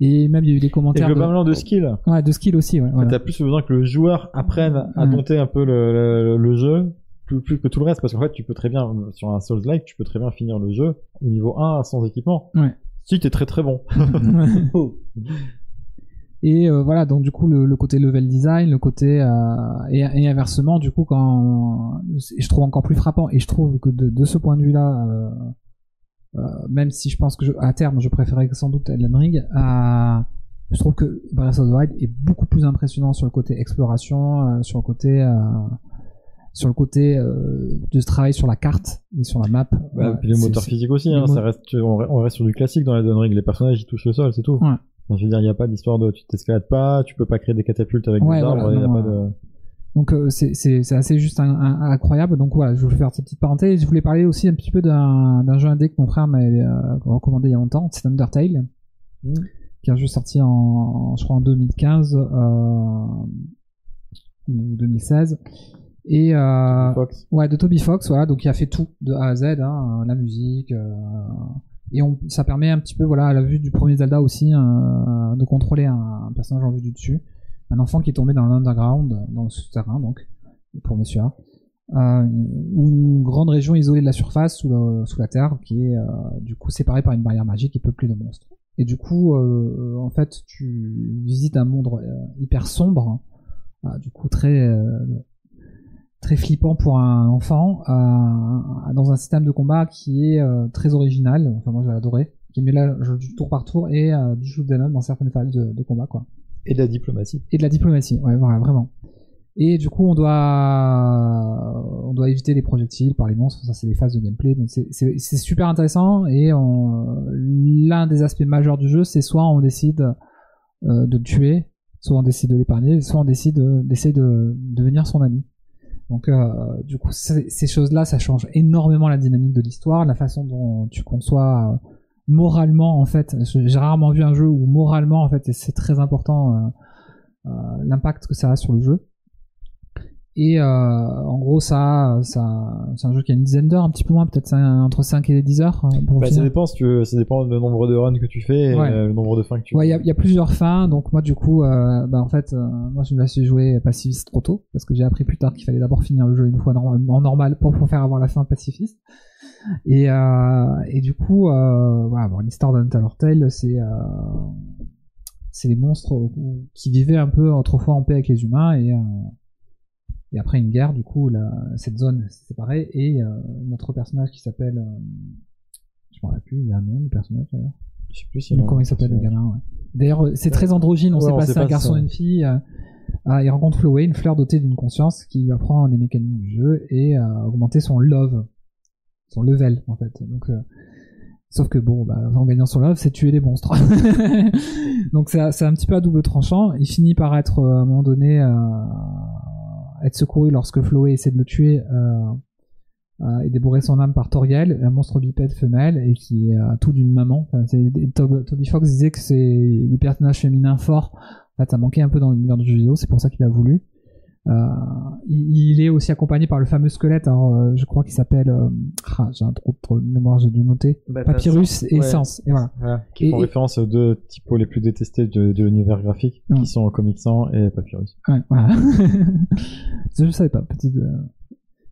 et même il y a eu des Et commentaires de, globalement de skill. ouais, de skill aussi, ouais, voilà. T'as plus besoin que le joueur apprenne à dompter un peu le, le, le jeu, plus, plus que tout le reste, parce qu'en fait, tu peux très bien, sur un Souls-like, tu peux très bien finir le jeu au niveau 1 sans équipement. Ouais. Si t'es très très bon. Et euh, voilà, donc du coup le, le côté level design, le côté euh, et, et inversement, du coup quand je trouve encore plus frappant et je trouve que de, de ce point de vue-là, euh, même si je pense que je- à terme je préférais sans doute Elden Ring, je trouve que Breath of the Wild est beaucoup plus impressionnant sur le côté exploration, euh, sur le côté euh, sur le côté euh, de ce travail sur la carte et sur la map. Bah, Ouais, puis les moteurs c'est- physiques aussi, hein, mo- ça reste, on re- on reste sur du classique dans les Elden Ring. Les personnages, ils touchent le sol, c'est tout. Ouais. Enfin, je veux dire, il n'y a pas d'histoire de, tu t'escalades pas, tu peux pas créer des catapultes avec Ouais, des arbres, voilà, il y a non, pas euh, de... Donc euh, c'est assez juste un- un- incroyable. Donc voilà, je voulais faire cette petite parenthèse. Je voulais parler aussi un petit peu d'un jeu indé que mon frère m'avait euh, recommandé il y a longtemps, c'est Undertale, Mm. qui est un jeu sorti en je crois en 2015 euh, ou 2016 et euh, Fox. ouais de Toby Fox voilà. Donc il a fait tout de A à Z hein, la musique euh, et on, ça permet un petit peu voilà à la vue du premier Zelda aussi euh, de contrôler un, un personnage en vue du dessus. Un enfant qui est tombé dans l'underground dans le souterrain donc pour Monsieur A. Euh, ou une grande région isolée de la surface sous, le- sous la terre qui est euh, du coup séparée par une barrière magique et peuplée de monstres. Et du coup euh, en fait tu visites un monde euh, hyper sombre euh, du coup très euh, très flippant pour un enfant euh, dans un système de combat qui est euh, très original. Enfin moi j'ai adoré. Qui met là du tour par tour et euh, du shoot 'em up dans certaines phases de, de combat quoi. Et de la diplomatie. et de la diplomatie ouais voilà vraiment. Et du coup on doit on doit éviter les projectiles par les monstres. Ça c'est des phases de gameplay donc c'est- super intéressant. Et l'un des aspects majeurs du jeu c'est soit on décide euh, de le tuer soit on décide de l'épargner soit on décide euh, d'essayer de devenir son ami donc euh, du coup ces choses-là ça change énormément la dynamique de l'histoire la façon dont tu conçois euh, moralement en fait. J'ai rarement vu un jeu où moralement en fait c'est très important euh, l'impact que ça a sur le jeu et euh, en gros ça ça c'est un jeu qui a une dizaine d'heures un petit peu moins peut-être entre 5 et 10 heures euh, pour Bah, ça dépend si tu veux, ça dépend du nombre de runs que tu fais et Ouais. euh, le nombre de fins que tu Ouais, il y a, il y a plusieurs fins, donc moi du coup, euh, bah en fait, euh, moi je me la suis joué pacifiste trop tôt, parce que j'ai appris plus tard qu'il fallait d'abord finir le jeu une fois en normal pour faire avoir la fin pacifiste. Et, euh, et du coup, euh, voilà, bon, l'histoire d'Undertale, c'est euh, c'est les monstres qui vivaient un peu autrefois en paix avec les humains et euh, et après une guerre, du coup, la, cette zone s'est séparée et euh, notre personnage qui s'appelle, euh, je me rappelle plus, il y a un nom du personnage d'ailleurs. Je sais plus si Donc, comment il s'appelle le gamin ouais. D'ailleurs, euh, c'est très androgyne, on Ouais, sait pas si c'est un garçon ou une fille. euh, ah, il rencontre Chloé, une fleur dotée d'une conscience qui lui apprend les mécaniques du jeu et euh, augmenter son love, son level en fait. Donc Sauf que bon, bah, en gagnant son love, c'est tuer les monstres. Donc c'est un petit peu à double tranchant. Il finit par être à un moment donné être secouru lorsque Chloé essaie de le tuer euh, euh, et débourrer son âme par Toriel, un monstre bipède femelle et qui est euh, tout d'une maman. Toby Fox disait que c'est des personnages féminins forts. En fait, ça manquait un peu dans l'univers du jeu vidéo, c'est pour ça qu'il a voulu. Euh, il, est aussi accompagné par le fameux squelette, alors, euh, je crois qu'il s'appelle. euh, ah, j'ai un trop, trop de mémoire, j'ai dû noter. Bah, Papyrus et ouais. Essence. Et voilà. Qui Et- font et- référence aux deux typos les plus détestés de, de l'univers graphique, qui sont Comic Sans et Papyrus. Ouais, voilà. je savais pas, petite.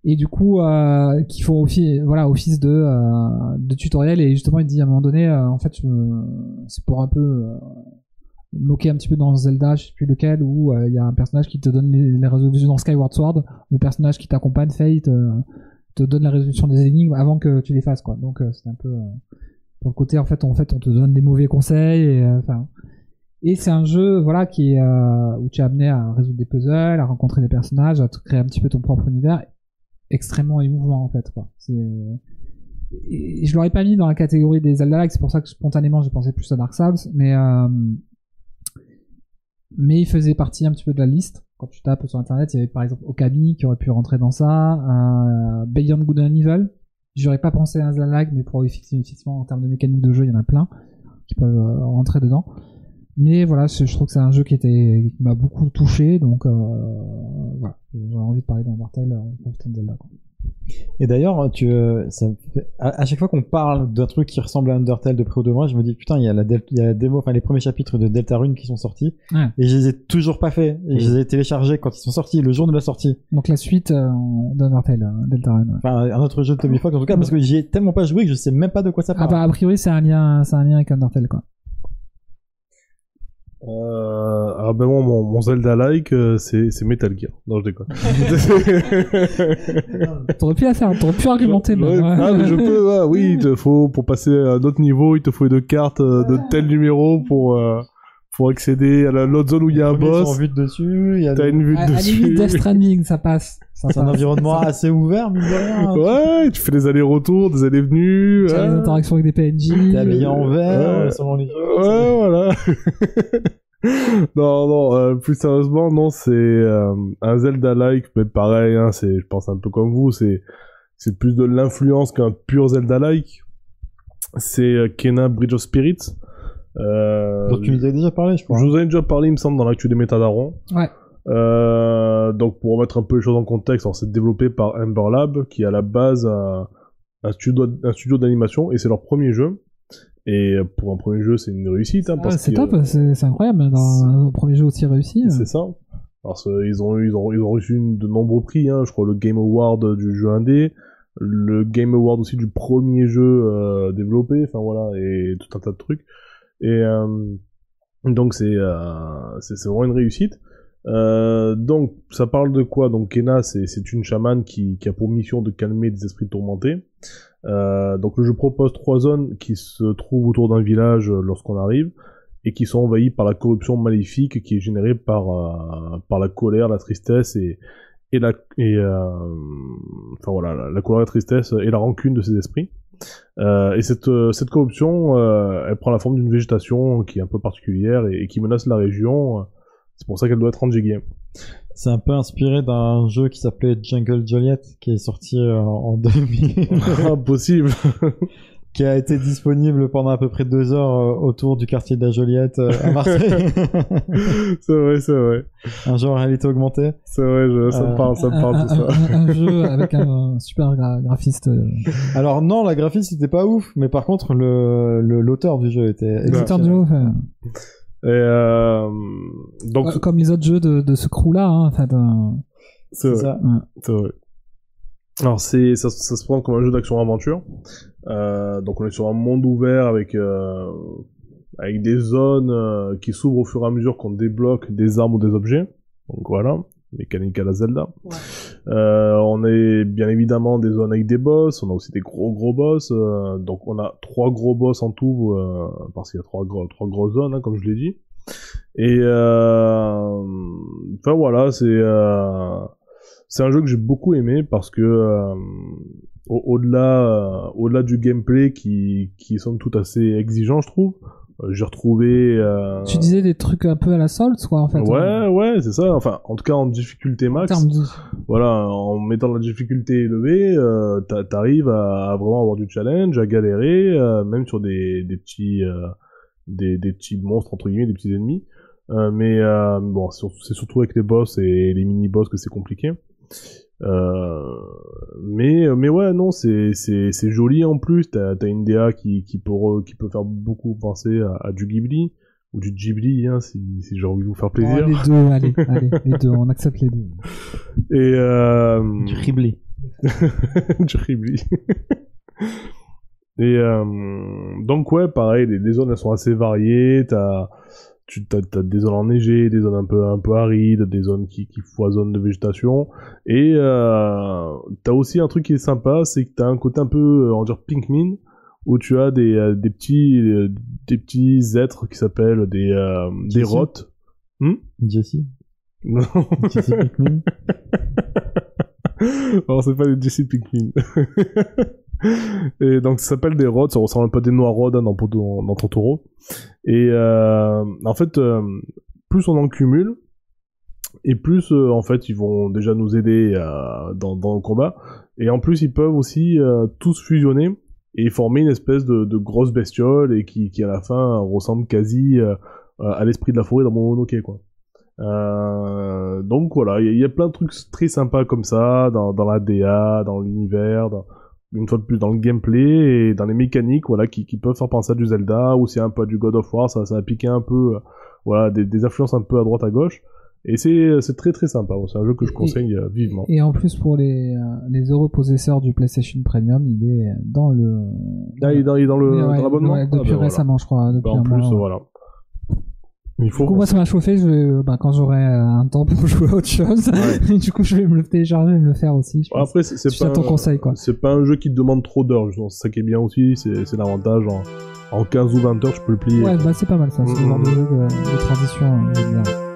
Et du coup, euh, qui font office, voilà, office de, euh, de tutoriel. Et justement, il dit à un moment donné, euh, en fait, c'est pour un peu moquer un petit peu dans Zelda, je sais plus lequel, où euh, il y a un personnage qui te donne les, résolutions dans Skyward Sword. Le personnage qui t'accompagne, Fate, euh, te donne la résolution des énigmes avant que tu les fasses, quoi. Donc, euh, c'est un peu pour le côté, en fait, en fait, on te donne des mauvais conseils. Et, enfin, et c'est un jeu, voilà, qui est, où tu es amené à résoudre des puzzles, à rencontrer des personnages, à créer un petit peu ton propre univers, extrêmement émouvant en fait. Quoi. C'est... Et je l'aurais pas mis dans la catégorie des Zelda-like, c'est pour ça que spontanément j'ai pensé plus à Dark Souls, mais mais il faisait partie un petit peu de la liste. Quand tu tapes sur internet, il y avait par exemple Okami qui aurait pu rentrer dans ça, euh, Beyond Good and Evil. J'aurais pas pensé à Zelda-like, mais pour effectivement, en termes de mécanique de jeu, il y en a plein qui peuvent euh, rentrer dedans. Mais voilà, je trouve que c'est un jeu qui qui m'a beaucoup touché, donc euh, voilà, j'ai envie de parler d'un Martel euh, Zelda. Quoi. Et d'ailleurs, tu, euh, ça à, à chaque fois qu'on parle d'un truc qui ressemble à Undertale de près ou de loin, je me dis putain, il y a la, il y a la démo, enfin les premiers chapitres de Deltarune qui sont sortis, Ouais. et je les ai toujours pas fait. Et je les ai téléchargés quand ils sont sortis, le jour de la sortie. Donc la suite euh, d'un Martel, euh, Deltarune. ouais. Enfin, un autre jeu de Toby Fox en tout cas, parce que j'y ai tellement pas joué que je sais même pas de quoi ça Ah parle. bah a priori c'est un lien, c'est un lien avec Undertale quoi. Euh, alors ben moi, mon, mon Zelda-like, euh, c'est, c'est Metal Gear. Non, je déconne. T'aurais pu la faire, t'aurais pu argumenter. mais, Ouais, ouais. ah, mais je peux, ouais, oui, il te faut, pour passer à un autre niveau, il te faut deux cartes euh, de tel numéro pour, euh, pour accéder à la- l'autre zone où il y a un boss. vue de dessus, il y a T'as des- une vue À, à dessus. limite Death Stranding, ça passe. C'est un environnement assez ouvert, mine de rien. Ouais, tu fais des allers-retours, des allées-venues. Tu as des interactions avec des PNJ. T'es habillé en vert, Ouais. selon les jeux. Ouais, voilà. non, non, euh, plus sérieusement, non, c'est euh, un Zelda-like, mais pareil, hein, c'est, je pense un peu comme vous, c'est, c'est plus de l'influence qu'un pur Zelda-like. C'est euh, Kena Bridge of Spirits. Euh, Donc tu nous as déjà parlé, je crois. je vous en ai déjà parlé, il me semble, dans l'actu des Métadaron. Ouais. Euh, donc pour remettre un peu les choses en contexte, alors c'est développé par Ember Lab, qui est à la base un, un studio, un studio d'animation, et c'est leur premier jeu. Et pour un premier jeu, c'est une réussite. Hein, Ah, c'est top, c'est c'est incroyable dans un premier jeu aussi réussi. C'est ça. Parce qu'ils ont, ils ont, ils ont reçu de nombreux prix, hein, je crois le Game Award du jeu indé, le Game Award aussi du premier jeu euh, développé, enfin voilà, et tout un tas de trucs. Et euh, donc c'est euh, c'est vraiment une réussite. Euh, donc ça parle de quoi? Donc Kena c'est une chamane qui, a pour mission de calmer des esprits tourmentés. Donc le jeu propose trois zones qui se trouvent autour d'un village lorsqu'on arrive et qui sont envahies par la corruption maléfique qui est générée par la colère, la tristesse et et la et la, la colère, la tristesse et la rancune de ces esprits. Euh, et cette euh, cette corruption, euh, elle prend la forme d'une végétation qui est un peu particulière et, et qui menace la région. C'est pour ça qu'elle doit être en game. C'est un peu inspiré d'un jeu qui s'appelait Jungle Joliet, qui est sorti en 2000, Impossible. qui a été disponible pendant à peu près deux heures euh, autour du quartier de la Joliette euh, à Marseille. c'est vrai, c'est vrai. un jeu en réalité augmentée. C'est vrai, je, ça Euh, me parle, ça me parle un, tout ça. un- un jeu avec un super gra- graphiste. euh, Alors non, la graphiste c'était pas ouf, mais par contre le l'auteur du jeu était éditeur de exceptionnel. jeu, enfin, Et euh, donc, euh, comme les autres jeux de, de ce crew-là. Hein, en fait, euh, c'est vrai. C'est vrai. Alors c'est ça, ça se prend comme un jeu d'action aventure. Euh, donc on est sur un monde ouvert avec euh, avec des zones euh, qui s'ouvrent au fur et à mesure qu'on débloque des armes ou des objets. Donc voilà, mécanique à la Zelda. Euh, on est bien évidemment des zones avec des boss. On a aussi des gros gros boss. euh, donc on a trois gros boss en tout euh, parce qu'il y a trois gros trois grosses zones hein, comme je l'ai dit. Et euh, enfin voilà, c'est euh, c'est un jeu que j'ai beaucoup aimé parce que euh, au- au-delà euh, au-delà du gameplay qui qui somme toute assez exigeant je trouve euh, j'ai retrouvé euh, Tu disais des trucs un peu à la Salt, quoi, en fait. ouais hein. ouais c'est ça enfin en tout cas en difficulté En max termes de... voilà en mettant la difficulté élevée euh, t'a- t'arrives à, à vraiment avoir du challenge à galérer euh, même sur des des petits euh, des, des petits monstres entre guillemets des petits ennemis Euh, mais euh, bon c'est surtout avec les boss et les mini boss que c'est compliqué mais mais ouais non c'est c'est c'est joli en plus t'as t'as une DA qui qui peut qui peut faire beaucoup penser à, à du Ghibli ou du Ghibli hein, si si j'ai envie de vous faire Oh, plaisir les deux, allez, allez, les deux, on accepte les deux. et euh, Du criblé. du Ghibli et euh, donc ouais pareil les, les zones elles sont assez variées t'as tu t'as des zones enneigées, des zones un peu un peu arides, des zones qui, qui foisonnent de végétation. Et euh, t'as aussi un truc qui est sympa, c'est que t'as un côté un peu, euh, on va dire Pinkmin, où tu as des, euh, des petits euh, des petits êtres qui s'appellent des euh, des rottes. Hmm? Jesse. non, Jesse Pinkman. non c'est pas des Jesse Pinkmin. Et donc ça s'appelle des rods, ça ressemble un peu à des noix rods hein, dans, dans, dans Totoro. Et euh, en fait, euh, plus on en cumule, et plus euh, en fait ils vont déjà nous aider dans, dans le combat. Et en plus ils peuvent aussi tous fusionner et former une espèce de, grosse bestiole et qui, à la fin ressemble quasi à l'esprit de la forêt dans Mononoke quoi. Donc voilà, il y, a- plein de trucs très sympas comme ça dans, dans la DA, dans l'univers, une fois de plus dans le gameplay et dans les mécaniques voilà qui, qui peuvent faire penser à du Zelda ou c'est un peu à du God of War, ça, ça a piqué un peu euh, voilà des, des influences un peu à droite à gauche et c'est c'est très très sympa, c'est un jeu que je conseille euh, vivement. Et en plus, pour les, euh, les heureux possesseurs du PlayStation Premium, il est dans le. Ah, il est dans, il est dans le Ouais, dans l'abonnement ouais, Ah, depuis ben voilà. récemment, je crois. Depuis Bah, en un plus mois, voilà. Il faut Du coup, moi, ça m'a chauffé. Je vais, euh, bah, quand j'aurai euh, un temps pour jouer à autre chose, du coup, je vais me le télécharger et me le faire aussi. Je. Après, c'est pas ton un- conseil, quoi. C'est pas un jeu qui te demande trop d'heures, justement. C'est ça qui est bien aussi, c'est c'est l'avantage. En, en 15 ou 20 heures, je peux le plier. Ouais, bah, c'est pas mal ça. C'est le genre de jeu de, de transition. Euh,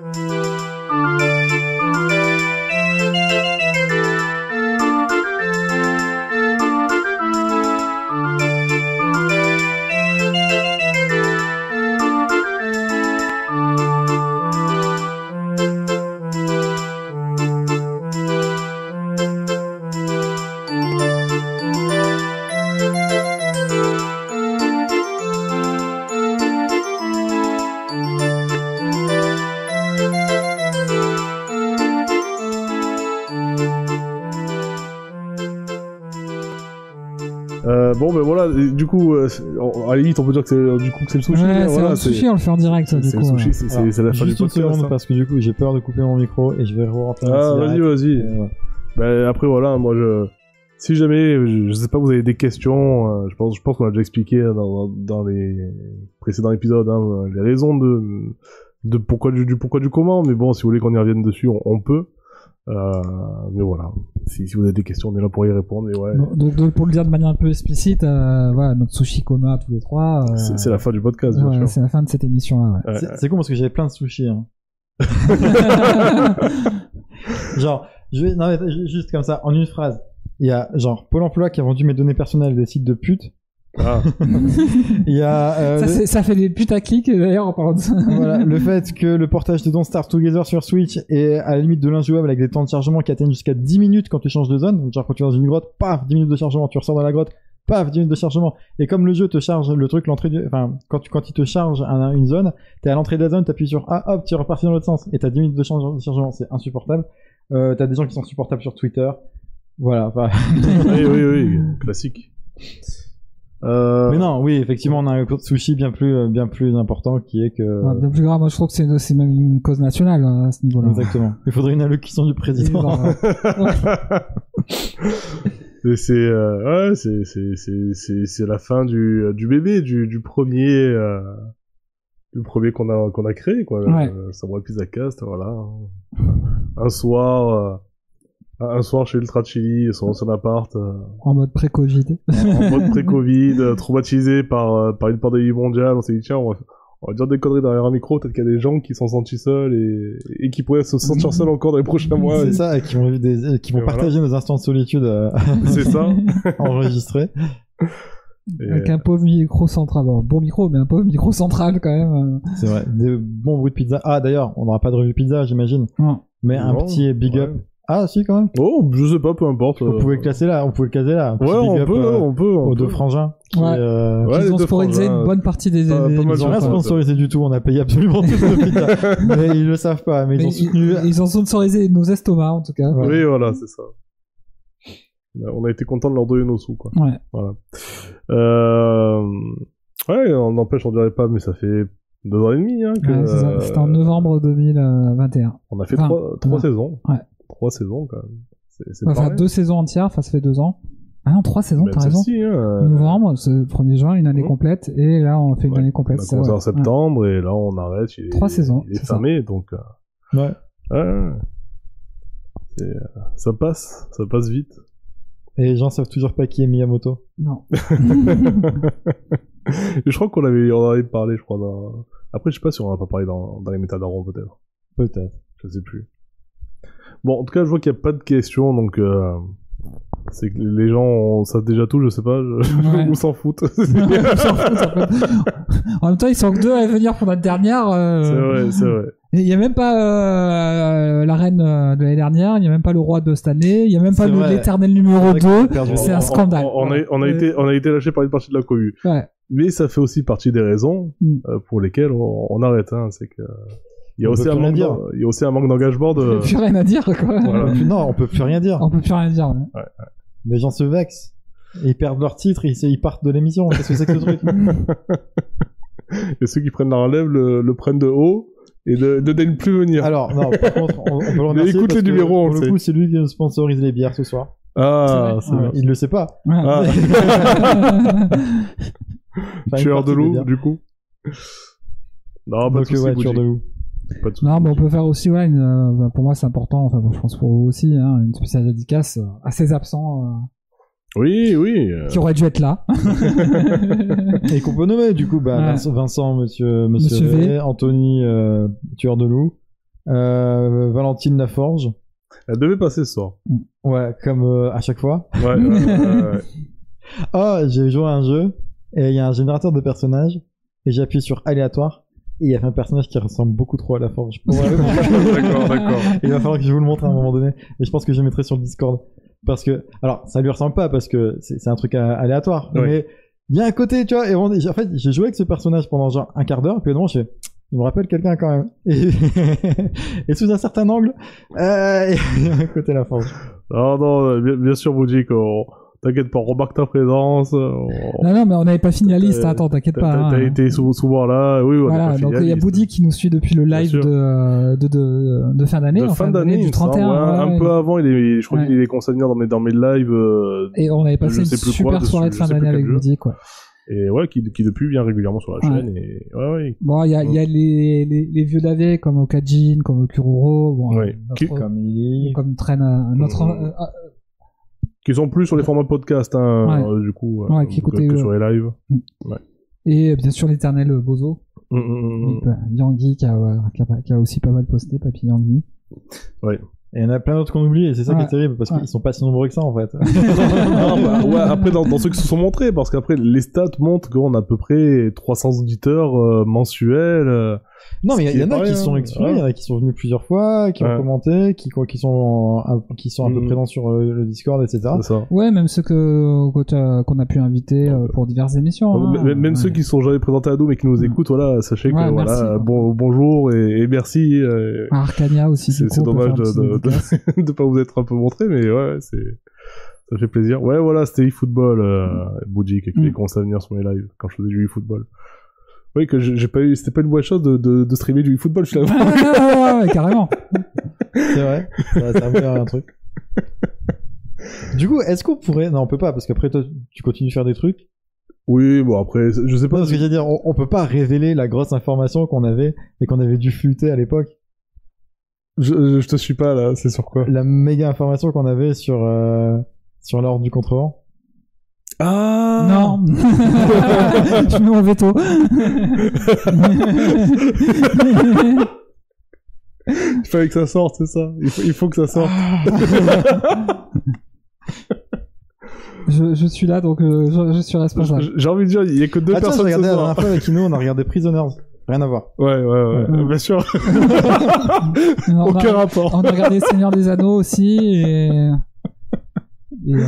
du coup, euh, à la limite, on peut dire que c'est du coup que c'est le sushi. Ouais, hein, c'est voilà, le sushi, on le fait en direct, du c'est coup. le sushi, ouais. c'est- c'est Alors, c'est la fin du Juste une podcast. seconde hein. parce que du coup j'ai peur de couper mon micro et je vais rentrer Ah, vas-y, vas-y. Euh, ouais. Ben, après, voilà, moi, je. Si jamais, je, je sais pas, vous avez des questions, euh, je pense, je pense qu'on a déjà expliqué euh, dans, dans les précédents épisodes hein, les raisons de, de pourquoi du, du pourquoi du comment, mais bon, si vous voulez qu'on y revienne dessus, on, on peut. Euh, mais voilà, si, si vous avez des questions, on est là pour y répondre. Et ouais, Donc, donc, donc, pour le dire de manière un peu explicite, euh, voilà, notre sushi commun tous les trois. euh, c'est c'est la fin du podcast, bien ouais, sûr. c'est la fin de cette émission-là. ouais. Ouais, C'est c'est con parce que j'avais plein de sushis. Hein. Genre, je vais, non, mais juste comme ça, en une phrase. Il y a genre Pôle emploi qui a vendu mes données personnelles des sites de putes. Ah, Il y a euh, ça, le, ça fait des putaclics, d'ailleurs, en parlant de ça. voilà, le fait que le portage de Don't Start Together sur Switch est à la limite de l'injouable avec des temps de chargement qui atteignent jusqu'à 10 minutes quand tu changes de zone. Genre quand tu es dans une grotte, paf, 10 minutes de chargement, tu ressors dans la grotte, paf, 10 minutes de chargement. Et comme le jeu te charge le truc, l'entrée du... Enfin, quand, tu, quand il te charge un- une zone, t'es à l'entrée de la zone, t'appuies sur A, hop, tu repartis dans l'autre sens. Et t'as 10 minutes de charge- de chargement, c'est insupportable. Euh, t'as des gens qui sont supportables sur Twitter. Voilà, enfin... oui, oui, oui, classique. Euh, Mais non, oui, effectivement, on a un sushi bien plus, euh, bien plus important qui est que... Ouais, bien plus grave, moi je trouve que c'est c'est même une cause nationale hein, à ce niveau-là. Exactement. Il faudrait une allocution du président. Et c'est euh, ouais, c'est c'est c'est c'est c'est la fin du du bébé du du premier euh, du premier qu'on a qu'on a créé quoi. Ouais. Euh, Samurai Pizza Cast, voilà. Un soir euh, un soir chez Ultra Chili sur son appart euh, En mode pré-Covid. en mode pré-Covid, euh, traumatisé par euh, par une pandémie mondiale, on s'est dit tiens on va, on va dire des conneries derrière un micro, peut-être qu'il y a des gens qui sont sentis seuls et, et qui pourraient se sentir seuls encore dans les prochains mois. c'est Et- ça, et qui vont, vivre des, qui vont Et voilà. partager nos instants de solitude euh, C'est ça. enregistrés. Et, Avec un pauvre micro central. Bon, bon micro, mais un pauvre micro central quand même. C'est vrai. Des bons bruits de pizza. Ah, d'ailleurs, on n'aura pas de revue pizza, j'imagine. Mais un petit big up. Ah, si, quand même. Oh, je sais pas, peu importe. On euh, pouvait le classer là, on pouvait le caser là. Ouais, big on up, peut, euh, on peut. on aux deux peut. frangins. qui, euh, Ouais, Ils ont sponsorisé une bonne partie des, pas- des pas mal Ils ont rien sponsorisé du tout, on a payé absolument tout le mais ils le savent pas, mais ils ont soutenu. ils, ils ont sponsorisé nos estomacs en tout cas. Ouais. Oui, voilà, c'est ça. On a été content de leur donner nos sous, quoi. Ouais. Voilà. Euh... Ouais, on n'empêche, on dirait pas, mais ça fait deux ans et demi, hein, que, Ouais, c'est ça. C'était en euh, novembre 2021. On a fait Enfin, trois, trois saisons. Ouais. Trois saisons, quand même. On deux saisons entières, enfin ça fait deux ans. Ah non, trois saisons, t'as raison. hein, euh, Novembre, le 1er juin, une année Mhm. complète, et là on fait une Ouais. année On complète. a commencé vrai. en septembre, et là, on arrête. Il est, Trois saisons, Il est c'est ça. fermé, donc, euh, Ouais. euh, ça passe, ça passe vite. Et les gens savent toujours pas qui est Miyamoto. Non. Je crois qu'on avait, on en avait parlé, je crois. Dans... Après, je sais pas si on en a pas parlé dans, dans les métadaron, peut-être. Peut-être. Je sais plus. Bon, en tout cas, je vois qu'il n'y a pas de questions, donc euh, c'est que les gens savent déjà tout, je sais pas, je... Ouais. ou s'en foutent. S'en en même temps, ils sont que deux à venir pour notre dernière. euh, c'est vrai, c'est vrai. Il n'y a même pas euh, la reine de l'année dernière, il n'y a même pas le roi de cette année, il n'y a même pas C'est le- vrai. l'éternel numéro C'est vrai qu'on a 2. perdu. C'est un scandale. On, on a, on a Ouais. été, on a été lâché par une partie de la cohue. Ouais. Mais ça fait aussi partie des raisons Mm. pour lesquelles on, on arrête. Hein, c'est que il y a On aussi peut un manque, il y a aussi un manque d'engagement de. Plus rien à dire, quoi. Voilà. On peut non, on peut plus rien dire. On peut plus rien dire. ouais. Les gens se vexent. Et ils perdent leur titre, et ils, ils partent de l'émission. Qu'est-ce que c'est que ce truc Et ceux qui prennent la relève le, le prennent de haut et ne, ne daignent plus venir. Alors, non, par contre, on, on peut le Mais remercier. écoute parce les que, numéros, on Pour le coup, c'est lui qui sponsorise les bières ce soir. ah, C'est. Ouais, il le sait pas. Ouais. Ah. Enfin, Tueur de loup, du coup. Non, pas de Donc, soucis, ouais, tueur de loup. Pas de soucis. Non, mais on peut faire aussi, ouais, une, euh, bah, pour moi c'est important, enfin je pense pour vous aussi, hein, une spéciale dédicace euh, à ces absents euh, Oui, oui. euh, qui auraient dû être là. Et qu'on peut nommer, du coup, bah, Ouais. Vincent, Vincent, monsieur, monsieur, Monsieur V. V, Anthony, euh, tueur de loup, euh, Valentine Laforge. Elle devait passer ce soir. Ouais, comme euh, à chaque fois. Ouais, ouais, ouais, ouais. Oh, j'ai joué à un jeu, et il y a un générateur de personnages, et j'appuie sur aléatoire, et il y a un personnage qui ressemble beaucoup trop à. Pour vrai, d'accord, d'accord. Il va falloir que je vous le montre à un moment donné. Et je pense que je le mettrai sur le Discord. Parce que, alors, ça lui ressemble pas parce que c'est un truc aléatoire. Ouais. Mais il y a un côté, tu vois, et on- en fait, j'ai joué avec ce personnage pendant genre un quart d'heure, puis non, je fais, il me rappelle quelqu'un quand même. Et, et sous un certain angle, euh, il y a un côté la forge. Non, non, bien, bien sûr, Bougie, qu'on... T'inquiète pas, on remarque ta présence. euh, on- non, non, mais on n'avait pas fini la liste, attends, t'inquiète T'as pas. t'as- hein. été sou- souvent là, oui, on Voilà, pas donc il y a. Boudi qui nous suit depuis le live de, euh, de, de, de fin d'année, De fin d'année, du me semble, 31. ouais, un ouais. peu avant, il est, je crois Ouais. qu'il est consigné dans mes, dans mes lives, euh, Et on avait passé une super quoi dessus, soirée de fin d'année avec. Boudi, quoi. et ouais, qui, qui depuis vient régulièrement sur la Ouais. chaîne, et ouais, ouais. Bon, il y a, il y a les, les, les vieux d'AV comme Okajin, comme Okururo, bon, notre- Comme il comme traîne un autre, Mhm. Euh, Qui sont plus sur les formats podcast, hein, Ouais. euh, du coup, Ouais, euh, qui que, que euh, sur les lives. et bien sûr l'éternel Bozo, Mm, mm, mm. Yangui qui a, ouais, qui, a, qui a aussi pas mal posté, Papy Yangui. Et il y en a plein d'autres qu'on oublie, et c'est ça qui Ouais. est terrible, parce Ouais. qu'ils sont pas si nombreux que ça, en fait. Non, bah, ouais, après, dans, dans ceux qui se sont montrés, parce qu'après, les stats montrent qu'on a à peu près 300 auditeurs euh, mensuels. euh, Non, mais il y, en a pareil, qui sont exclus, il y en a qui sont venus plusieurs fois, qui Ouais. ont commenté, qui, qui sont, un- qui sont un peu Mhm. présents sur euh, le Discord, etc. c'est ça. Ouais, même ceux que qu'on a pu inviter euh, pour diverses émissions. hein. même même Ouais. ceux qui sont jamais présentés à nous mais qui nous Ouais. écoutent, voilà, sachez que Ouais, voilà, merci, quoi. bon, bonjour et, et merci. euh, Arcania aussi, c'est dommage de, de pas vous être un peu montré, mais ouais, c'est ça fait plaisir. Ouais, voilà, c'était eFootball, euh, Bougie qui Mm. a commencé à venir sur mes lives quand je faisais du eFootball. Oui, que j'ai pas eu, c'était pas une bonne chose de, de, de streamer du eFootball Ouais, finalement. ouais, ouais, ouais, carrément. C'est vrai, ça va servir à un truc. Du coup, est-ce qu'on pourrait... Non, on peut pas, parce qu'après, toi, tu continues de faire des trucs. oui, bon après, je sais pas. Parce que j'allais dire, on, on peut pas révéler la grosse information qu'on avait et qu'on avait dû flûter à l'époque. Je, je, je te suis pas là, c'est sur quoi? La méga information qu'on avait sur, euh, sur l'ordre du contrevent. Ah Non. je mets mon veto. Il fallait que ça sorte, c'est ça. Il faut, il faut que ça sorte. je, je suis là, donc euh, je, je suis responsable. J'ai envie de dire, il y a que deux Ah, tiens, personnes ce regardé la dernière fois avec Ino, on a regardé Prisoners. Rien à voir. Ouais, ouais, ouais, Ouais. bien sûr. Aucun a, rapport. on a regardé Seigneur des Anneaux aussi et. Euh,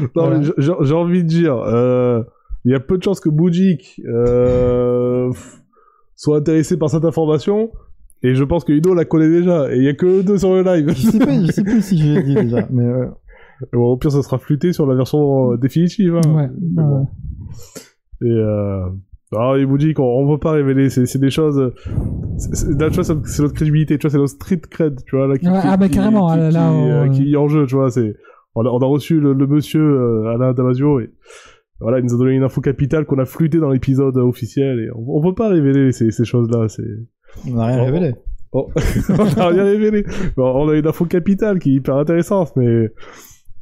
Non, Voilà. j'ai envie de dire, euh, il y a peu de chances que Boujik euh, soit intéressé par cette information. Et je pense que Ido la connaît déjà. Et il y a que eux deux sur le live. Je sais pas, je sais plus si je l'ai dit déjà, mais euh, Bon, au pire, ça sera flûté sur la version définitive. Hein. ouais, ouais. Et euh... Boujik, on, on veut pas révéler. C'est des choses. Là, tu vois, c'est notre crédibilité. Tu vois, c'est notre street cred. Tu vois, là, qui, Ouais, qui- ah bah qui- carrément, qui, là, qui- là, on- qui est en jeu. Tu vois, c'est. On a, on a reçu le, le monsieur euh, Alain Damasio et voilà, il nous a donné une info capitale qu'on a flûté dans l'épisode officiel et on, on peut pas révéler ces, ces choses-là. C'est. on n'a rien Oh. révélé. Oh. on a rien révélé. Bon, on a une info capitale qui est hyper intéressante, mais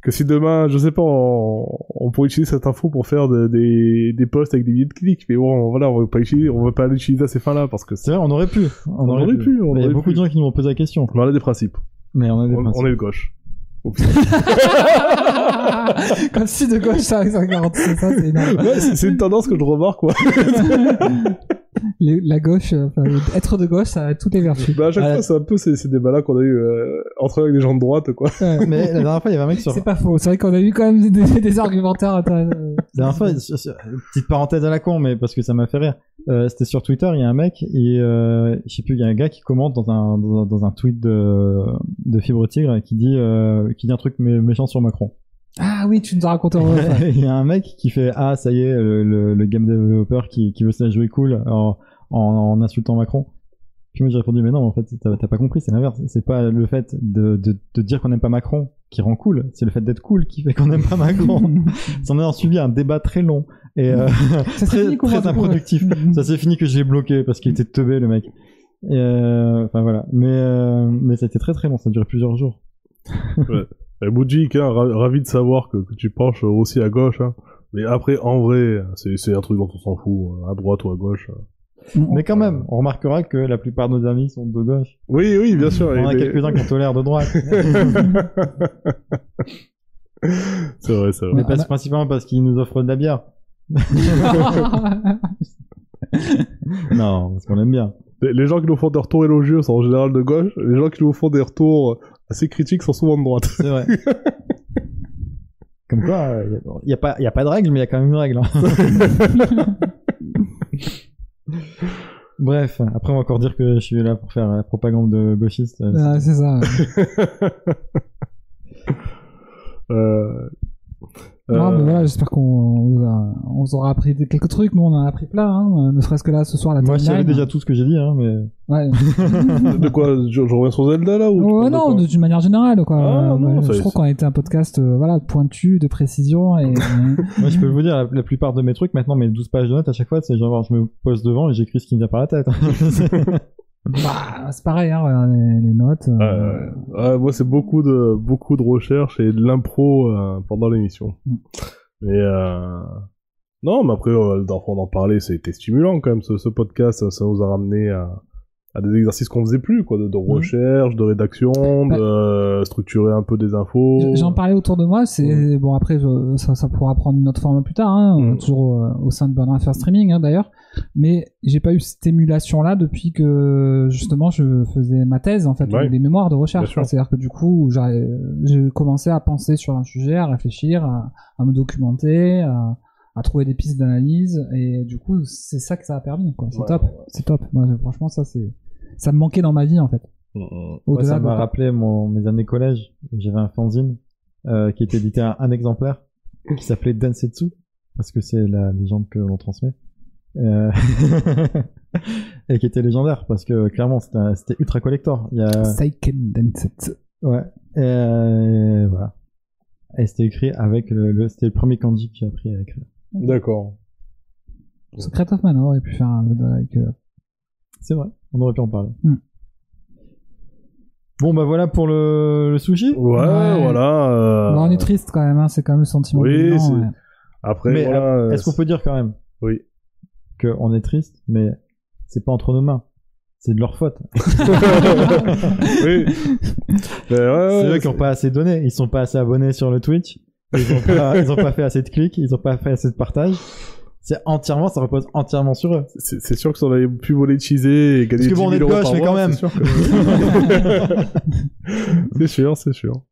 que si demain, je sais pas, on, on pourrait utiliser cette info pour faire de- des, des posts avec des billets de clics, mais bon, voilà, on veut pas utiliser, on veut pas l'utiliser à ces fins-là parce que C'est vrai, on aurait pu. On, On aurait pu, on Mais il y a aurait beaucoup pu. de gens qui nous ont posé la question. on a des principes. Mais on a des On, principes. on est de gauche. Comme si de gauche ça, ça c'est énorme. Ouais, c'est une tendance que je remarque, quoi. Les- la gauche, euh, enfin, être de gauche, ça a toutes les vertus. bah, à chaque fois, c'est un peu ces, ces débats-là qu'on a eu euh, entre eux avec des gens de droite, quoi. Ouais. Mais la dernière fois, il y avait un mec sur. C'est pas faux. C'est vrai qu'on a eu quand même des, des argumentaires. intéressants. La dernière fois, petite parenthèse à la con, mais parce que ça m'a fait rire. Euh, C'était sur Twitter, il y a un mec et euh, je sais plus, il y a un gars qui commente dans un dans un, dans un tweet de de Fibre Tigre qui dit euh, qui dit un truc mé- méchant sur Macron. Ah oui, tu nous as raconté en vrai. ça. Il y a un mec qui fait ah ça y est le, le, le game developer qui qui veut se la jouer cool en, en, en insultant Macron. Puis moi j'ai répondu mais non en fait t'as pas compris c'est l'inverse c'est pas le fait de, de, de dire qu'on n'aime pas Macron qui rend cool c'est le fait d'être cool qui fait qu'on n'aime pas Macron. Ça en a suivi un débat très long et euh, Ça s'est très, fini très improductif. ouais. Ça s'est fini que j'ai bloqué parce qu'il était teubé le mec. Euh, enfin voilà. Mais euh, mais c'était très très long. Ça a duré plusieurs jours. Et Boudjik, hein, ra- ravi de savoir que, que tu penches aussi à gauche, hein. Mais après, en vrai, c'est un truc dont on s'en fout, hein, à droite ou à gauche. Mais quand même, on remarquera que la plupart de nos amis sont de gauche. Oui, oui, bien sûr. On a mais- quelques-uns qui ont l'air de droite. c'est vrai, c'est vrai. mais Ouais, pas on a- principalement parce qu'ils nous offrent de la bière. Non, parce qu'on aime bien. Les, les gens qui nous font des retours élogieux sont en général de gauche. Les gens qui nous font des retours assez critiques sont souvent de droite. C'est vrai. Comme quoi, il n'y a, pas- y a pas de règle, mais il y a quand même une règle. hein. Bref, après on va encore dire que je suis là pour faire la propagande de gauchiste. euh, Ah, c'est ça. euh... Non, euh, mais voilà, j'espère qu'on on vous aura appris quelques trucs. Nous, on en a appris plein, hein, ne serait-ce que là, ce soir, la Moi, timeline. déjà tout ce que j'ai dit, hein, mais Ouais. De quoi je, je reviens sur Zelda là ou Ouais, non, d'une manière générale, quoi. Ah, Euh, non, ouais, ça- je trouve qu'on a été un podcast, euh, voilà, pointu, de précision et. moi, je peux vous dire, la, la plupart de mes trucs, maintenant, mes 12 pages de notes, à chaque fois, c'est genre, je me pose devant et j'écris ce qui me vient par la tête. bah, c'est pareil, hein, les, les notes. euh, ouais. Moi, c'est beaucoup de beaucoup de recherches et de l'impro euh, pendant l'émission. Mm. Mais euh... non, mais après, euh, on en parlait, c'était stimulant quand même. Ce, ce podcast, ça, ça nous a ramené à, à des exercices qu'on faisait plus, quoi, de, de recherche, de rédaction, de euh, structurer un peu des infos. J'en parlais autour de moi, c'est bon après je- ça, ça pourra prendre une autre forme plus tard, hein, Mm. toujours euh, au sein de Burn Affair Streaming hein, d'ailleurs. Mais j'ai pas eu cette émulation là depuis que justement je faisais ma thèse en fait, Ouais. des mémoires de recherche. C'est-à-dire que du coup j'ai j'ai commencé à penser sur un sujet, à réfléchir, à, à me documenter, à, à trouver des pistes d'analyse et du coup c'est ça que ça a permis. quoi. C'est Ouais, top, ouais, ouais. c'est top. Moi, franchement ça c'est ça me manquait dans ma vie en fait. Mm, mm. Au-delà ça m'a rappelé mon, mes années collège. J'avais un fanzine euh, qui était édité à un exemplaire qui s'appelait Densetsu parce que c'est la légende que l'on transmet. Euh, et qui était légendaire parce que clairement c'était ultra collector. Il y a Seiken Densetsu. ouais et euh, voilà. Et c'était écrit avec le, le- c'était le premier kanji que j'ai appris à écrire. D'accord. Secret of Mana aurait pu faire un avec euh, C'est vrai, on aurait pu en parler. Hmm. Bon bah voilà pour le, le sushi. Ouais, Ouais. voilà. euh, Bon, on est triste quand même, hein, c'est quand même le sentiment. oui, c'est- ouais. Après, Mais, voilà. euh, Est-ce qu'on peut dire quand même Oui. qu'on est triste, mais c'est pas entre nos mains. C'est de leur faute. oui. Ouais, ouais, c'est eux qui ont pas assez donné. Ils sont pas assez abonnés sur le Twitch. Ils ont pas, ils ont pas fait assez de clics. Ils ont pas fait assez de partage. C'est entièrement, ça repose entièrement sur eux. C'est sûr que si on avait pu monétiser et gagner Parce que bon, 10 000 on est de gauche, mais quand même. c'est sûr c'est sûr,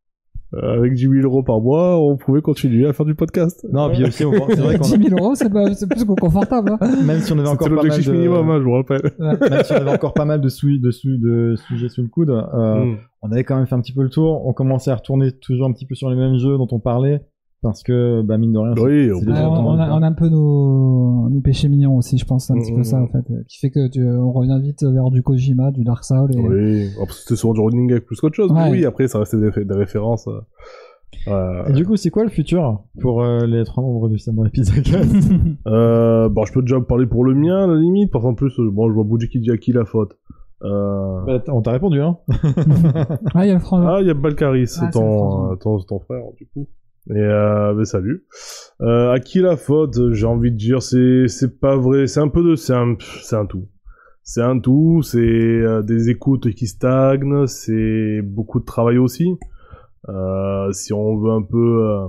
avec 10 000 euros par mois, on pouvait continuer à faire du podcast. Non, puis aussi, on- c'est vrai qu'on 10 000 euros, c'est pas- c'est plus que confortable. hein. même si on avait encore pas mal l'objectif de, minimum, hein, je vous rappelle. même si on avait encore pas mal de, sou- de, sou- de sujets sous le coude, euh, Mm. on avait quand même fait un petit peu le tour. On commençait à retourner toujours un petit peu sur les mêmes jeux dont on parlait. Parce que, bah, mine de rien, c'est- Oui, c'est on- a, temps. on a un peu nos, nos péchés mignons aussi, je pense, c'est un petit Mm, peu mm, ça, mm. en fait, euh, qui fait que tu, on revient vite vers du Kojima, du Dark Souls. Et... Oui, parce que c'était souvent du running gag plus qu'autre chose. mais. Oui, après, ça restait des, des références. euh, euh, Et du coup, c'est quoi le futur pour euh, les trois membres du Samurai Pizza Cast Euh, bon, je peux déjà parler pour le mien, à la limite, parce qu'en plus, bon, je vois Boudji qui dit à qui la faute. Euh... Bah, On t'a répondu, hein Ah, il y a le frangin. Ah, il y a Balkaris, Ah, c'est ton, ton frère, du coup. Et euh, ben, salut. Euh, à qui la faute J'ai envie de dire, c'est c'est pas vrai. C'est un peu de, c'est un, c'est un tout. C'est un tout. C'est euh, des écoutes qui stagnent. C'est beaucoup de travail aussi. Euh, si on veut un peu euh,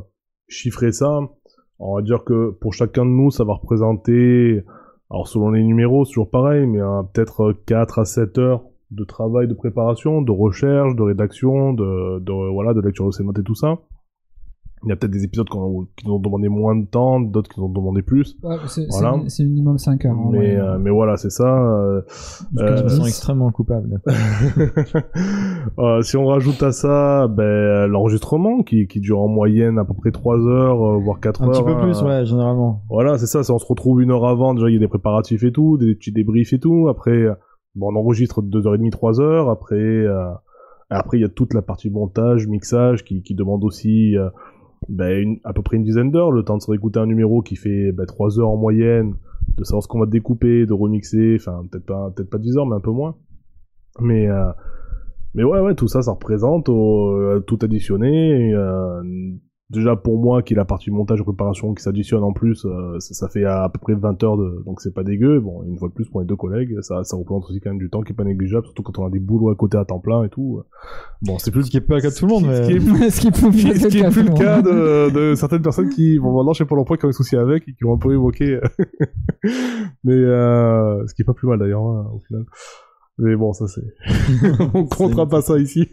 chiffrer ça, on va dire que pour chacun de nous, ça va représenter, alors selon les numéros, c'est toujours pareil, mais euh, peut-être 4 à 7 heures de travail de préparation, de recherche, de rédaction, de, de voilà, de lecture de ces notes et tout ça. Il y a peut-être des épisodes qui, ont- qui nous ont demandé moins de temps, d'autres qui nous ont demandé plus. Ouais, c'est Voilà. c'est- c'est minimum 5 heures. en Mais, euh, mais voilà, c'est ça. euh, Je me euh, sens extrêmement coupable. Euh, si on rajoute à ça ben, l'enregistrement qui, qui dure en moyenne à peu près 3 heures, euh, voire 4 Un heures. petit peu hein. plus, ouais, généralement. Voilà, c'est ça, ça, on se retrouve une heure avant, déjà il y a des préparatifs et tout, des petits débriefs et tout, après bon, on enregistre 2h30, 3 heures, après euh, après il y a toute la partie montage, mixage qui, qui demande aussi euh, une- à peu près une dizaine d'heures, le temps de se réécouter un numéro qui fait ben, 3 heures en moyenne, de savoir ce qu'on va découper, de remixer, enfin peut-être pas peut-être pas 10 heures mais un peu moins. Mais euh, mais ouais ouais, tout ça ça représente au- euh, tout additionné euh, déjà pour moi qui est la partie montage et préparation qui s'additionne en plus euh, ça, ça fait à, peu près 20 heures de donc c'est pas dégueu. Bon une fois de plus pour les deux collègues ça ça représente aussi quand même du temps qui est pas négligeable surtout quand on a des boulots à côté à temps plein et tout. Bon c'est plus Ce qui est pas le cas de tout le monde, ce mais. ce qui est plus, ce qui est- ce qui est cas plus le cas de, de certaines personnes qui vont maintenant chez Pôle emploi qui ont des soucis avec et qui ont un peu évoqué mais euh, ce qui est pas plus mal d'ailleurs hein, au final. Mais bon ça c'est on comptera pas ça ici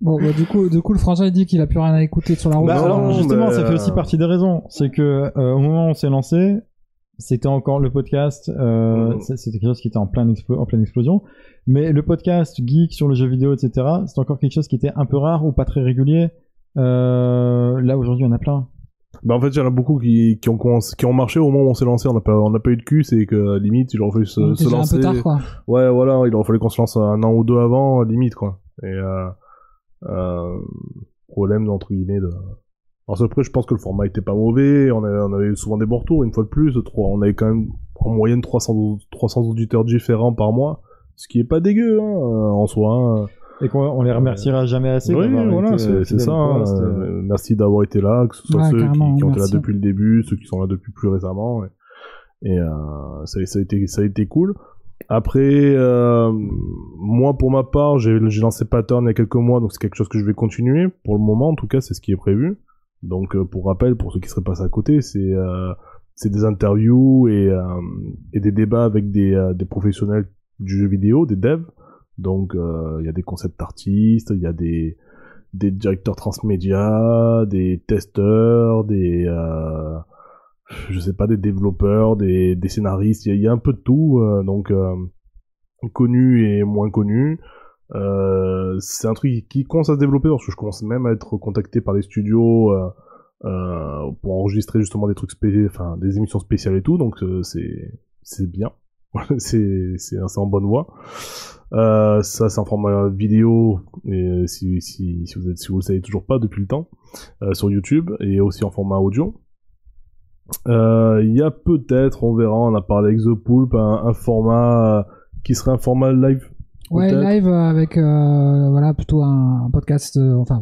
Bon, bah, du coup, du coup, le frangin il dit qu'il a plus rien à écouter sur la route. Bah, Non, alors, justement, ça fait aussi euh, partie des raisons. C'est que euh, au moment où on s'est lancé, c'était encore le podcast. Euh, Mhm. c'est- C'était quelque chose qui était en pleine, explo- en pleine explosion. Mais le podcast geek sur le jeu vidéo, etc., c'est encore quelque chose qui était un peu rare ou pas très régulier. Euh, là aujourd'hui, on a plein. Bah en fait, il y en a beaucoup qui, qui, ont, commencé- qui ont marché au moment où on s'est lancé. On n'a pas, on n'a pas eu de cul, c'est que limite, il aurait fallu se, se lancer. un peu tard, quoi. Ouais, voilà, il aurait fallu qu'on se lance un an ou deux avant, limite, quoi. Et euh, problème, entre guillemets, de... Alors après, je pense que le format était pas mauvais, on avait, on avait souvent des bons retours, une fois de plus, trois, on avait quand même en moyenne 300, 300 auditeurs différents par mois, ce qui est pas dégueu, hein, en soi. hein. Et qu'on on les remerciera jamais assez. Oui, voilà, c'est euh, ça. hein. Euh, merci d'avoir été là, que ce soit Ouais, ceux qui, ont été là depuis le début, ceux qui sont là depuis plus récemment. Et, et, euh, ça, ça a été, ça a été cool. Après, euh, moi pour ma part, j'ai lancé Pattern il y a quelques mois, donc c'est quelque chose que je vais continuer. Pour le moment, en tout cas, c'est ce qui est prévu. Donc, euh, pour rappel, pour ceux qui seraient passés à côté, c'est euh, des interviews et, euh, et des débats avec des, euh, des professionnels du jeu vidéo, des devs. Donc, euh, il y a des concept artistes, il y a des, des directeurs transmédia, des testeurs, des, je sais pas, des développeurs, des, scénaristes. Il y, a- un peu de tout. euh, donc, euh, connu et moins connu. Euh, c'est un truc qui commence à se développer parce je commence même à être contacté par les studios euh, pour enregistrer justement des trucs enfin des émissions spéciales et tout. Donc c'est c'est bien. c'est c'est en bonne voie. Ça c'est en format vidéo et si si si vous êtes si vous le savez toujours pas depuis le temps sur YouTube et aussi en format audio. Euh, Il y a peut-être, on verra, on a parlé avec The Poulp, un, un format euh, qui serait un format live. Ouais, live euh, avec, voilà, plutôt un, un podcast, enfin,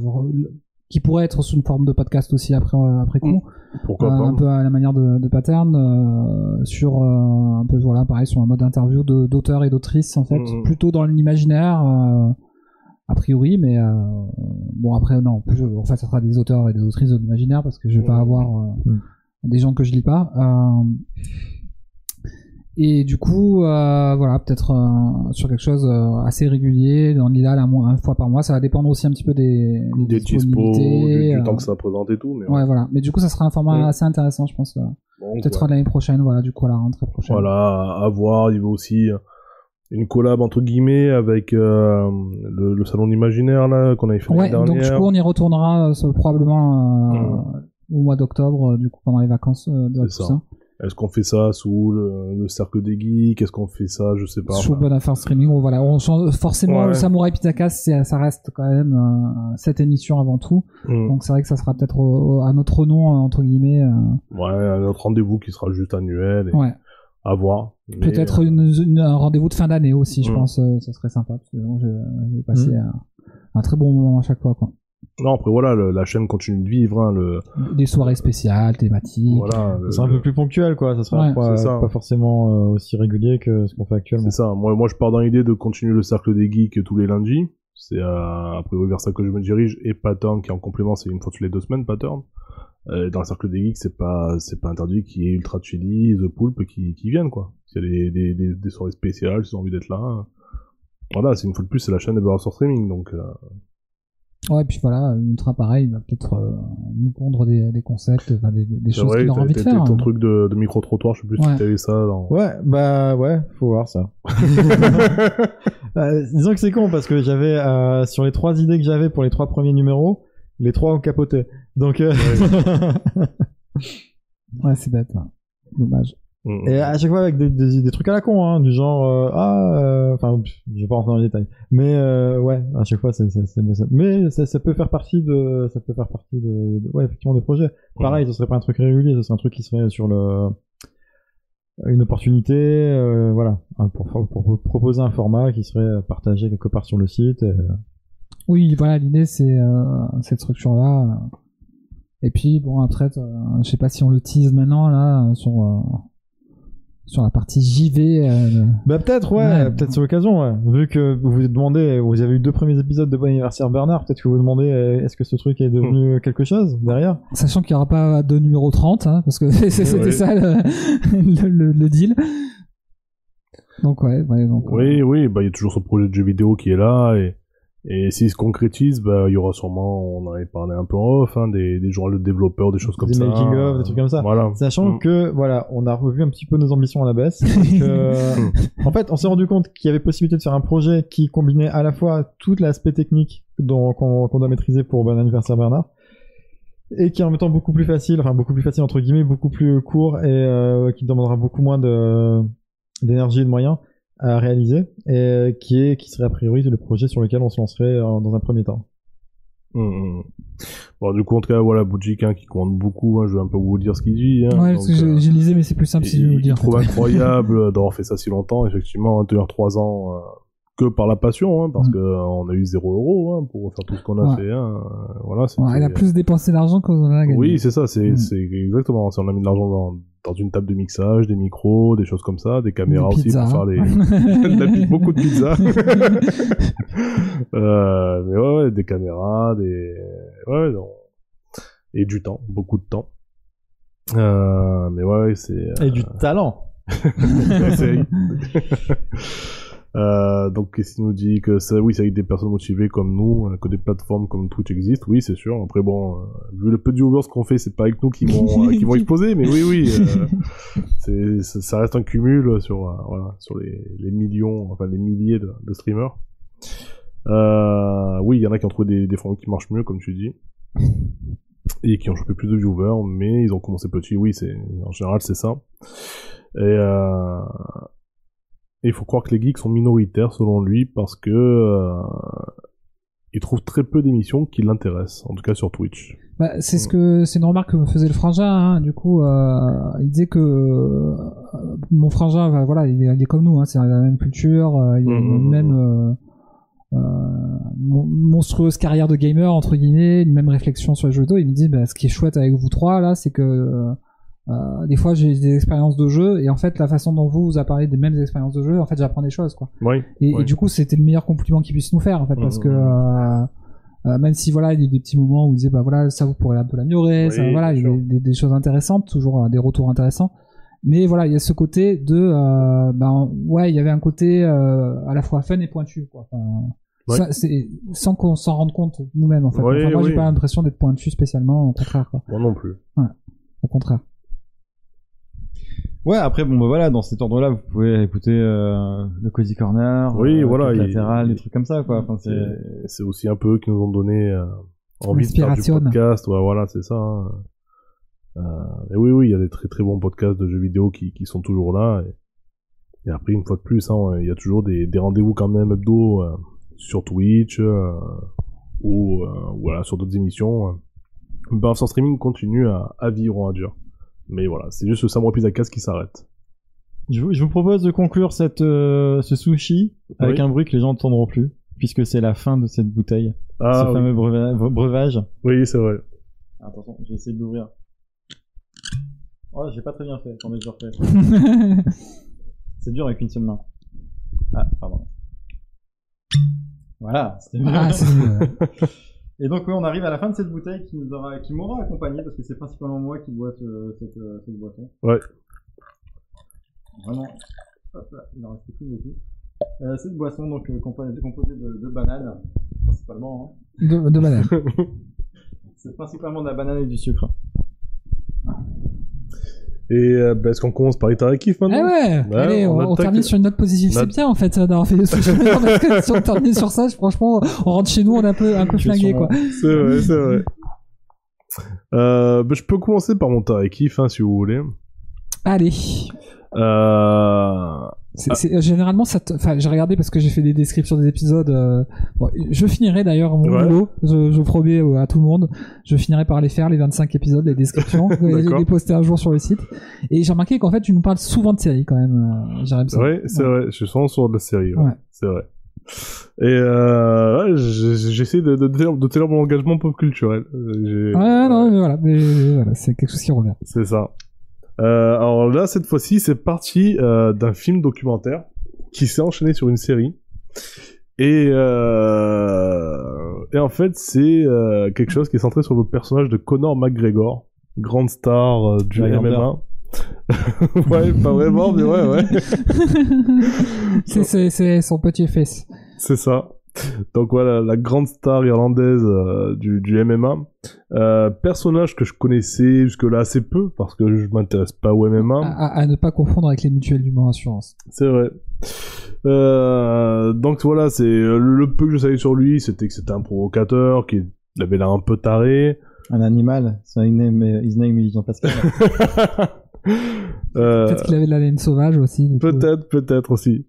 qui pourrait être sous une forme de podcast aussi après après coup, Pourquoi Euh, pas un peu à la manière de, de pattern euh, sur euh, un peu voilà pareil sur un mode interview d'auteurs et d'autrices en fait, Mhm. plutôt dans l'imaginaire. a priori, mais bon après non, je- en fait ça sera des auteurs et des autrices de l'imaginaire parce que je vais pas Mhm. avoir. Des gens que je lis pas. Euh, et du coup, euh, voilà, peut-être euh, sur quelque chose assez régulier, dans l'idéal un, une fois par mois. Ça va dépendre aussi un petit peu des, Des dispos, disponibilités, du, du temps que ça présente et tout. Mais Ouais, voilà. Mais du coup, ça sera un format assez intéressant, je pense. Peut-être ouais. l'année prochaine, voilà, du coup, à la rentrée prochaine. Voilà, à voir. Il y a aussi une collab entre guillemlemets avec euh, le, le salon d'imaginaire là qu'on avait fait Ouais, l'année donc du dernière. coup, on y retournera euh, probablement euh, Mhm. Au mois d'octobre, euh, du coup, pendant les vacances euh, de la. Toussaint. Est-ce qu'on fait ça sous le, le cercle des geeks? Est-ce qu'on fait ça? Je sais pas. Enfin, Bonne Affaire Streaming, voilà, on change, forcément, Ouais. le Samurai Pitakas, ça reste quand même euh, cette émission avant tout. hmm. Donc c'est vrai que ça sera peut-être à notre nom, entre guillemets. euh, Ouais, un autre rendez-vous qui sera juste annuel. Et ouais. À voir. Peut-être euh, un rendez-vous de fin d'année aussi, je Mm. pense. euh, ça serait sympa. Parce que j'ai passé Mm. un, un très bon moment à chaque fois. Quoi. Non, après voilà, le- la chaîne continue de vivre. Hein, le, Des soirées spéciales, thématiques. voilà, le- C'est un peu plus ponctuel, quoi. Ça sera Ouais. pas, C'est ça. pas forcément euh, aussi régulier que ce qu'on fait actuellement. C'est ça. Moi, moi, je pars dans l'idée de continuer le cercle des geeks tous les lundis. C'est euh, a priori vers ça que je me dirige. Et Pattern, qui en complément, c'est une fois toutes les deux semaines, Pattern. Euh, dans le cercle des geeks, c'est pas, c'est pas interdit qu'il y ait Ultra Chili, The Poulpe qui, qui viennent, quoi. S'il y a des, des, des, des soirées spéciales, s'ils ont envie d'être là. Voilà, c'est une fois de plus, c'est la chaîne de Barra sur Streaming, donc, euh, Ouais, puis voilà, Ultra pareil, il va peut-être euh, nous pondre des, des concepts, enfin, des, choses qu'il aura envie de faire. ton hein. truc de, de micro-trottoir, je sais plus Ouais. si t'avais ça dans... Ouais, bah ouais, faut voir ça. Euh, disons que c'est con parce que j'avais euh, sur les trois idées que j'avais pour les trois premiers numéros, les trois ont capoté. Donc euh, Ouais, c'est bête. ouais. Dommage. Mm, et à chaque fois avec des, des, des trucs à la con, hein, du genre euh, ah, euh, enfin, je vais pas rentrer dans les détails, mais euh, ouais, à chaque fois c'est, c'est, c'est- mais ça, ça peut faire partie de, ça peut faire partie de, de- ouais effectivement des projets. Pareil, ce serait pas un truc régulier, ce serait un truc qui serait sur le une opportunité, euh, voilà, pour, pour, pour proposer un format qui serait partagé quelque part sur le site. et- Oui, voilà, l'idée c'est euh, cette structure-là. euh. Et puis bon, après, euh, je sais pas si on le tease maintenant là sur euh, sur la partie JV. euh, Bah peut-être, ouais, Ouais. peut-être c'est l'occasion, ouais. Vu que vous vous demandez, vous avez eu deux premiers épisodes de Bon anniversaire Bernard, peut-être que vous vous demandez euh, est-ce que ce truc est devenu quelque chose derrière? Sachant qu'il n'y aura pas de numéro 30, hein, parce que c'était ça le, le, le- le deal. Donc ouais, ouais donc, euh, Oui, oui, bah il y a toujours ce projet de jeu vidéo qui est là et et s'il se concrétise, bah il y aura sûrement, on en avait parlé un peu en off, hein, des des journaux de développeurs, des choses comme Des ça. making of, des trucs comme ça. Voilà. Sachant Mm. que, voilà, on a revu un petit peu nos ambitions à la baisse. euh, en fait, on s'est rendu compte qu'il y avait possibilité de faire un projet qui combinait à la fois tout l'aspect technique dont- qu'on qu'on doit maîtriser pour Bon anniversaire Bernard et qui est en même temps beaucoup plus facile, enfin beaucoup plus facile entre guillemets, beaucoup plus court et euh, qui demandera beaucoup moins de d'énergie et de moyens à réaliser et qui est qui serait a priori le projet sur lequel on se lancerait euh, dans un premier temps. Mm, mm. Bon, du coup, en tout cas, voilà, Boudjik, hein, qui compte beaucoup, hein, je vais un peu vous dire ce qu'il dit. Hein, Ouais, donc, parce que j'ai- euh, j'ai lisé, mais c'est plus simple si je veux il, le dire. il trouve incroyable d'avoir fait ça si longtemps, effectivement, tenir trois ans, euh, que par la passion, hein, parce Mm. que euh, on a eu zéro euro hein, pour faire tout ce qu'on a Ouais. fait. Hein, euh, voilà, Ouais, elle a plus dépensé d'argent qu'on en a gagné. Oui, c'est ça, c'est exactement. On a mis de l'argent dans, dans une table de mixage, des micros, des choses comme ça, des caméras Des aussi pour faire les. la pi- beaucoup de pizzas. euh, mais ouais, ouais, des caméras, des. Ouais, non. Et du temps, beaucoup de temps. Euh, mais ouais, ouais, c'est. Et du talent. Euh, donc, qu'est-ce qu'il nous dit que ça, oui, c'est avec des personnes motivées comme nous, euh, que des plateformes comme Twitch existent. Oui, c'est sûr. Après, bon, euh, vu le peu de viewers qu'on fait, c'est pas avec nous qui vont, euh, qui vont exploser, mais oui, oui, c'est, ça reste un cumul sur, voilà, sur les, les millions, enfin les milliers de, de streamers. Euh, oui, il y en a qui ont trouvé des, des formes qui marchent mieux, comme tu dis, et qui ont chopé plus de viewers, mais ils ont commencé petit. Oui, c'est, en général, c'est ça. Et euh, et il faut croire que les geeks sont minoritaires selon lui parce que euh, il trouve très peu d'émissions qui l'intéressent, en tout cas sur Twitch. Bah, c'est ce que c'est une remarque que me faisait le frangin. Hein. Du coup, euh, il disait que euh, mon frangin, bah, voilà, il est, il est comme nous. Hein. C'est la même culture, il a le même mon- monstrueuse carrière de gamer entre guillemets, une même réflexion sur les jeux vidéo. Il me dit, bah, ce qui est chouette avec vous trois là, c'est que euh, des fois j'ai des expériences de jeu et en fait la façon dont vous vous a parlé des mêmes expériences de jeu, en fait j'apprends des choses quoi. Oui. Et, Ouais. et du coup, c'était le meilleur compliment qu'il puisse nous faire, en fait, parce Mhm. que euh, euh, même si voilà, il y a des petits moments où il disait bah voilà, ça vous pourrez un peu l'améliorer, Oui, ça voilà, il y a des, des- choses intéressantes, toujours euh, des retours intéressants. Mais voilà, il y a ce côté de euh, ben ouais, il y avait un côté euh, à la fois fun et pointu, quoi. Enfin, Ouais. ça, c'est sans qu'on s'en rende compte nous-mêmes, en fait. Oui, Enfin, moi, j'ai pas l'impression d'être pointu spécialement, au contraire, quoi. Moi non plus. Au contraire. Ouais, après, bon, bah voilà, dans cet ordre-là, vous pouvez écouter euh, le Cozy Corner, Oui, euh, voilà, il- latéral, des trucs comme ça, quoi. Enfin, c'est... Aussi un peu eux qui nous ont donné euh, envie de faire du podcast. Ouais, voilà, c'est ça. hein. Euh, et oui, oui, il y a des très très bons podcasts de jeux vidéo qui, qui sont toujours là. Et, et après, une fois de plus, hein, il y a toujours des, des rendez-vous quand même hebdo euh, sur Twitch euh, ou euh, voilà sur d'autres émissions. Bah, sans streaming continue à, à vivre, on va dire. Mais voilà, c'est juste le Samurai Pizza Cast qui s'arrête. Je, vous- je vous propose de conclure cette, euh, ce sushi avec Oui. un bruit que les gens n'entendront plus, puisque c'est la fin de cette bouteille, Ah, ce oui. fameux breuva- bre- breuvage. oui, c'est vrai. Attention, je vais essayer de l'ouvrir. Oh, j'ai pas très bien fait. Attendez, je refais. C'est dur avec une seule main. Ah, pardon. Voilà, c'était mieux. ah, Et donc, oui, on arrive à la fin de cette bouteille qui nous aura, qui m'aura accompagné parce que c'est principalement moi qui bois ce- cette, euh, cette boisson. Ouais. Vraiment. Hop là, il en reste plus beaucoup. Euh, cette boisson, donc, euh, composée, de, de bananes, principalement. hein. de, de banane. C'est principalement de la banane et du sucre. Et euh, bah, est-ce qu'on commence par Itarakif Eh maintenant ouais, Ouais, allez, on on, on attaque- termine sur une note positive. C'est bien en fait d'avoir fait le sujet. parce que si on termine sur ça, franchement, on rentre chez nous, on est un peu, un peu flingué quoi. C'est vrai, c'est vrai. Euh, bah, je peux commencer par mon hein, si vous voulez. Allez. Euh... Généralement, ça te- enfin, j'ai regardé parce que j'ai fait des descriptions des épisodes. euh, bon, je finirai d'ailleurs mon Ouais. boulot. Je, je promets euh, à tout le monde. Je finirai par les faire les 25 épisodes, les descriptions, et les, poster un jour sur le site. Et j'ai remarqué qu'en fait, tu nous parles souvent de séries quand même, euh, Jérémy. C'est vrai, c'est vrai. Je suis souvent sur de la série. Ouais. Ouais. C'est vrai. Et euh, ouais, j'essaie de, de, de tenir mon engagement pop culturel. Ouais, non, mais voilà, mais voilà, c'est quelque chose qui revient. C'est ça. Euh, alors là, cette fois-ci, c'est parti euh, d'un film documentaire qui s'est enchaîné sur une série. Et, euh, et en fait, c'est euh, quelque chose qui est centré sur le personnage de Conor McGregor, grande star euh, du La MMA. ouais, pas vraiment, mais ouais, ouais. c'est, c'est, c'est son petit fils. C'est ça. Donc voilà, la grande star irlandaise euh, du, du MMA. Euh, personnage que je connaissais jusque-là assez peu, parce que je m'intéresse pas au MMA. À, ne pas confondre avec les mutuelles du Mans Assurance. C'est vrai. Euh, donc voilà, c'est le peu que je savais sur lui, c'était que c'était un provocateur, qu'il avait l'air un peu taré. Un animal, son name, his name is Jean-Pascal. Peut-être qu'il avait de la laine sauvage aussi. peut-être, peut-être aussi.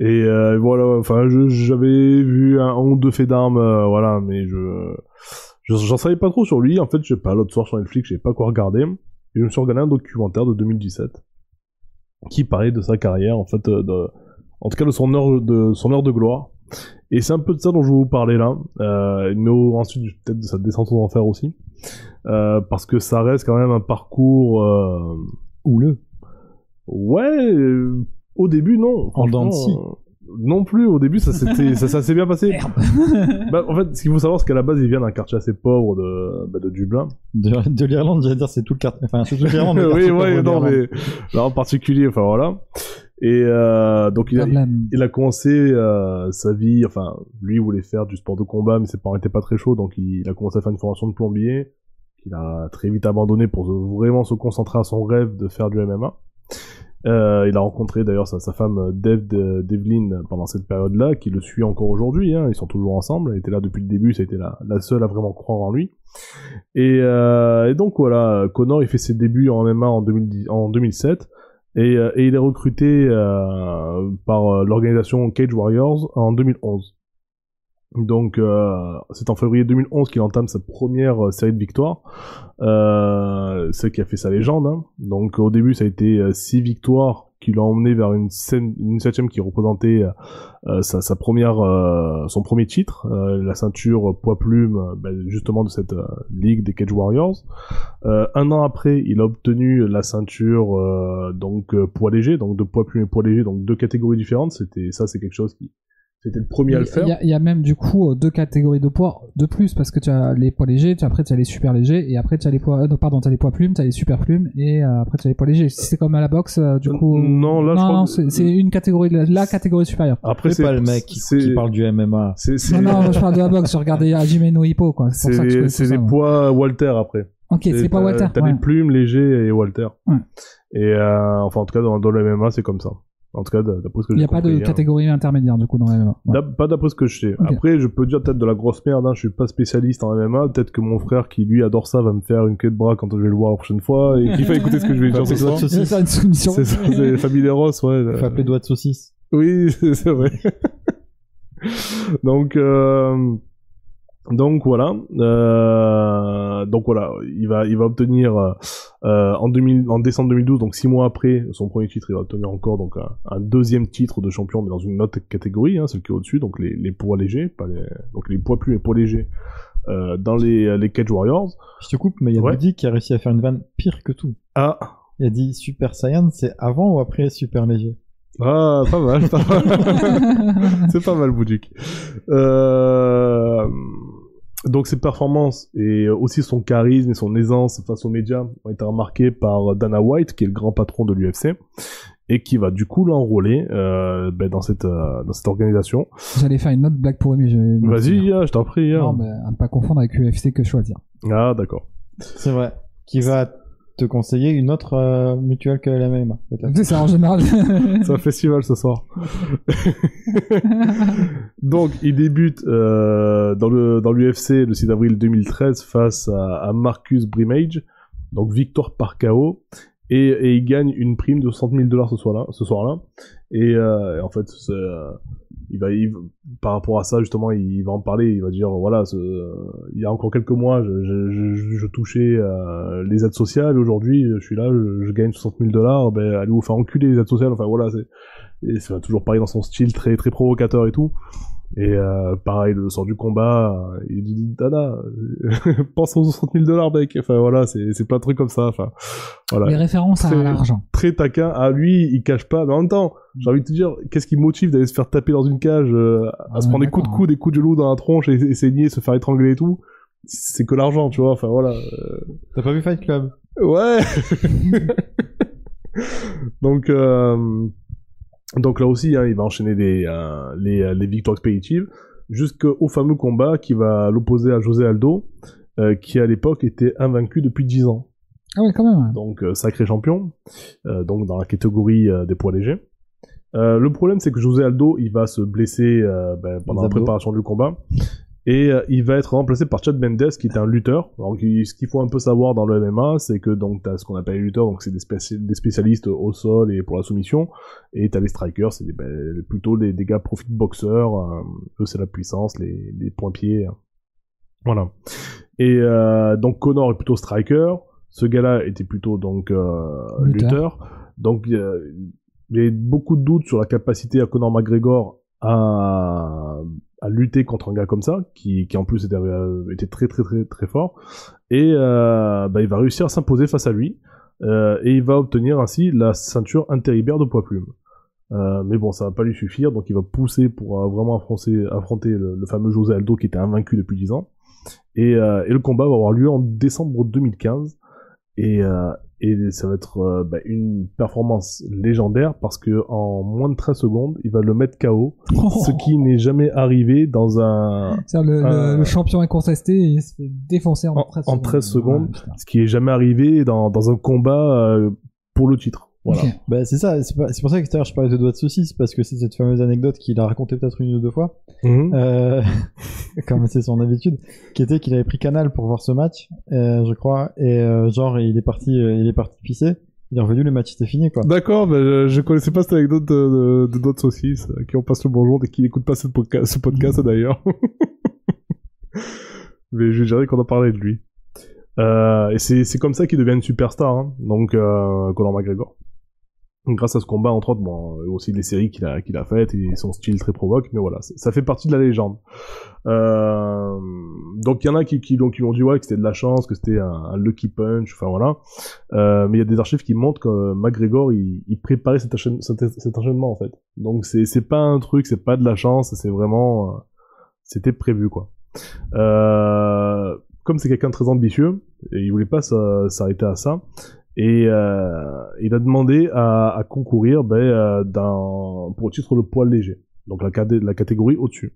Et euh, voilà, enfin, je- j'avais vu un, ou deux faits d'armes, euh, voilà, mais je je- j'en savais pas trop sur lui. En fait, je sais pas, l'autre soir sur Netflix, j'ai pas quoi regarder. Et je me suis regardé un documentaire de 2017 qui parlait de sa carrière, en fait, euh, de, en tout cas de son heure de son heure de gloire. Et c'est un peu de ça dont je vais vous parler là, euh, mais ensuite peut-être de sa descente aux enfers aussi, euh, parce que ça reste quand même un parcours euh, Houleux. Ouais, euh, au début non. En dents euh, Non plus, au début ça s'était ça, ça s'est bien passé. Bah, en fait, ce qu'il faut savoir, c'est qu'à la base, il vient d'un quartier assez pauvre de, bah, de Dublin. De, de l'Irlande, j'allais dire, c'est tout le quartier. Enfin, c'est toute l'Irlande. oui, ouais, non, mais là en particulier, enfin voilà. Et euh, donc il a, il a commencé euh, sa vie, enfin lui il voulait faire du sport de combat, mais ses parents étaient pas très chauds, donc il, il a commencé à faire une formation de plombier, qu'il a très vite abandonné pour vraiment se concentrer à son rêve de faire du MMA. Euh, il a rencontré d'ailleurs sa, femme Dev de- Devlin pendant cette période-là, qui le suit encore aujourd'hui. Hein, ils sont toujours ensemble. Elle était là depuis le début. Ça a été la, seule à vraiment croire en lui. Et, euh, donc voilà, Connor il fait ses débuts en MMA en, 2010, en 2007 et, euh, et il est recruté euh, par euh, l'organisation Cage Warriors en 2011. Donc euh, c'est en février 2011 qu'il entame sa première euh, série de victoires, euh, ce qui a fait sa légende. hein. Donc au début ça a été 6 victoires qui l'a emmené vers une septième qui représentait euh, sa, sa première, euh, son premier titre, euh, la ceinture poids plume, euh, ben, justement de cette euh, ligue des Cage Warriors. Euh, un an après, il a obtenu la ceinture euh, donc euh, poids léger, donc de poids plume et poids léger, donc deux catégories différentes. C'était ça, c'est quelque chose qui c'était le premier à le faire. Il y, a- il y a même du coup euh, deux catégories de poids de plus parce que tu as les poids légers, tu, après tu as les super légers et après tu as les poids euh, non, pardon, tu as les poids plumes, tu as les super plumes et euh, après tu as les poids légers. Si c'est comme à la boxe euh, du coup non, là, je crois non, que- c'est une catégorie la, la catégorie supérieure. Après, C'est pas le mec qui, parle du MMA. C'est- Non non, moi, je parle de la boxe, je regardais Hajime Hippo quoi, c'est ça je les, poids Walter après. OK, c'est pas Walter. T'as ouais. les plumes légers et Walter. Ouais. Et euh, enfin, en tout cas, dans, dans le MMA, c'est comme ça. En tout cas, d'après ce que Il n'y j'ai a pas de compris, hein. catégorie intermédiaire du coup dans la MMA. Ouais. Pas d'après ce que je sais. Après, je peux dire peut-être de la grosse merde. Hein. Je suis pas spécialiste en MMA. Peut-être que mon frère, qui lui adore ça, va me faire une queue de bras quand je vais le voir la prochaine fois et qu'il va écouter ce que je vais dire ce soir. C'est ça une soumission. C'est ça, c'est Famille Ross, ouais. Faut appeler doigt de saucisse. Oui, c'est vrai. donc, euh, donc voilà. Euh, donc voilà, il va, il va obtenir euh, en 2000, en décembre 2012, donc six mois après son premier titre, il va obtenir encore donc un, un deuxième titre de champion, mais dans une autre catégorie, hein, celle qui est au-dessus, donc les, les poids légers, pas les, donc les poids plus et poids légers. Euh, dans les, les Cage Warriors. Je te coupe, mais il y a Ouais. Buddy qui a réussi à faire une vanne pire que tout. Ah, Il a dit Super Saiyan, c'est avant ou après Super Léger? Ah, pas mal, pas mal. c'est pas mal, Boudik. Euh... Donc ses performances et aussi son charisme et son aisance face aux médias ont été remarqués par Dana White, qui est le grand patron de l'UFC, et qui va du coup l'enrôler euh, ben, dans cette euh, dans cette organisation. J'allais faire une autre blague pour lui mais je Vas-y, ah, je t'en prie. ah. Non, mais à ne pas confondre avec UFC que choisir. Ah, d'accord. C'est vrai. Qui va te conseiller une autre euh, mutuelle que la MMA, peut-être. C'est ça en général. C'est un festival ce soir. Donc, il débute euh, dans le dans l'UFC le 6 avril 2013 face à, à Marcus Brimage, donc victoire par KO, et, et il gagne une prime de 60 000 dollars ce soir-là. Ce soir-là, et euh, en fait, c'est, euh, il va, il- par rapport à ça justement, il va en parler. Il va dire voilà, ce- il y a encore quelques mois, je, je, je, je touchais euh, les aides sociales. Aujourd'hui, je suis là, je, gagne 60 000 dollars. Ben, allez vous faire enculer les aides sociales. Enfin voilà, c'est et c'est toujours pareil dans son style très très provocateur et tout. Et euh, pareil, le sort du combat, euh, il dit Dana, euh, pense aux 60 000 dollars, mec. Enfin voilà, c'est plein de trucs comme ça. Enfin voilà, Les références à l'argent. très taquin. À lui, il cache pas. Mais en même temps, j'ai envie de te dire, qu'est-ce qui motive d'aller se faire taper dans une cage, euh, à Ah, se prendre des coups de coude, des coups de genou dans la tronche et, et saigner, se faire étrangler et tout C'est que l'argent, tu vois. Enfin voilà. euh, T'as pas vu Fight Club? Ouais. donc, euh, donc là aussi, hein, il va enchaîner les, euh, les, euh, les victoires expéditives jusqu'au fameux combat qui va l'opposer à José Aldo, euh, qui à l'époque était invaincu depuis 10 ans. Ah ouais, quand même. Donc euh, sacré champion, donc dans la catégorie des poids légers. Le problème, c'est que José Aldo, il va se blesser ben, pendant la préparation du combat. Et euh, il va être remplacé par Chad Mendes, qui est un lutteur. Ce qu'il faut un peu savoir dans le MMA, c'est que donc t'as ce qu'on appelle les lutteurs, donc c'est des, spéci- des spécialistes au sol et pour la soumission. Et t'as les strikers, c'est ben, plutôt des, des gars profit boxeurs. Euh, eux, c'est la puissance, les, les points-pieds. hein. Voilà. Et euh, donc Connor est plutôt striker. Ce gars-là était plutôt donc Lutteur. lutteur. Donc il y a- beaucoup de doutes sur la capacité à Conor McGregor à, à lutter contre un gars comme ça, qui, qui en plus était, euh, était très très très très fort. Et euh, bah, il va réussir à s'imposer face à lui. Euh, et il va obtenir ainsi la ceinture intérimaire de poids plume. Euh, mais bon, ça va pas lui suffire, donc il va pousser pour euh, vraiment affronter, affronter le, le fameux José Aldo qui était invaincu depuis 10 ans. Et, euh, et le combat va avoir lieu en décembre 2015. Et, et ça va être euh, bah, une performance légendaire parce que en moins de 13 secondes, il va le mettre KO, ce qui n'est jamais arrivé dans un C'est-à-dire le, Euh, le champion incontesté et il se fait défoncer en, En- 13 en secondes. 13 secondes. Ouais, ce qui est jamais arrivé dans, dans un combat euh, pour le titre. Voilà. Bah c'est ça, c'est pas- c'est pour ça que tout à l'heure je parlais de doigt de saucisse, parce que c'est cette fameuse anecdote qu'il a racontée peut-être une ou deux fois, Mhm. euh, comme c'est son habitude, qui était qu'il avait pris Canal pour voir ce match, euh, je crois, et euh, genre il est parti, euh, il est parti pisser, il est revenu, le match était fini quoi. D'accord, mais je, je connaissais pas cette anecdote de, de, de d'autres saucisses euh, qui on passe le bonjour et qui n'écoutent pas ce, podca- ce podcast d'ailleurs. mais je dirais qu'on a parlé de lui. Euh, et c'est, c'est comme ça qu'il devient une superstar, hein. donc euh, Conor McGregor. Grâce à ce combat entre autres bon et aussi les séries qu'il a qu'il a faites et son style très provoque mais voilà ça- fait partie de la légende. Euh, donc il y en a qui qui donc qui ont dit ouais que c'était de la chance que c'était un, lucky punch enfin voilà. Euh, mais il y a des archives qui montrent que McGregor il, préparait cet, cet enchaînement en fait. Donc c'est pas un truc c'est pas de la chance c'est vraiment euh, c'était prévu quoi. Euh, comme c'est quelqu'un de très ambitieux et il voulait pas s'a- s'arrêter à ça et euh, il a demandé à, à concourir ben, euh, dans, pour le titre de poids léger donc la, catégorie au-dessus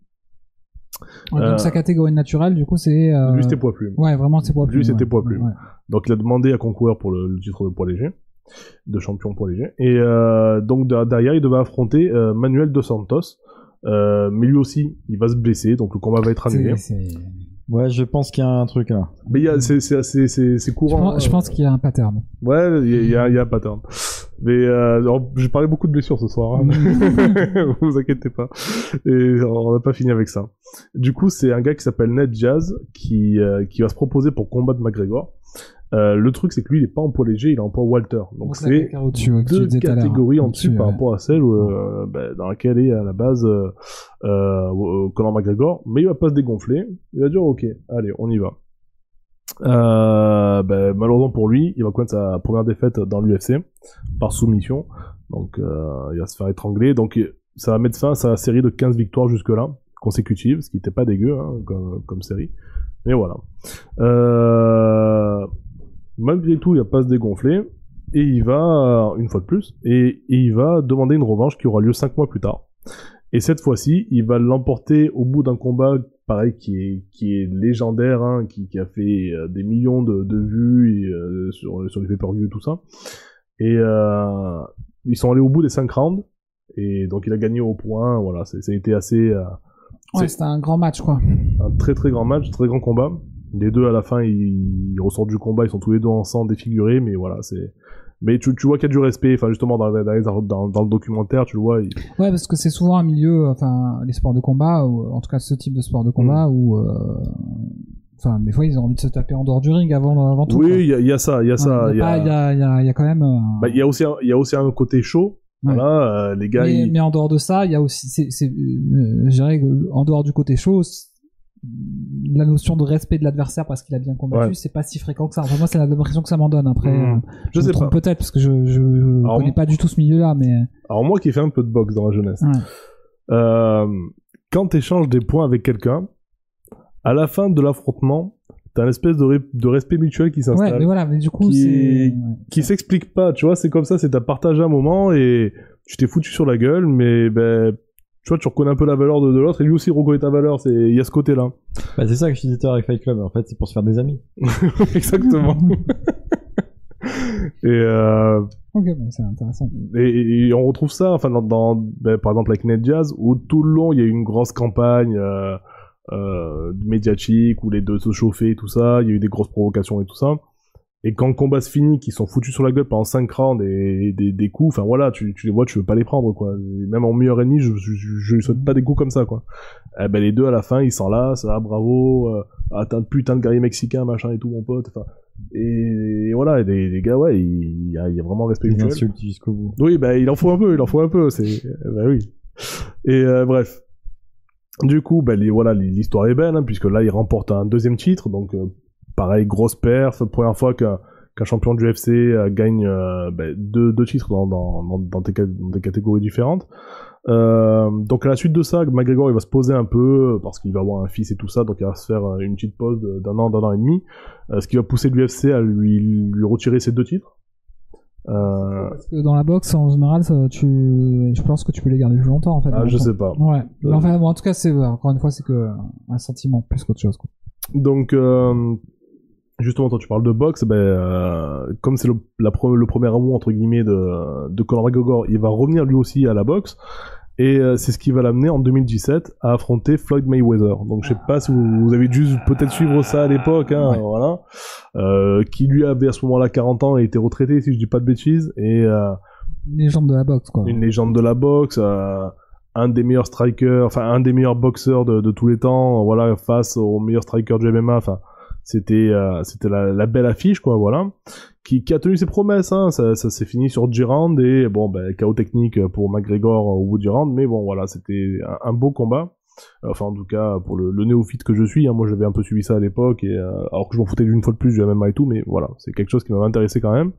Ouais, Euh, Donc sa catégorie naturelle, du coup, c'est. euh, lui c'était poids plume Ouais, vraiment, c'est poids Lui, plume, c'était ouais. poids plume. Ouais. Donc il a demandé à concourir pour le, le titre de poids léger, de champion poids léger. Et euh, donc de- derrière, il devait affronter euh, Manuel Dos Santos. Euh, mais lui aussi, il va se blesser, donc le combat va être annulé. Ouais, je pense qu'il y a un truc là. Mais il y a- c'est c'est c'est c'est c'est Je courant. pense, je hein. pense qu'il y a un pattern. Ouais, il y, a- il y a il y a un pattern. Mais euh, alors, j'ai parlé beaucoup de blessures ce soir. Hein. vous vous inquiétez pas. Et on n'a pas fini avec ça. Du coup, c'est un gars qui s'appelle Ned Jazz qui euh, qui va se proposer pour combattre McGregor. Euh, le truc, c'est que lui, il est pas en poids léger, il est en poids Walter. Donc c'est deux catégories en dessus par ouais. rapport à celle où, euh, ben, dans laquelle est à la base euh, euh, euh, Conor McGregor. Mais il va pas se dégonfler. Il va dire ok, allez, on y va. Euh, ben, malheureusement pour lui, il va connaître sa première défaite dans l'UFC par soumission. Donc euh, il va se faire étrangler. Donc ça va mettre fin à sa série de 15 victoires jusque-là, consécutives, ce qui n'était pas dégueu hein, comme, comme série. Mais voilà. Euh, malgré tout, il va pas se dégonfler. Et il va, euh, une fois de plus, et, et il va demander une revanche qui aura lieu 5 mois plus tard. Et cette fois-ci, il va l'emporter au bout d'un combat, pareil, qui est, qui est légendaire, hein, qui, qui a fait euh, des millions de, de vues et, euh, sur, sur les pay-per-view et tout ça. Et euh, ils sont allés au bout des 5 rounds. Et donc il a gagné au point, voilà, ça a été assez... Ouais, c'était un grand match, quoi. un très très grand match, très grand combat. Les deux à la fin, ils, ils ressortent du combat, ils sont tous les deux en sang défigurés, mais voilà, c'est. Mais tu, tu vois qu'il y a du respect, enfin justement dans, dans, les- dans, dans le documentaire, tu le vois. il- Ouais, parce que c'est souvent un milieu, enfin, les sports de combat, ou en tout cas ce type de sport de combat, Mm. où, euh, enfin, des fois ils ont envie de se taper en dehors du ring avant, avant tout. Oui, il y a, il y a ça, il y a ça. Il y, a y y, quand même. euh, bah, il y a aussi, il y a aussi un côté chaud. Ouais. Voilà, euh, les gars, mais, ils- mais en dehors de ça, il y a aussi, c'est, euh, je dirais que en dehors du côté chaud, la notion de respect de l'adversaire parce qu'il a bien combattu, Ouais. c'est pas si fréquent que ça. Enfin, moi, c'est l'impression que ça m'en donne. Après, Mhm. euh, je me sais trompe pas. peut-être parce que je, je Alors, connais pas du tout ce milieu-là, mais Alors moi qui ai fait un peu de boxe dans la jeunesse, Ouais. euh, quand tu échanges des points avec quelqu'un, à la fin de l'affrontement, t'as une espèce de, respect mutuel qui s'installe. ouais, mais voilà, mais du coup, Qui- s'explique pas, tu vois, c'est comme ça, c'est t'as partagé un moment et tu t'es foutu sur la gueule, mais ben, tu vois, tu reconnais un peu la valeur de, de l'autre et lui aussi il reconnaît ta valeur, c'est, il y a ce côté-là. Bah, c'est ça que je disais avec Fight Club. En fait, c'est pour se faire des amis. Exactement. et, euh, Ok, bon, c'est intéressant. et, et on retrouve ça, enfin, dans, dans- ben, par exemple avec Ned Jazz, où tout le long il y a eu une grosse campagne, euh, euh, médiatique où les deux se chauffaient et tout ça, il y a eu des grosses provocations et tout ça. Et quand le combat se finit, qu'ils sont foutus sur la gueule pendant 5 rounds et, des, des coups, enfin voilà, tu, tu les vois, tu veux pas les prendre quoi. Et même en meilleur ennemi, je, je, je, je lui souhaite pas des coups comme ça quoi. Eh ben les deux à la fin, ils sont là, ça va, bravo, euh, ah t'as un putain de guerrier mexicain, machin et tout mon pote. Enfin, et, et voilà, les, les gars, ouais, il y y a vraiment respect mutuel. insultent jusqu'au bout. Oui, bah il en faut un peu, il en faut un peu, c'est bah oui. Et euh, bref. Du coup, bah les, voilà, l'histoire est belle hein, puisque là il remporte un deuxième titre, donc euh, pareil grosse perf, première fois qu'un champion du UFC euh, gagne euh, bah, deux, deux titres dans, dans, dans, dans des, ca- dans des catégories différentes. Euh, donc à la suite de ça, McGregor il va se poser un peu parce qu'il va avoir un fils et tout ça, donc il va se faire une petite pause d'un an, d'un an et demi, ce qui va pousser l'UFC à lui, lui retirer ses deux titres. Euh, Parce que dans la boxe, en général, ça, tu, je pense que tu peux les garder plus longtemps, en fait. ah, je sais pas. Ouais. Enfin, bon, en tout cas, c'est, encore une fois, c'est que un sentiment plus qu'autre chose, quoi. Donc, euh, justement, quand tu parles de boxe, ben, euh, comme c'est le, la pre- le premier amour, entre guillemets, de, de Conor McGregor, il va revenir lui aussi à la boxe. Et euh, c'est ce qui va l'amener en 2017 à affronter Floyd Mayweather. Donc je sais pas si vous, vous avez dû peut-être suivre ça à l'époque, hein, Ouais. voilà. Euh, qui lui avait à ce moment-là 40 ans et était retraité, si je dis pas de bêtises. Et Une légende de la boxe, quoi. une légende de la boxe, un des meilleurs strikers, enfin un des meilleurs boxeurs de, de tous les temps, voilà, face au meilleur striker du MMA. Enfin, C'était euh, c'était la, la belle affiche quoi, voilà, qui, qui a tenu ses promesses. Hein. Ça, ça s'est fini sur Durand et bon, ben, chaos technique pour McGregor au bout round, mais bon voilà, c'était un, un beau combat. Enfin, en tout cas, pour le, le néophyte que je suis, hein, moi j'avais un peu suivi ça à l'époque, et euh, alors que je m'en foutais d'une fois de plus du MMA et tout, mais voilà, c'est quelque chose qui m'avait intéressé quand même.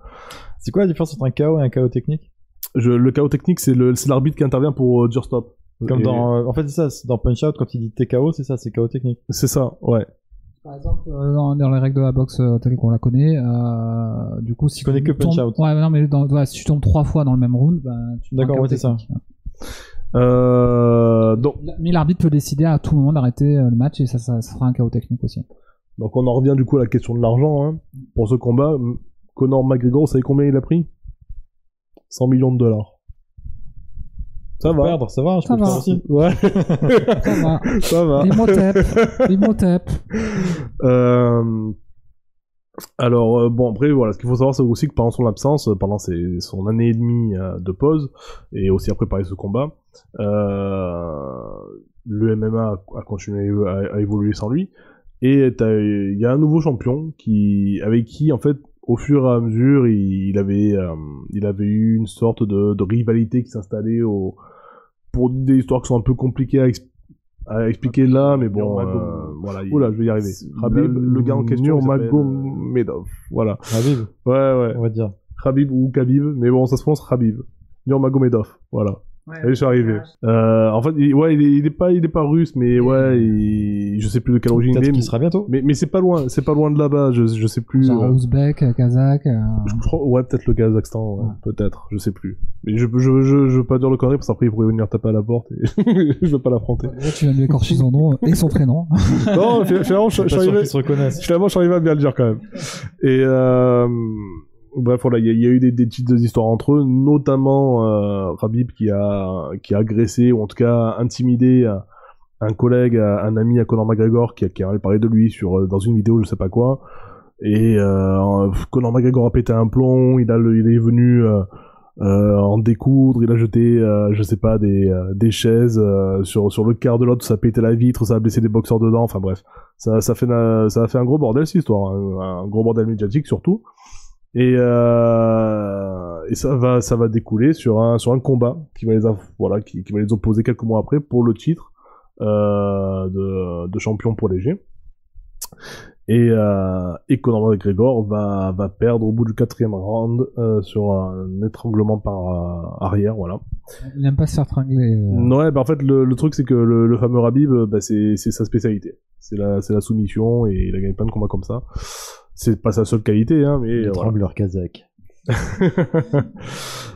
C'est quoi la différence entre un KO et un KO technique? Je, le chaos technique, c'est l'arbitre qui intervient pour euh, dire stop. Comme Et- dans, euh, en fait, c'est ça, dans Punch Out, quand il dit TKO, c'est ça, c'est KO technique. C'est ça, ouais. Par exemple, euh, dans, dans les règles de la boxe euh, telles qu'on la connaît, euh, du coup, si Tu connais tu que punch tombes- out. Ouais, mais non, mais dans, ouais, si tu tombes trois fois dans le même round, ben, tu D'accord, ouais, c'est ça. donc, Mais l'arbitre peut décider à tout moment d'arrêter le match et ça, ça, ça fera un chaos technique aussi. donc on en revient du coup à la question de l'argent. Hein. Pour ce combat, Conor McGregor, vous savez combien il a pris? 100 millions de dollars. Ça va. Perdre, ça va, je Ça peux va. aussi. Ouais, Ça va. ça va. Euh, alors euh, bon après voilà ce qu'il faut savoir c'est aussi que pendant son absence euh, pendant ses- son année et demie euh, de pause et aussi à préparer ce combat euh, le MMA a, a continué à, à évoluer sans lui et il y a un nouveau champion qui avec qui en fait au fur et à mesure il, il avait euh, il avait eu une sorte de, de rivalité qui s'installait au pour des histoires qui sont un peu compliquées à, exp- à expliquer là mais bon euh, voilà il- Oula, je vais y arriver. Habib, le, gars en question, euh, Nurmagomedov. Voilà. Habib, Ouais, ouais. on va dire. Habib ou Khabib, mais bon, ça se prononce Habib. Nurmagomedov. Voilà. Et je suis arrivé. Euh, en fait, il, ouais, il est, il est pas, il est pas russe, mais ouais, il, je sais plus de quelle origine il est. qu'il Mais, sera bientôt. mais, mais c'est pas loin, c'est pas loin de là-bas, je, je sais plus. Genre euh, ouzbek, euh, kazakh. euh, je crois, ouais, peut-être le Kazakhstan, ouais, Ouais. peut-être, je sais plus. Mais je, je, je, je veux pas dire le connerie parce qu'après il pourrait venir taper à la porte et je veux pas l'affronter. Déjà, tu de lui écorcher son nom et son prénom. non, finalement, je, Je je suis arrivé, je suis arrivé à bien le dire quand même. Et euh, bref, voilà, il y, a- eu des, petites histoires entre eux, notamment euh, Rabib qui a qui a agressé ou en tout cas intimidé euh, un collègue, euh, un ami à Conor McGregor qui, qui avait parlé de lui sur euh, dans une vidéo, je sais pas quoi. Et Conor McGregor a pété un plomb, il est venu en découdre, il a jeté, je sais pas, des, des chaises sur, sur le quart de l'autre, ça a pété la vitre, ça a blessé des boxeurs dedans, enfin bref. Ça, ça, fait, ça a fait un gros bordel cette histoire, hein, un gros bordel médiatique surtout. Et, euh, et ça va, ça va découler sur un, sur un combat qui va les, voilà, qui, qui va les opposer quelques mois après pour le titre euh, de, de champion pour léger. Et, euh, et Conor McGregor va, va perdre au bout du quatrième round euh, sur un étranglement par euh, arrière, voilà. Il n'aime pas se faire tringler. euh. Ouais, bah en fait le, le truc c'est que le, le fameux Rabib, bah, c'est c'est sa spécialité. C'est la c'est la soumission et il a gagné plein de combats comme ça. C'est pas sa seule qualité, hein, mais euh, voilà. trembleurs kazakhs.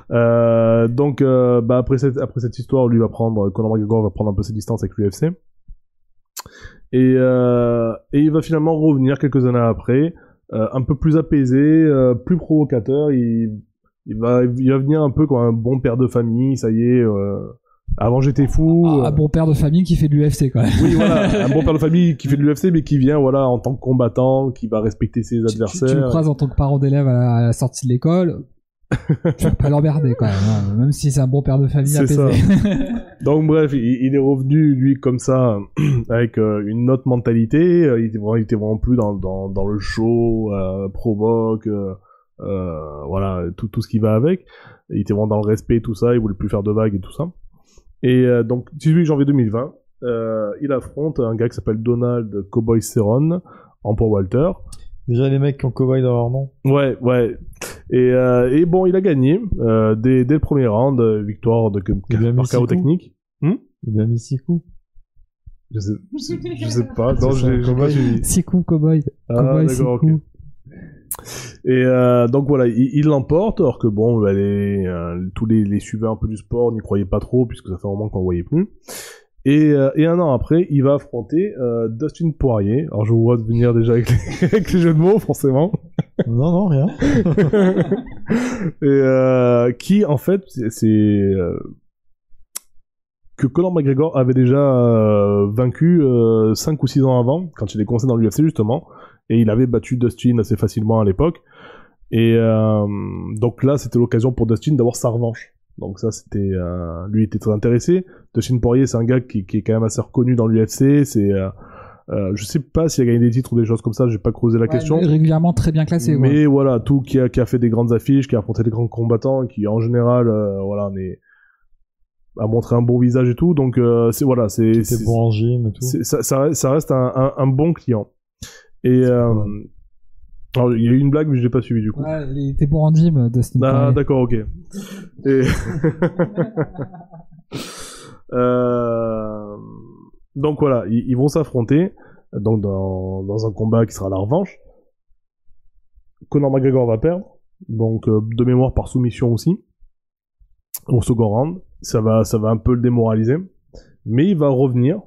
Euh, donc euh, bah après cette après cette histoire, lui va prendre Conor McGregor va prendre un peu ses distances avec l'UFC. Et euh, et il va finalement revenir quelques années après, un peu plus apaisé, plus provocateur. Il il va il va venir un peu comme un bon père de famille. Ça y est. Avant j'étais fou. Un bon père de famille qui fait de l'UFC quand même. oui, voilà, un bon père de famille qui fait de l'UFC, mais qui vient, voilà, en tant que combattant, qui va respecter ses Tu, tu- adversaires. tu le croises en tant que parent d'élève à, la- à la sortie de l'école. tu vas pas l'emmerder quand même, hein, même si c'est un bon père de famille C'est apaisé. Donc bref, il, il est revenu lui comme ça, avec euh, une autre mentalité. Euh, Il était vraiment, il était vraiment plus dans, dans, dans le show, euh, provoque, euh, voilà, tout, tout ce qui va avec. Il était vraiment dans le respect, tout ça. Il voulait plus faire de vagues et tout ça. Et euh, donc 18 janvier 2020, euh, il affronte un gars qui s'appelle Donald Cowboy en poids Walter. Déjà, les mecs qui ont cowboy dans leur nom. Ouais, ouais. Et, euh, et bon, il a gagné euh, dès, dès le premier round, victoire de, Il par KO technique. Il lui a mis six coups. Je sais, je sais, pas. Non, j'ai pas cowboy. suivi. Six coups, cowboy. Ah, d'accord, ok. Et euh, donc voilà, il l'emporte, alors que bon, bah, les, euh, tous les, les suiveurs un peu du sport n'y croyaient pas trop, puisque ça fait un moment qu'on ne voyait plus. Et, euh, et un an après, il va affronter euh, Dustin Poirier. Alors je vous vois venir déjà avec les, avec les jeux de mots, forcément. Non, non, rien. et euh, qui en fait c'est euh, que Conor McGregor avait déjà euh, vaincu 5 ou 6 ans avant quand il est commencé dans l'UFC justement et il avait battu Dustin assez facilement à l'époque et euh, donc là c'était l'occasion pour Dustin d'avoir sa revanche donc ça c'était euh, lui était très intéressé Dustin Poirier c'est un gars qui, qui est quand même assez reconnu dans l'UFC c'est euh, Euh, je sais pas s'il a gagné des titres ou des choses comme ça, j'ai pas creusé la Ouais, question. régulièrement très bien classé. ouais. Mais voilà, tout qui a, qui a fait des grandes affiches, qui a affronté des grands combattants, qui en général, euh, voilà, mais a montré un bon visage et tout. Donc euh, c'est voilà, c'est C'est c'est- bon en gym et tout. c'est- ça, ça, reste- ça reste un, un, un bon client. Et euh, alors, il y a eu une blague, mais je l'ai pas suivi du coup. Ouais, il était bon en gym, Dustin. Ah, d'accord, ok. Et... Euh, Donc voilà, ils, ils vont s'affronter donc dans, dans un combat qui sera la revanche. Conor McGregor va perdre, donc euh, de mémoire par soumission aussi au second round. Ça va, ça va un peu le démoraliser, mais il va revenir.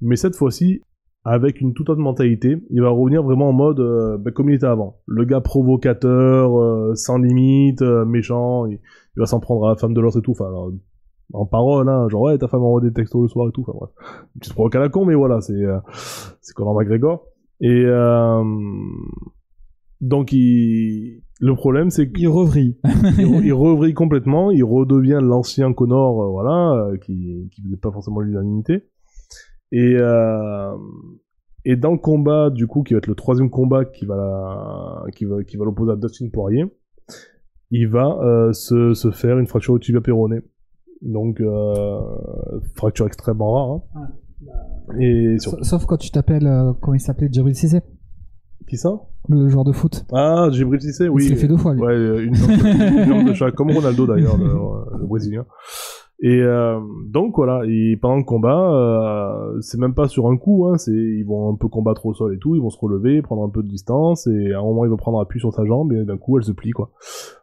Mais cette fois-ci avec une toute autre mentalité. Il va revenir vraiment en mode euh, ben, comme il était avant. Le gars provocateur, euh, sans limite, euh, méchant. Il, il va s'en prendre à la femme de l'autre et tout. Enfin, en, en parole, hein, genre ouais, ta femme envoie des textos le soir et tout. Enfin bref, une petite provoque à la con, mais voilà, c'est euh, c'est Conor McGregor. Et euh, donc il, le problème c'est qu'il Il revrille. il, il revrille complètement, il redevient l'ancien Connor, euh, voilà, euh, qui qui faisait pas forcément l'unanimité. Et euh, et dans le combat, du coup, qui va être le troisième combat qui va la- qui va qui va l'opposer à Dustin Poirier, il va euh, se se faire une fracture au tibia péroné. Donc euh, fracture extrêmement rare. hein. Et sur Sa- Sauf quand tu t'appelles, euh, comment il s'appelait, Djibril Cissé, qui ça? Le joueur de foot. Ah, Djibril Cissé, oui. Il se l'est fait deux fois, lui. Ouais, une jambe de, de chaque, comme Ronaldo d'ailleurs, le, le brésilien. Et euh, donc voilà, et pendant le combat, euh, c'est même pas sur un coup, hein, c'est ils vont un peu combattre au sol et tout, ils vont se relever, prendre un peu de distance, et à un moment il va prendre appui sur sa jambe, et d'un coup elle se plie quoi.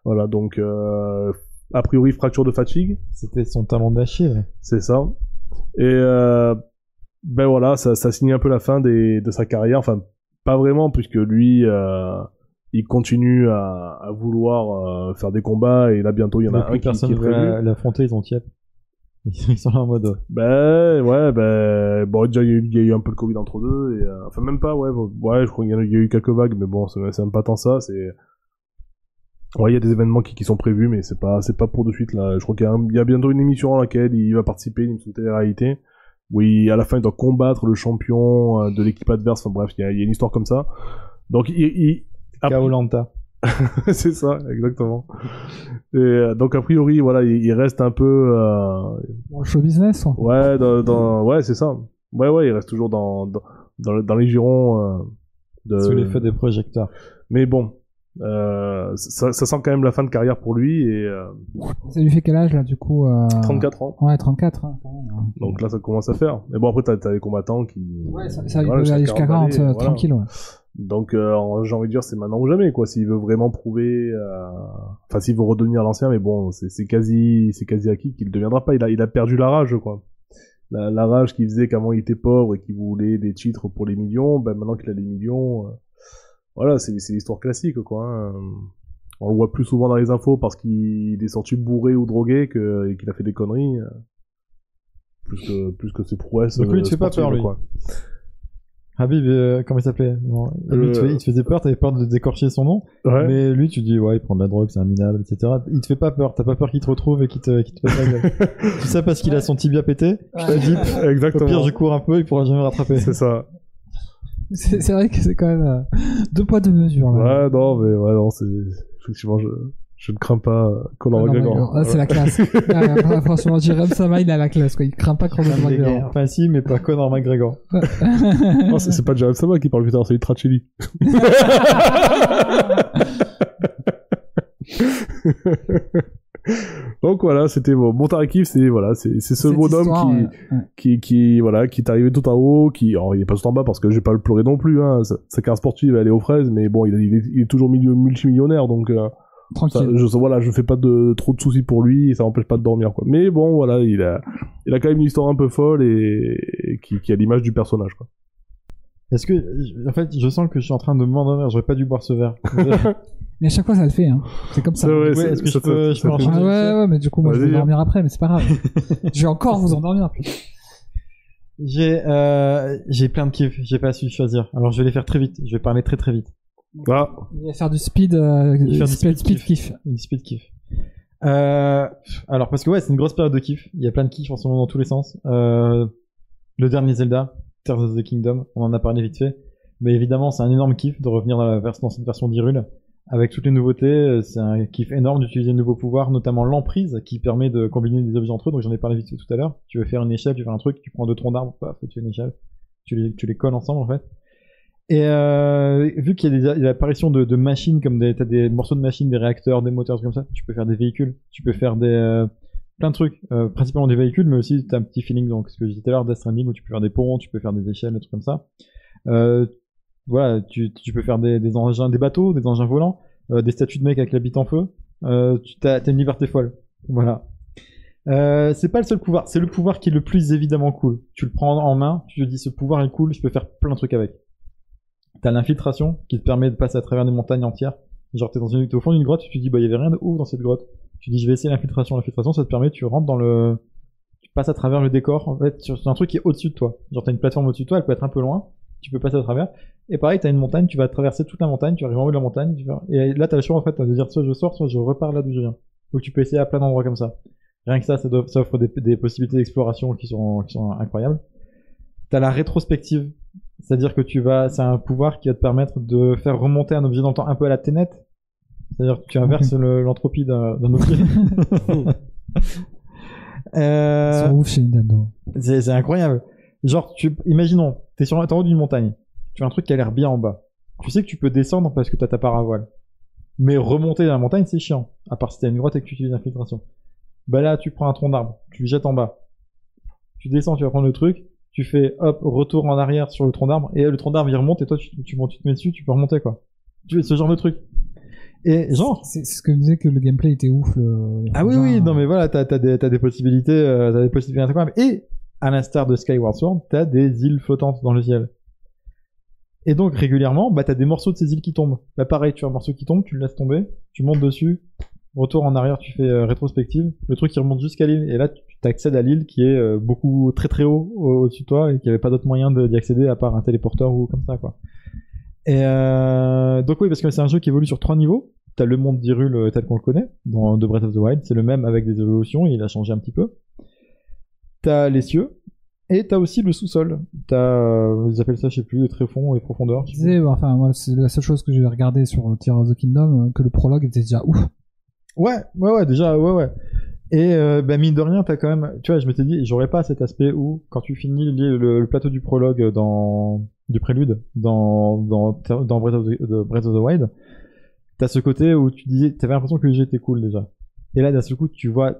Voilà, donc euh, a priori fracture de fatigue, C'était son talon d'Achille. c'est ça. Et euh, ben voilà, ça, ça signe un peu la fin des, de sa carrière. Enfin, pas vraiment, puisque lui, euh, il continue à, à vouloir euh, faire des combats. Et là, bientôt, il y en a un qui, qui est prévu. la- l'affronter, ils ont tiep. Ils sont là en mode. Ben ouais, ben bon, déjà il y, a eu- un peu le Covid entre deux. Et, euh, enfin, même pas, ouais, ouais, je crois qu'il y, a eu quelques vagues, mais bon, c'est même pas tant ça. C'est Ouais, il y a des événements qui, qui sont prévus, mais c'est pas, c'est pas pour de suite, là. Je crois qu'il y, a bientôt une émission à laquelle il va participer, une télé-réalité. Oui, à la fin, il doit combattre le champion euh, de l'équipe adverse. Enfin bref, il y a, une histoire comme ça. Donc, il, il, Kaolanta. c'est ça, exactement. Et euh, donc, a priori, voilà, il, il reste un peu, euh, Dans le show business, quoi. ouais, dans, dans- ouais, c'est ça. Ouais, ouais, il reste toujours dans, dans, dans, le- dans les girons euh, de. Sous les feux des projecteurs. Mais bon, euh, ça, ça sent quand même la fin de carrière pour lui et euh, Ça lui fait quel âge, là, du coup euh... 34 ans. Ouais, 34. hein, quand même, hein. Donc là, ça commence à faire. Mais bon, après, t'as as les combattants qui. Ouais, ça, ça il Voilà, jusqu'à 40, balais, euh, voilà. tranquille, ouais. Donc, euh, j'ai envie de dire, c'est maintenant ou jamais, quoi. S'il veut vraiment prouver, euh, enfin, s'il veut redevenir l'ancien, mais bon, c'est c'est quasi, c'est quasi acquis qu'il ne deviendra pas. Il a, il a perdu la rage, quoi. La, la rage qu'il faisait qu'avant il était pauvre et qu'il voulait des titres pour les millions, ben maintenant qu'il a les millions, euh, voilà, c'est l'histoire classique, quoi. hein. On le voit plus souvent dans les infos parce qu'il est sorti bourré ou drogué que, et qu'il a fait des conneries. euh, Plus que, plus que ses prouesses. Donc lui, il te euh, fait pas peur, lui. quoi. Habib, euh, comment il s'appelait? Il, te Euh, il te faisait peur, t'avais peur de décorcher son nom. Ouais. Mais lui, tu dis, ouais, il prend de la drogue, c'est un minable, etc. Il te fait pas peur, t'as pas peur qu'il te retrouve et qu'il te, qu'il te fasse la gueule. Tout ça parce qu'il a son tibia pété. Je te dis, au Exactement. pire, je cours un peu, il pourra jamais rattraper. C'est ça. C'est c'est vrai que c'est quand même euh, deux poids, deux mesures, là. Ouais, non, mais ouais, non, c'est effectivement, je, je ne crains pas Conor Ah, non, McGregor. mais, ah, c'est la classe. Ah, ouais, franchement, Jérém Sama, il a la classe, quoi. Il craint pas Conor McGregor. Enfin, si, mais pas Conor McGregor. Non, c'est pas Jared Sama qui parle plus tard, c'est Tracelli. Donc voilà, c'était bon. Bon Tarkif, c'est voilà, c'est ce Cette bonhomme histoire, qui, ouais, qui qui voilà, qui est arrivé tout en haut, qui alors il est pas tout en bas parce que je vais pas le pleurer non plus hein. Sa, sa carrière sportive elle est aux fraises, mais bon, il, est- il est, il est toujours milieu multimillionnaire donc euh, ça, Tranquille. je voilà, je fais pas de trop de soucis pour lui, et ça m'empêche pas de dormir quoi. Mais bon, voilà, il a il a quand même une histoire un peu folle et, et qui qui a l'image du personnage quoi. Est-ce que, en fait, je sens que je suis en train de m'endormir, j'aurais pas dû boire ce verre. Mais à chaque fois, ça le fait, hein. C'est comme ça. C'est vrai, Ouais, est-ce que ça- je peux- je peux ça- enchaîner Ah ouais, ouais, mais du coup, moi, je vais dormir après, mais c'est pas grave. je vais encore vous endormir. J'ai, euh, j'ai plein de kiffs, j'ai pas su choisir. Alors, je vais les faire très vite, je vais parler très très vite. Ah, Il va faire du speed, euh, du speed, speed speed kiff. Une speed kiff. Euh, alors, parce que ouais, c'est une grosse période de kiff. Il y a plein de kiffs en ce moment dans tous les sens. Euh, le dernier Zelda, Tears of the Kingdom. On en a parlé vite fait. Mais évidemment, c'est un énorme kiff de revenir dans, la vers- dans cette version d'Hyrule. Avec toutes les nouveautés, euh, c'est un kiff énorme d'utiliser de nouveaux pouvoirs, notamment l'emprise qui permet de combiner des objets entre eux. Donc j'en ai parlé vite fait tout à l'heure. Tu veux faire une échelle, tu fais un truc, tu prends deux troncs d'arbres, tu fais une échelle. Tu les, colles ensemble en fait. Et euh, vu qu'il y a l'apparition de, de machines comme des, des morceaux de machines, des réacteurs, des moteurs, comme ça, tu peux faire des véhicules, tu peux faire des euh, plein de trucs, euh, principalement des véhicules, mais aussi t'as un petit feeling donc ce que je disais tout à l'heure, Death Stranding où tu peux faire des ponts, tu peux faire des échelles, des trucs comme ça. Euh, voilà, tu, tu peux faire des, des engins, des bateaux, des engins volants, euh, des statues de mecs avec la bite en feu. Euh, tu t'as, une liberté folle. Voilà. Euh, c'est pas le seul pouvoir, c'est le pouvoir qui est le plus évidemment cool. Tu le prends en main, tu te dis ce pouvoir est cool, je peux faire plein de trucs avec. T'as l'infiltration qui te permet de passer à travers des montagnes entières. Genre t'es dans une, t'es au fond d'une grotte, tu te dis bah y avait rien de ouf dans cette grotte. Tu dis je vais essayer l'infiltration. L'infiltration ça te permet, tu rentres dans le, tu passes à travers le décor. En fait sur un truc qui est au-dessus de toi. Genre t'as une plateforme au-dessus de toi, elle peut être un peu loin. Tu peux passer à travers. Et pareil t'as une montagne, tu vas traverser toute la montagne, tu arrives en haut de la montagne. tu vas- Et là t'as le choix en fait de dire soit je sors, soit je repars là d'où je viens. Donc tu peux essayer à plein d'endroits comme ça. Rien que ça, ça, offre des, possibilités d'exploration qui sont, qui sont incroyables. T'as la rétrospective, c'est-à-dire que tu vas, c'est un pouvoir qui va te permettre de faire remonter un objet dans le temps un peu à la Ténet. C'est-à-dire que tu inverses le- l'entropie d'un d'un objet. Ils euh, sont ouf chez Nintendo. c'est c'est incroyable. Genre, tu, imaginons, t'es sur t'es en haut d'une montagne, tu as un truc qui a l'air bien en bas. Tu sais que tu peux descendre parce que t'as ta paravoile. Mais remonter dans la montagne, c'est chiant. À part si t'as une grotte et que tu utilises l'infiltration. Bah là, tu prends un tronc d'arbre, tu le jettes en bas. Tu descends, tu vas prendre le truc, tu fais hop, retour en arrière sur le tronc d'arbre, et le tronc d'arbre il remonte, et toi tu, tu, tu te mets dessus, tu peux remonter quoi. Tu fais ce genre de truc. Et genre, C'est ce que me disait que le gameplay était ouf. Le, ah oui, oui, non euh, mais voilà, t'as as des, possibilités, euh, t'as des possibilités incroyables. Et à l'instar de Skyward Sword, t'as des îles flottantes dans le ciel. Et donc régulièrement, bah t'as des morceaux de ces îles qui tombent. Bah pareil, tu as un morceau qui tombe, tu le laisses tomber, tu montes dessus, retour en arrière, tu fais euh, rétrospective, le truc qui remonte jusqu'à l'île, et là tu t'accèdes à l'île qui est euh, beaucoup très très haut au- au-dessus de toi et qui avait pas d'autre moyen d'y accéder à part un téléporteur ou comme ça quoi. Et euh, donc oui, parce que c'est un jeu qui évolue sur trois niveaux. T'as le monde d'Hyrule euh, tel qu'on le connaît dans The Breath of the Wild, c'est le même avec des évolutions, il a changé un petit peu. T'as les cieux et t'as aussi le sous-sol. T'as, euh, ils appellent ça, je sais plus, les tréfonds et profondeurs. Je disais, enfin, moi, c'est la seule chose que j'ai regardé sur Tears of the Kingdom, que le prologue était déjà ouf. Ouais, ouais, ouais, déjà, ouais, ouais. Et euh, bah, mine de rien, t'as quand même, tu vois, je m'étais dit, j'aurais pas cet aspect où, quand tu finis le, le- le plateau du prologue dans du prélude dans dans dans Breath of the, Breath of the Wild, t'as ce côté où tu disais, t'avais l'impression que le jeu était cool déjà. Et là, d'un seul coup, tu vois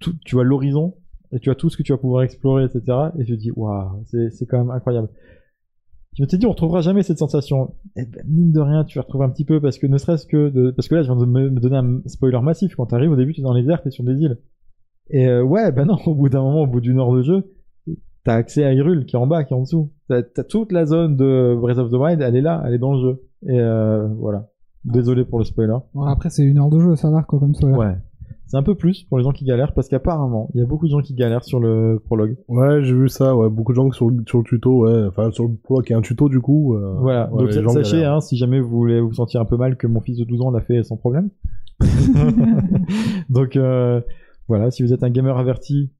tout, tu vois l'horizon et tu vois tout ce que tu vas pouvoir explorer, etc. Et tu te dis, waouh, c'est quand même incroyable. Je me t'ai dit, on retrouvera jamais cette sensation. Et ben, mine de rien, tu vas retrouver un petit peu parce que ne serait-ce que de, parce que là, je viens de me, me donner un spoiler massif. Quand t'arrives au début, t'es dans les airs, t'es sur des îles. Et euh, ouais, ben non, au bout d'un moment, au bout d'une heure de jeu, t'as accès à Hyrule qui est en bas, qui est en dessous. T'as as toute la zone de Breath of the Wild, elle est là, elle est dans le jeu. Et euh, voilà. Désolé pour le spoiler. Bon, après, c'est une heure de jeu, ça va, quoi, comme ça. Ouais. C'est un peu plus pour les gens qui galèrent parce qu'apparemment, il y a beaucoup de gens qui galèrent sur le prologue. Ouais, j'ai vu ça, ouais. Beaucoup de gens sur le, sur le tuto, ouais. Enfin, sur le prologue qui est un tuto, du coup. euh, Voilà, ouais, donc sachez, galèrent. hein, si jamais vous voulez vous sentir un peu mal que mon fils de 12 ans l'a fait sans problème. donc euh, voilà, si vous êtes un gamer averti,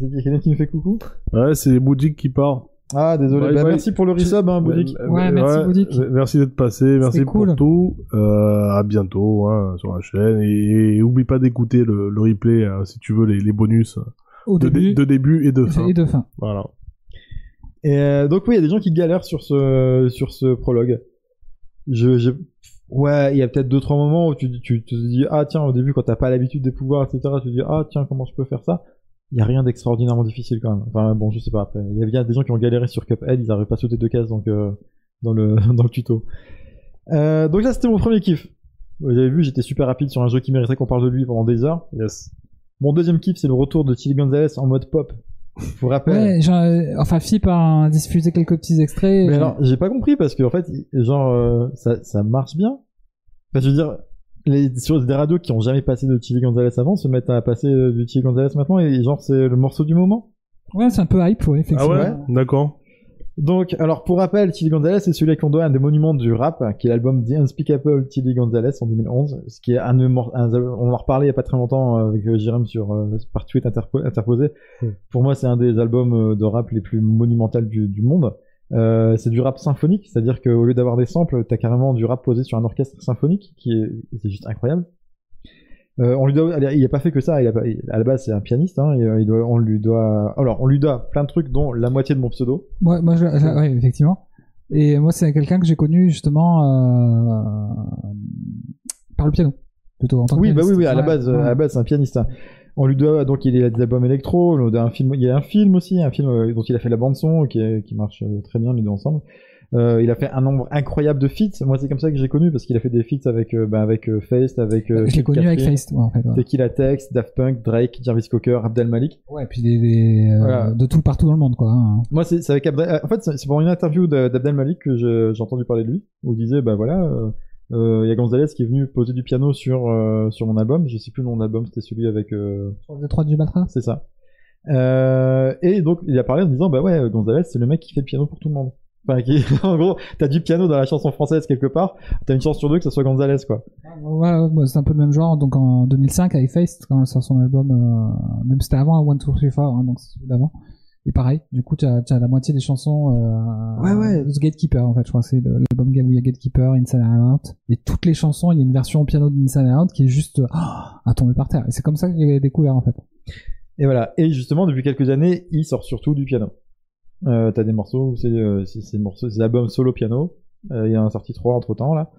il y a quelqu'un qui me fait coucou Ouais, c'est Boudic qui part. Ah désolé, Bye bah, bye. merci pour le resub hein, Boudic. Ouais, merci, Boudic. Merci d'être passé, merci pour tout. Euh, à bientôt hein, sur la chaîne. Et, et oublie pas d'écouter le, le replay hein, si tu veux les, les bonus Au de, début, dé- de début et de fin. et de fin. Voilà. Et euh, donc oui, il y a des gens qui galèrent sur ce sur ce prologue. Je, je... ouais, il y a peut-être deux trois moments où tu, tu te dis ah tiens au début quand t'as pas l'habitude des pouvoirs etc, tu te dis ah tiens comment je peux faire ça? Il y a rien d'extraordinairement difficile quand même. Enfin bon, je sais pas après. Il y a bien des gens qui ont galéré sur Cuphead, ils n'arrivent pas à sauter deux cases donc euh, dans le dans le tuto. Euh, donc là c'était mon premier kiff. Vous avez vu, j'étais super rapide sur un jeu qui mériterait qu'on parle de lui pendant des heures. Yes. Mon deuxième kiff c'est le retour de Chili Gonzalez en mode pop. Je vous rappelle. Ouais, genre, euh, enfin, Fip a diffusé quelques petits extraits. Mais alors, j'ai pas compris parce que en fait, genre, euh, ça, ça marche bien. Enfin, je veux dire, les, sur des radios qui ont jamais passé de Chili Gonzalez avant se mettent à passer euh, du Chili Gonzalez maintenant et genre, c'est le morceau du moment. Ouais, c'est un peu hype, ouais, Ah effectivement. ouais, D'accord. Donc, alors pour rappel, Tilly Gonzalez, c'est celui qu'on doit à un des monuments du rap, qui est l'album The Unspeakable Tilly Gonzalez en 2011, ce qui est un, un- on en reparlé il y a pas très longtemps euh, avec euh, Jérôme sur euh, par tweet interpo- interposé. Mm. Pour moi, c'est un des albums de rap les plus monumentaux du, du monde. Euh, c'est du rap symphonique, c'est-à-dire qu'au lieu d'avoir des samples, t'as carrément du rap posé sur un orchestre symphonique, qui est, c'est juste incroyable. Euh, on lui doit, il a pas fait que ça. Il a à la base, c'est un pianiste. Hein, euh, il doit, on lui doit, alors on lui doit plein de trucs, dont la moitié de mon pseudo. Moi, moi, je, ouais, effectivement. Et moi, c'est quelqu'un que j'ai connu justement par le piano, plutôt en tant que Oui, bah oui, pianiste. oui. À la Ouais, base, ouais. à la base, c'est un pianiste. hein. On lui doit donc il a des albums électro. On lui doit un film. Il y a un film aussi, un film euh, dont il a fait la bande son, qui, est- qui marche euh, très bien les deux ensemble. Euh, il a fait un nombre incroyable de feats. Moi, c'est comme ça que j'ai connu parce qu'il a fait des feats avec, euh, bah, avec euh, Feist, avec. Kid connu avec Feist, ouais, en fait. Ouais, Tequila Tex, Daft Punk, Drake, Jarvis Cocker, Abdel Malik. Ouais, et puis des, des, Voilà. de tout partout dans le monde, quoi. hein. Moi, c'est avec Abdel... En fait, c'est pour une interview de- d'Abdel Malik que j'ai entendu parler de lui, où il disait, bah voilà, euh, euh, il y a Gonzalez qui est venu poser du piano sur euh, sur mon album. Je sais plus le nom de l'album, c'était celui avec. euh, Sur le Détroit du Batra C'est ça. Euh, et donc, il a parlé en disant, bah ouais, Gonzalez, c'est le mec qui fait le piano pour tout le monde. Enfin, qui, en gros, t'as du piano dans la chanson française quelque part, t'as une chance sur deux que ça soit Gonzalez, quoi. Ouais, ouais, c'est un peu le même genre. Donc en 2005, avec Feist, quand sur son album, euh, même c'était avant One Two Three Four, hein, donc c'est celui d'avant. Et pareil, du coup, tu as, la moitié des chansons. Euh, Ouais, ouais. The Gatekeeper, en fait, je crois, c'est l'album où il y a Gatekeeper, Inside Out. Et toutes les chansons, il y a une version au piano d'Inside Out qui est juste euh, à tomber par terre. Et c'est comme ça que j'ai découvert, en fait. Et voilà. Et justement, depuis quelques années, il sort surtout du piano. Euh, t'as des morceaux où c'est, euh, des morceaux, des albums solo piano. Euh, il y en a sorti trois entre temps, là.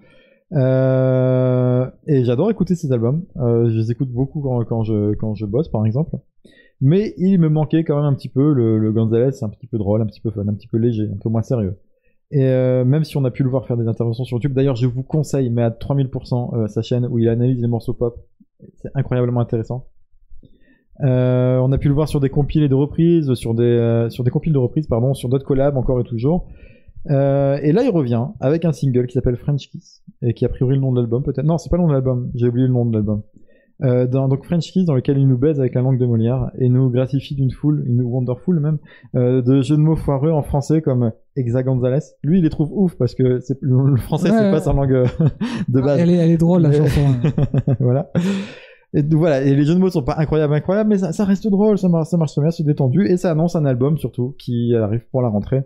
Euh, et j'adore écouter ces albums. Euh, je les écoute beaucoup quand, quand je, quand je bosse, par exemple. Mais il me manquait quand même un petit peu le, le Gonzalez, c'est un petit peu drôle, un petit peu fun, un petit peu léger, un peu moins sérieux. Et euh, même si on a pu le voir faire des interventions sur YouTube, d'ailleurs je vous conseille, mais à 3000% euh, sa chaîne où il analyse les morceaux pop, c'est incroyablement intéressant. Euh, on a pu le voir sur des compiles et de reprises, sur des sur des compiles de reprises, pardon, sur d'autres collabs encore et toujours. Et là, il revient avec un single qui s'appelle French Kiss et qui a priori le nom de l'album peut-être. Non, c'est pas le nom de l'album. J'ai oublié le nom de l'album. Euh, dans, donc French Kiss dans lequel il nous baise avec la langue de Molière et nous gratifie d'une foule, une wonderful même, euh, de jeux de mots foireux en français comme Exa Gonzalez. Lui, il les trouve ouf parce que le, français Ouais, c'est ouais. pas sa langue euh, de base. Elle est, elle est drôle, la chanson. hein. voilà. Et donc, voilà, et les jeux de mots sont pas incroyables, incroyables, mais ça, ça reste drôle, ça marche, ça marche très bien, c'est détendu, et ça annonce un album surtout qui arrive pour la rentrée.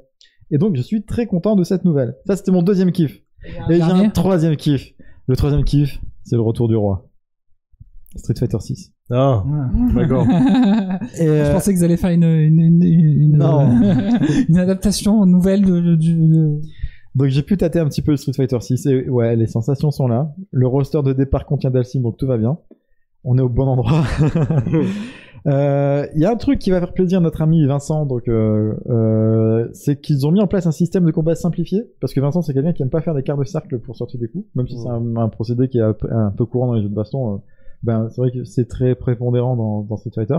Et donc je suis très content de cette nouvelle. Ça c'était mon deuxième kiff. Et j'ai un troisième kiff. Le troisième kiff, c'est le retour du roi. Street Fighter 6. Ah, d'accord. Je euh, pensais qu'ils allaient faire une, une, une, une, Non. une adaptation nouvelle de, de- donc j'ai pu tâter un petit peu Street Fighter 6 et ouais, les sensations sont là. Le roster de départ contient Dalsim, donc tout va bien. On est au bon endroit. Euh, Il y a un truc qui va faire plaisir à notre ami Vincent, donc euh, euh, c'est qu'ils ont mis en place un système de combat simplifié, parce que Vincent c'est quelqu'un qui aime pas faire des quarts de cercle pour sortir des coups, même si c'est un, un procédé qui est un peu, un peu courant dans les jeux de baston. Euh, ben c'est vrai que c'est très prépondérant dans, dans Street Fighter.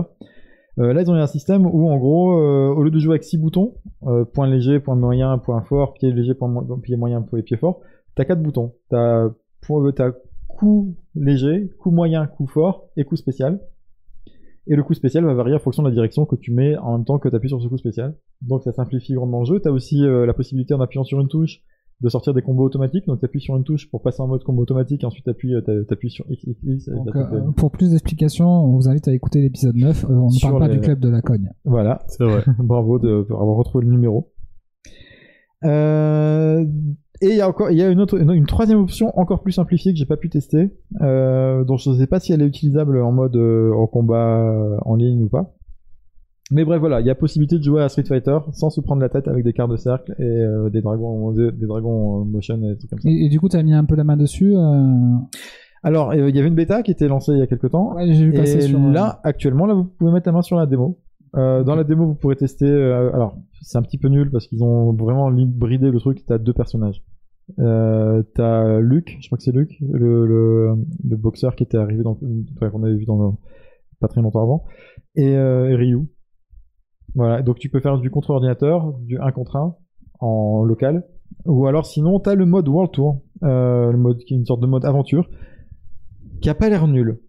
Euh, là ils ont mis un système où en gros, euh, au lieu de jouer avec six boutons, euh, point léger, point moyen, point fort, pied léger, point pied moyen, point pied fort, t'as quatre boutons. T'as point- t'as coup léger, coup moyen, coup fort et coup spécial. Et le coup spécial va varier en fonction de la direction que tu mets en même temps que tu appuies sur ce coup spécial. Donc ça simplifie grandement le jeu. Tu as aussi euh, la possibilité en appuyant sur une touche de sortir des combos automatiques. Donc tu appuies sur une touche pour passer en mode combo automatique, ensuite tu appuies sur X, X, X. et Donc, t'as tout euh, pour plus d'explications, on vous invite à écouter l'épisode 9. Euh, on ne Sur parle pas les- du club de la cogne. Voilà, C'est vrai. bravo de, pour avoir retrouvé le numéro. Euh, et il y a encore, il y a une autre, une, une troisième option encore plus simplifiée que j'ai pas pu tester, euh, dont je ne sais pas si elle est utilisable en mode euh, en combat euh, en ligne ou pas. Mais bref, voilà, il y a possibilité de jouer à Street Fighter sans se prendre la tête avec des quarts de cercle et euh, des dragons, des, des dragons motion et des trucs comme ça. Et, et du coup, tu as mis un peu la main dessus. euh, Alors, euh, il y avait une bêta qui était lancée il y a quelques temps. Ouais, j'ai vu passer Et sur. là, actuellement, là, vous pouvez mettre la main sur la démo. Euh, dans la démo, vous pourrez tester. euh, alors, c'est un petit peu nul parce qu'ils ont vraiment bridé le truc. T'as deux personnages. Euh, t'as Luke, je crois que c'est Luke, le, le, le boxeur qui était arrivé dans, enfin, qu'on avait vu dans le, pas très longtemps avant, et, et Ryu. Voilà, donc tu peux faire du contre ordinateur, du 1 contre 1 en local, ou alors sinon t'as le mode World Tour, euh, le mode qui est une sorte de mode aventure, qui a pas l'air nul.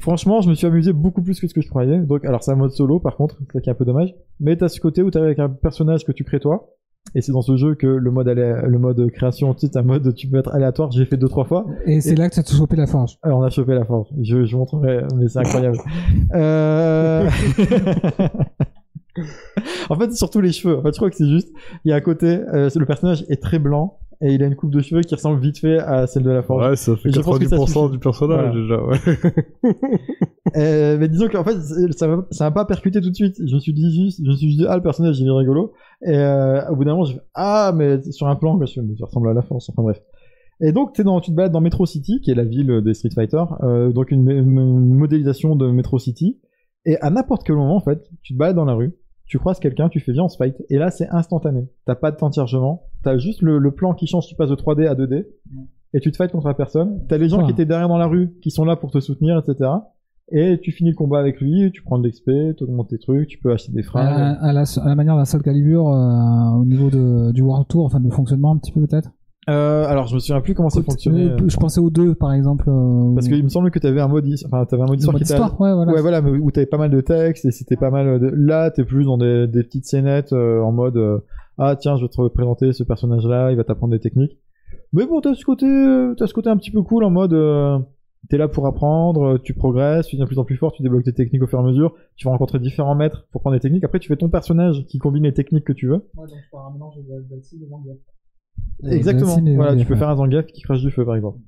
Franchement, je me suis amusé beaucoup plus que ce que je croyais. Donc, alors c'est un mode solo, par contre, c'est qui est un peu dommage. Mais t'as ce côté où t'es avec un personnage que tu crées toi, Et c'est dans ce jeu que le mode le mode création, tu sais, un mode tu peux être aléatoire. J'ai fait deux trois fois. Et c'est là que tu as chopé la forge. Alors, on a chopé la forge. Je, je montrerai, mais c'est incroyable. euh... en fait, surtout les cheveux. En fait, je crois que c'est juste. Il y a à côté, euh, le personnage est très blanc et il a une coupe de cheveux qui ressemble vite fait à celle de la forge. Ouais, ça fait Et je pense que ça 90% suffit. du personnage déjà. Ouais. Euh, mais disons qu'en fait, ça m'a ça m'a pas percuté tout de suite. Je me suis dit juste, je me suis dit, ah, le personnage, il est rigolo. Et euh, au bout d'un moment, je fais, ah, mais sur un plan, mais ça ressemble à la force. Enfin bref. Et donc, t'es dans, tu te balades dans Metro City, qui est la ville des Street Fighter, euh, donc une modélisation de Metro City. Et à n'importe quel moment, en fait, tu te balades dans la rue, tu croises quelqu'un, tu fais viens on se fight, et là c'est instantané. T'as pas de temps de chargement, t'as juste le, le plan qui change, tu passes de 3D à 2D, et tu te fights contre la personne. T'as les gens qui étaient derrière dans la rue, qui sont là pour te soutenir, etc. Et tu finis le combat avec lui, tu prends de l'XP, tu augmentes tes trucs, tu peux acheter des fringues. à la, à la manière d'un seul calibre euh, au niveau de, du World Tour, enfin de fonctionnement un petit peu peut-être? Euh, alors je me souviens plus comment ça fonctionnait. Euh, Je pensais aux deux par exemple. euh, Parce qu'il me semble que t'avais un mode, enfin t'avais un mode histoire mode qui histoire, ouais, voilà. Ouais, voilà, mais où t'avais pas mal de texte et c'était pas mal de... Là, t'es plus dans des, des petites scénettes euh, en mode euh, Ah, tiens, je vais te présenter ce personnage-là, il va t'apprendre des techniques. Mais bon, t'as ce côté, euh, t'as ce côté un petit peu cool en mode euh, T'es là pour apprendre, euh, tu progresses, tu deviens de plus en plus fort, tu débloques tes techniques au fur et à mesure, tu vas rencontrer différents maîtres pour prendre des techniques. Après, tu fais ton personnage qui combine les techniques que tu veux. Exactement. Voilà, tu peux faire un Zangief qui crache du feu, par exemple.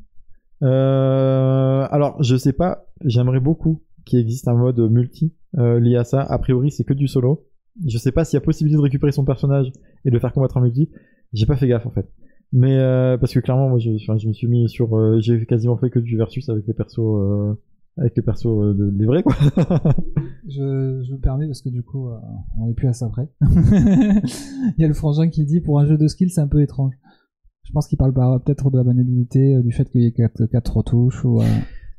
Euh, alors, je sais pas, j'aimerais beaucoup qu'il existe un mode multi euh, lié à ça. A priori, c'est que du solo. Je sais pas s'il y a possibilité de récupérer son personnage et de le faire combattre en multi. J'ai pas fait gaffe en fait. Mais euh, parce que clairement, moi, je, je me suis mis sur, euh, j'ai quasiment fait que du versus avec les persos, euh, avec les persos euh, de, les vrais quoi. Je, je me permets parce que du coup, euh, on est plus à ça près. Il y a le frangin qui dit pour un jeu de skill, c'est un peu étrange. Je pense qu'il parle peut-être de la maniabilité, euh, du fait qu'il y ait quatre, quatre retouches ou. euh,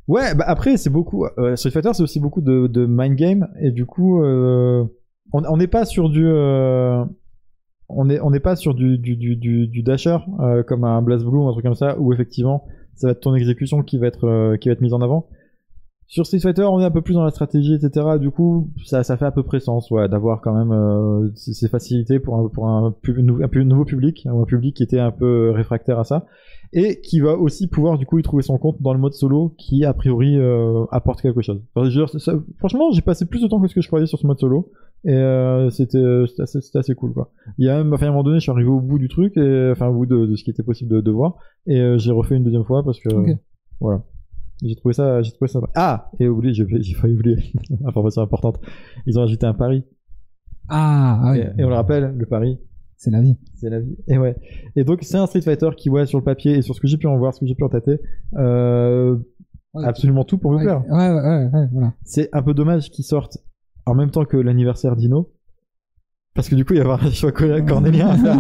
Ouais, bah après c'est beaucoup. Euh, Street Fighter c'est aussi beaucoup de, de mind game et du coup euh, on on n'est pas sur du euh, on est on n'est pas sur du du du du, du dasher euh, comme un Blast Blue ou un truc comme ça où effectivement ça va être ton exécution qui va être euh, qui va être mise en avant. Sur Street Fighter on est un peu plus dans la stratégie etc. Du coup ça ça fait à peu près sens ouais d'avoir quand même euh, ces facilités pour un pour un, un, nouveau public un public qui était un peu réfractaire à ça et qui va aussi pouvoir du coup y trouver son compte dans le mode solo qui a priori euh, apporte quelque chose. Enfin, je veux dire, ça- franchement, j'ai passé plus de temps que ce que je croyais sur ce mode solo et euh, c'était c'était assez, assez cool quoi. Il y a même enfin, à un moment donné, je suis arrivé au bout du truc et enfin au bout de, de ce qui était possible de, de voir et euh, j'ai refait une deuxième fois parce que Ok. voilà. J'ai trouvé ça j'ai trouvé ça Ah, et oublié, j'ai failli oublier information importante. Ils ont ajouté un pari Ah, ah oui. et, et on le rappelle, le pari C'est la vie. c'est la vie. Et ouais. Et donc c'est un Street Fighter qui ouais sur le papier et sur ce que j'ai pu en voir, ce que j'ai pu en tâter, euh, Ouais. absolument tout pour Ouais, plaire. ouais, ouais, ouais, ouais, voilà. C'est un peu dommage qu'ils sortent en même temps que l'anniversaire d'Ino, parce que du coup il y avoir un choix cor- cornélien à faire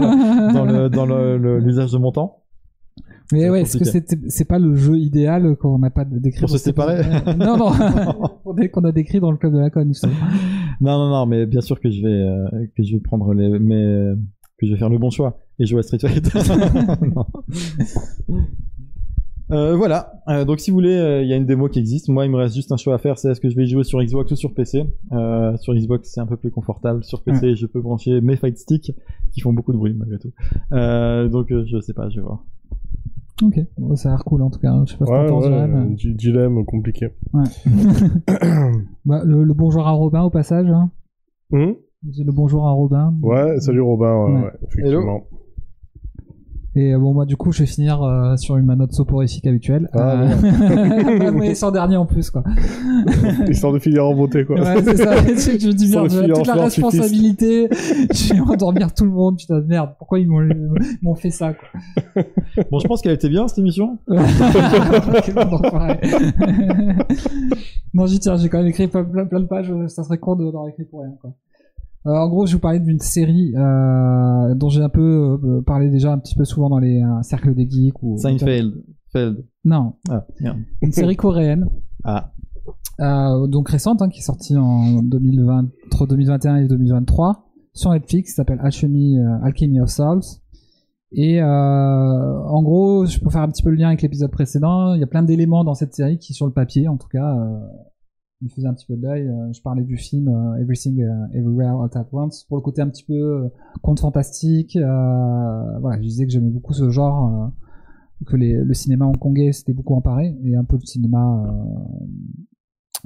dans le dans le- le- l'usage de mon temps. Mais ouais, est-ce que c'est pas le jeu idéal qu'on n'a pas décrit Pour se séparer Non, non, des- qu'on a décrit dans le club de la conne. Non non non, mais bien sûr que je vais euh, que je vais prendre les mais que je vais faire le bon choix et jouer à Street Fighter. Euh, voilà. Euh, donc si vous voulez, il y a une démo qui existe. Moi, il me reste juste un choix à faire. C'est est-ce que je vais y jouer sur Xbox ou sur PC. Sur Xbox, c'est un peu plus confortable. Sur PC, je peux brancher mes fight sticks qui font beaucoup de bruit malgré tout. Donc je sais pas, je vais voir. Ok, Bon, ça a l'air cool en tout cas. Je sais pas ce Ouais, qu'on ouais, Jérém. un di- dilemme compliqué. Bah, le, le bonjour à Robin au passage. Hein. Hum J'ai Le bonjour à Robin. ouais, salut Robin, ouais, Ouais. ouais, effectivement. Et euh, bon, moi, du coup, je vais finir euh, sur une note soporifique habituelle. Ah, Euh, Mais sans dernier en plus, quoi. Histoire de finir en beauté, quoi. Ouais, c'est ça. Je dis Sans merde, j'ai toute la responsabilité. je vais endormir tout le monde. Putain de merde. Pourquoi ils m'ont ils m'ont fait ça, quoi. Bon, je pense qu'elle était bien cette émission. Bande d'enfoirés. non, j'y tiens, j'ai quand même écrit plein, plein, plein de pages, ça serait con de- d'avoir écrit pour rien, quoi. Euh, en gros, je vous parlais d'une série euh, dont j'ai un peu euh, parlé déjà un petit peu souvent dans les euh, cercles des geeks ou Seinfeld. Feld. non, Ah, merde. une série coréenne Ah. euh, donc récente hein, qui est sortie en 2020 entre 2021 et 2023 sur Netflix qui s'appelle Alchemy euh, Alchemy of Souls et euh, en gros je peux faire un petit peu le lien avec l'épisode précédent il y a plein d'éléments dans cette série qui sur le papier en tout cas euh, il faisait un petit peu de deuil. Euh, je parlais du film euh, Everything euh, Everywhere All at Once pour le côté un petit peu conte fantastique. voilà, je disais que j'aimais beaucoup ce genre, que les, le cinéma hongkongais s'était beaucoup emparé et un peu le cinéma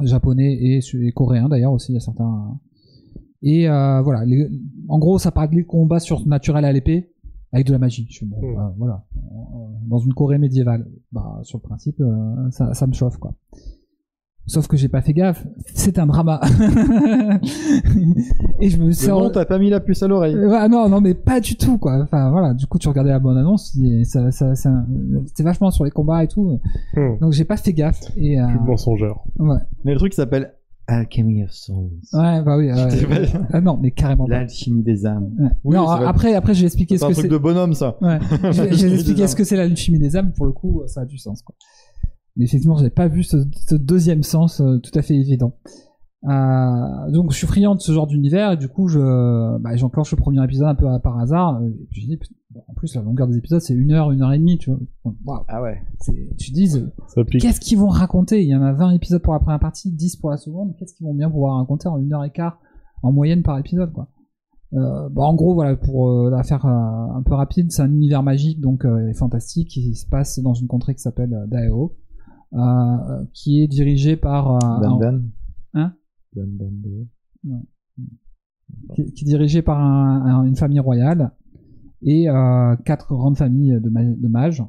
japonais et, coréen d'ailleurs aussi. Il y a certains. Et euh, voilà, les- en gros, ça parle de combats surnaturels à l'épée avec de la magie. Je fais, bon, Mm. bah, voilà, dans une Corée médiévale. Bah, sur le principe, euh, ça, ça me chauffe quoi. Sauf que j'ai pas fait gaffe, c'est un drama. et je me suis C'est bon, t'as pas mis la puce à l'oreille. euh, ouais, non, non, mais pas du tout, quoi. Enfin, voilà. Du coup, tu regardais la bonne annonce, ça, ça, ça, c'était vachement sur les combats et tout. Hmm. Donc, j'ai pas fait gaffe. Et, euh, Plus mensongeur. ouais. Mais le truc s'appelle Alchemy of Souls. Ouais, bah oui. C'est pas- Ah non, mais carrément pas. L'alchimie des âmes. Ouais. Oui, non, après, après, je vais expliquer C'est ce un que truc c'est. de bonhomme, ça. Ouais. expliquer des ce que c'est l'alchimie des âmes. Pour le coup, ça a du sens, quoi. Mais effectivement, j'avais pas vu ce, ce deuxième sens euh, tout à fait évident. Euh, donc, je suis friand de ce genre d'univers et du coup, je, bah, j'enclenche le premier épisode un peu par hasard. euh, Et puis je dis, bon, en plus, la longueur des épisodes, c'est une heure, une heure et demie, tu vois. Bon, waouh, Ah ouais. tu dis, qu'est-ce qu'ils vont raconter? Il y en a 20 épisodes pour la première partie, 10 pour la seconde. Qu'est-ce qu'ils vont bien pouvoir raconter en une heure et quart en moyenne par épisode, quoi? Euh, bah, en gros, voilà, pour euh, la faire euh, un peu rapide, c'est un univers magique, donc euh, fantastique, qui se passe dans une contrée qui s'appelle euh, Daeo, euh, qui est dirigée par euh, Dan un- Dan. Hein? Dan Dan Dan. qui, qui est dirigée par un- un- une famille royale et euh, quatre grandes familles de, ma- de mages,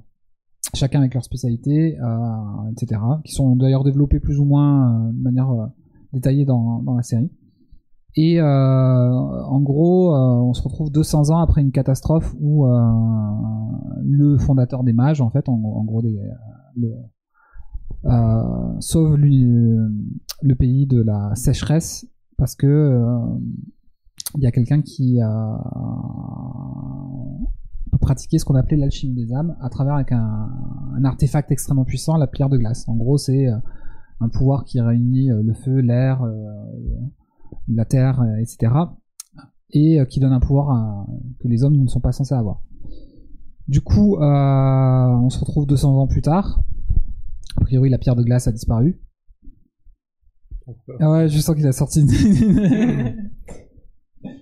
chacun avec leur spécialité, euh, etc., qui sont d'ailleurs développées plus ou moins de manière détaillée dans, dans la série. Et euh, en gros, on se retrouve 200 ans après une catastrophe où le fondateur des mages, en fait, en, en gros, des, le, sauve lui- le pays de la sécheresse parce que euh, il y a quelqu'un qui a pratiquer ce qu'on appelait l'alchimie des âmes à travers un, artefact extrêmement puissant, la pierre de glace. En gros, c'est euh, un pouvoir qui réunit euh, le feu, l'air, euh, la terre, euh, etc. Et euh, qui donne un pouvoir que les hommes ne sont pas censés avoir. Du coup, euh, on se retrouve 200 ans plus tard. A priori, la pierre de glace a disparu. Ah ouais, je sens qu'il a sorti. une-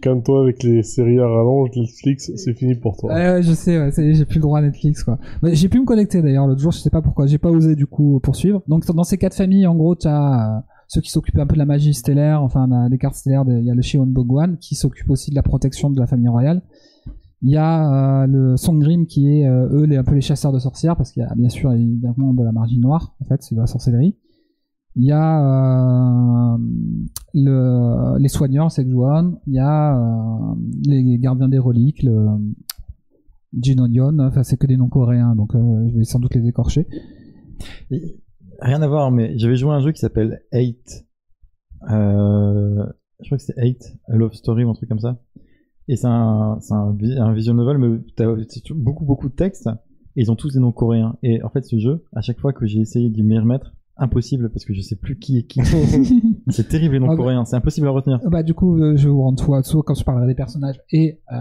Calme-toi avec les séries à rallonge, Netflix, c'est fini pour toi. Ouais, ouais, je sais, ouais, j'ai plus le droit à Netflix, quoi. Mais j'ai pu me connecter d'ailleurs l'autre jour, je sais pas pourquoi, j'ai pas osé du coup poursuivre. Donc dans ces quatre familles, en gros, tu as ceux qui s'occupent un peu de la magie stellaire, enfin des cartes stellaires, de- il y a le Shion Bogwan qui s'occupe aussi de la protection de la famille royale. Il y a euh, le Songrim qui est euh, eux les, un peu les chasseurs de sorcières parce qu'il y a bien sûr évidemment de la magie noire en fait, c'est de la sorcellerie. Il y a euh, le, les soigneurs, c'est Juan. Il y a euh, les gardiens des reliques, le Jinonyon. Enfin, c'est que des noms coréens, donc je vais sans doute les écorcher. Rien à voir, mais j'avais joué à un jeu qui s'appelle Eight. Je crois que c'est Eight, Love Story ou un truc comme ça. Et c'est un, c'est un, un visual novel, mais t'as beaucoup, beaucoup de textes. Et ils ont tous des noms coréens. Et en fait, ce jeu, à chaque fois que j'ai essayé de m'y remettre, impossible parce que je sais plus qui est qui. c'est terrible les noms Ah coréens, c'est impossible à retenir. bah du coup, euh, je vous rends tout à tout quand je parlerai des personnages et euh,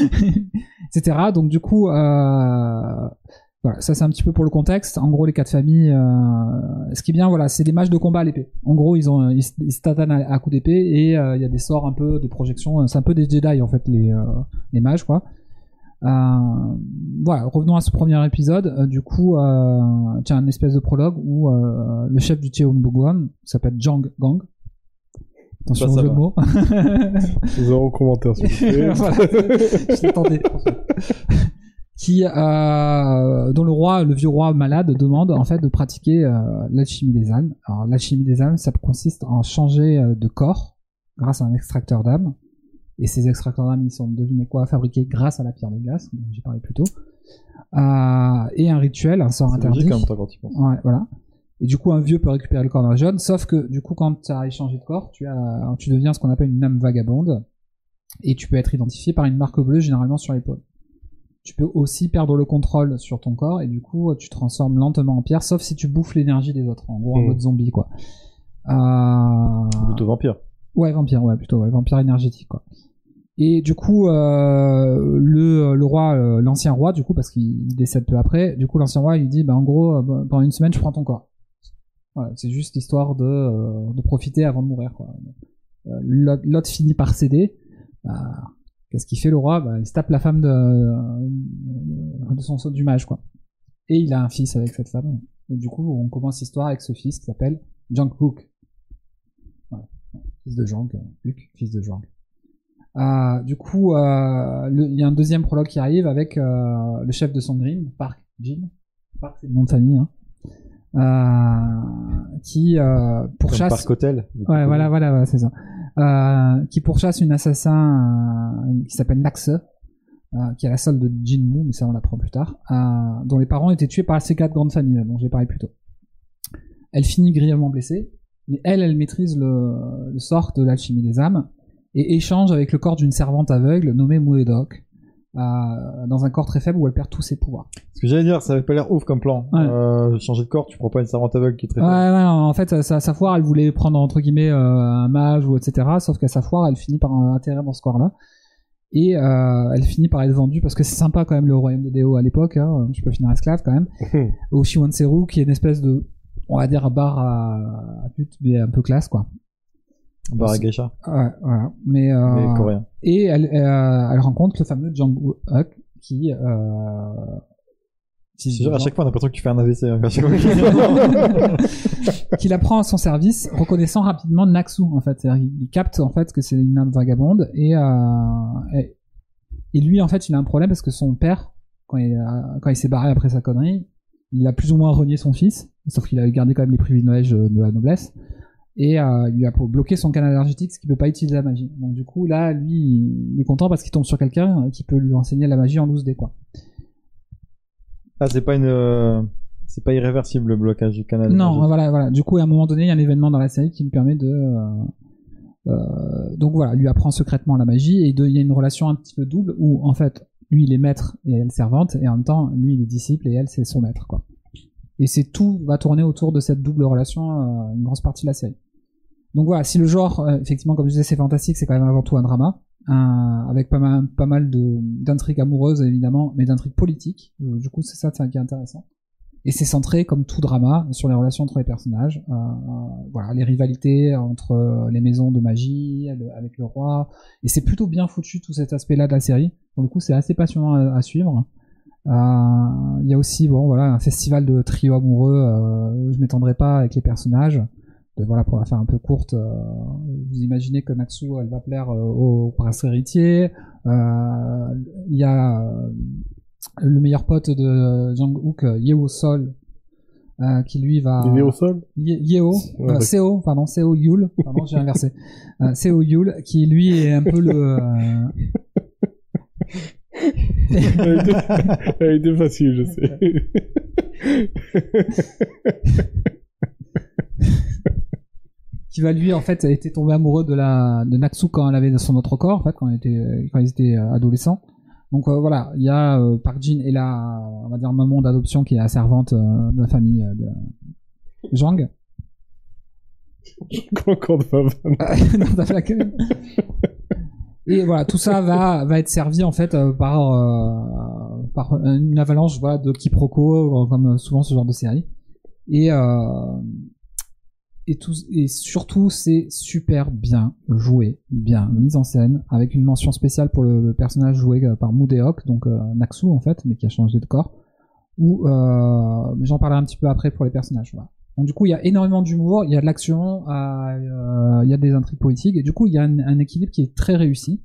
etc. Donc du coup, euh, voilà, ça c'est un petit peu pour le contexte. En gros, les quatre familles, euh, ce qui est bien, voilà, c'est des mages de combat à l'épée. En gros, ils ont, ils, ils se tatanent à, à coups d'épée et euh, il y a des sorts un peu, des projections. C'est un peu des Jedi en fait, les euh, les mages quoi. Euh, voilà, revenons à ce premier épisode. Euh, du coup, euh, as un espèce de prologue où euh, le chef du Cheonbogwan s'appelle Jang Gang. Attention Ça, au ça jeu de va. mots. Zéro commentaire sur le Voilà, je l'attendais. Qui, euh, dont le roi, le vieux roi malade, demande en fait de pratiquer euh, l'alchimie des âmes. Alors l'alchimie des âmes, ça consiste en changer euh, de corps grâce à un extracteur d'âme. Et ces extracteurs d'âme, ils sont, devinez quoi, fabriqués grâce à la pierre de glace, dont j'ai parlé plus tôt. Euh, et un rituel, un sort interdit. logique temps quand. Ouais, voilà. Et du coup, un vieux peut récupérer le corps d'un jeune, sauf que du coup, quand tu as échangé de corps, tu, as, tu deviens ce qu'on appelle une âme vagabonde, et tu peux être identifié par une marque bleue, généralement sur l'épaule. Tu peux aussi perdre le contrôle sur ton corps, et du coup, tu te transformes lentement en pierre, sauf si tu bouffes l'énergie des autres, en gros, en Mm. mode zombie, quoi. Euh... Plutôt vampire. Ouais, vampire, ouais, plutôt, ouais, vampire énergétique, quoi. Et du coup, euh, le, le roi, euh, l'ancien roi, du coup, parce qu'il décède peu après, du coup, l'ancien roi, il dit, bah, en gros, euh, bah, pendant une semaine, je prends ton corps. Voilà, c'est juste histoire de, de profiter avant de mourir. Quoi. L'autre l'autre finit par céder. Bah, Qu'est-ce qu'il fait le roi? Bah, Il se tape la femme de, de son saut du mage. Quoi. Et il a un fils avec cette femme. Et du coup, on commence l'histoire avec ce fils qui s'appelle Jungkook. Voilà. Fils de Jang, euh, Luke, fils de Jang. Euh, du coup, euh, il y a un deuxième prologue qui arrive avec euh, le chef de Songrim, Park Jin. Park, c'est le nom de famille. Hein. Euh, qui euh, pourchasse. Parc Hotel. Ouais, voilà, voilà, voilà, c'est ça. Euh, qui pourchasse une assassin euh, qui s'appelle Naxe, euh, qui est la seule de Jinmu, mais ça on l'apprend plus tard, euh, dont les parents étaient tués par ces quatre grandes familles, dont j'ai parlé plus tôt. Elle finit grièvement blessée, mais elle, elle maîtrise le, le sort de l'alchimie des âmes et échange avec le corps d'une servante aveugle nommée Muedok, euh, dans un corps très faible où elle perd tous ses pouvoirs. Ce que j'allais dire, ça avait pas l'air ouf comme plan. Ouais. Euh, changer de corps, tu prends pas une servante aveugle qui est très Ouais, faible. ouais, en fait, sa, sa foire, elle voulait prendre entre guillemets euh, un mage ou etc. Sauf qu'à sa foire, elle finit par atterrir dans ce corps-là. Et euh, elle finit par être vendue parce que c'est sympa quand même le royaume de Déo à l'époque. Hein, tu peux finir esclave quand même. Au Shiwanseru, qui est une espèce de, on va dire, bar à, à pute, mais un peu classe quoi. Bar à geisha, Ouais, voilà. Mais, euh, mais coréen. et elle, euh, elle rencontre le fameux Jang Wook qui. Euh, qui- à chaque fois, on a l'impression que tu fais un AVC. hein, qui la prend à son service, reconnaissant rapidement Naxu en fait. Il capte en fait que c'est une âme vagabonde et, euh, et et lui en fait il a un problème parce que son père quand il, a- quand il s'est barré après sa connerie, il a plus ou moins renié son fils, sauf qu'il avait gardé quand même les privilèges de la noblesse et euh, il lui a bloqué son canal énergétique, ce qui peut pas utiliser la magie. Donc du coup là lui il est content parce qu'il tombe sur quelqu'un qui peut lui enseigner la magie en loose dé quoi. Ah, c'est pas une, euh, c'est pas irréversible le blocage du canal. Non, énergétique. voilà, voilà. Du coup, à un moment donné, il y a un événement dans la série qui lui permet de. euh, euh, donc voilà, lui apprend secrètement la magie et de- il y a une relation un petit peu double où en fait, lui il est maître et elle servante et en même temps, lui il est disciple et elle c'est son maître quoi. Et c'est tout va tourner autour de cette double relation euh, une grosse partie de la série. Donc voilà, si le genre, euh, effectivement, comme je disais, c'est fantastique, c'est quand même avant tout un drama, avec pas mal, pas mal d'intrigues amoureuses évidemment, mais d'intrigues politiques. Euh, du coup, c'est ça qui est intéressant. Et c'est centré, comme tout drama, sur les relations entre les personnages. Voilà, les rivalités entre les maisons de magie, avec le roi. Et c'est plutôt bien foutu tout cet aspect-là de la série. Pour le coup, c'est assez passionnant à suivre. Euh, Il y a aussi, bon, voilà, un festival de trio amoureux. Euh, je m'étendrai pas avec les personnages. De- voilà, pour la faire un peu courte, euh, vous imaginez que Naxu, elle va plaire euh, au prince héritier. Euh, Il y a le meilleur pote de Jang-hook, Yeo Sol, qui lui va... Au sol? Ye- Yeo, Ouais. Seo, pardon, Seo Yul, pardon, j'ai inversé. Seo Yul, qui lui est un peu le... Elle était- elle était facile, je sais. qui va lui en fait été tombé amoureux de la de Naxu quand elle avait son autre corps en fait quand elle était quand ils étaient euh, adolescents donc euh, voilà il y a euh, Park Jin et la on va dire maman d'adoption qui est la servante euh, de la famille de Jang Encore de ma vanne. Non, Et voilà, tout ça va, être servi en fait euh, par, euh, par une avalanche voilà, de quiproquos, euh, comme souvent ce genre de série. Et, euh, surtout, c'est super bien joué, bien mis en scène, avec une mention spéciale pour le, personnage joué euh, par Mudeok, donc Naxu en fait, mais qui a changé de corps. Ou j'en parlerai un petit peu après pour les personnages. Donc du coup, il y a énormément d'humour, il y a de l'action, euh, il y a des intrigues politiques, et du coup, il y a un, un équilibre qui est très réussi.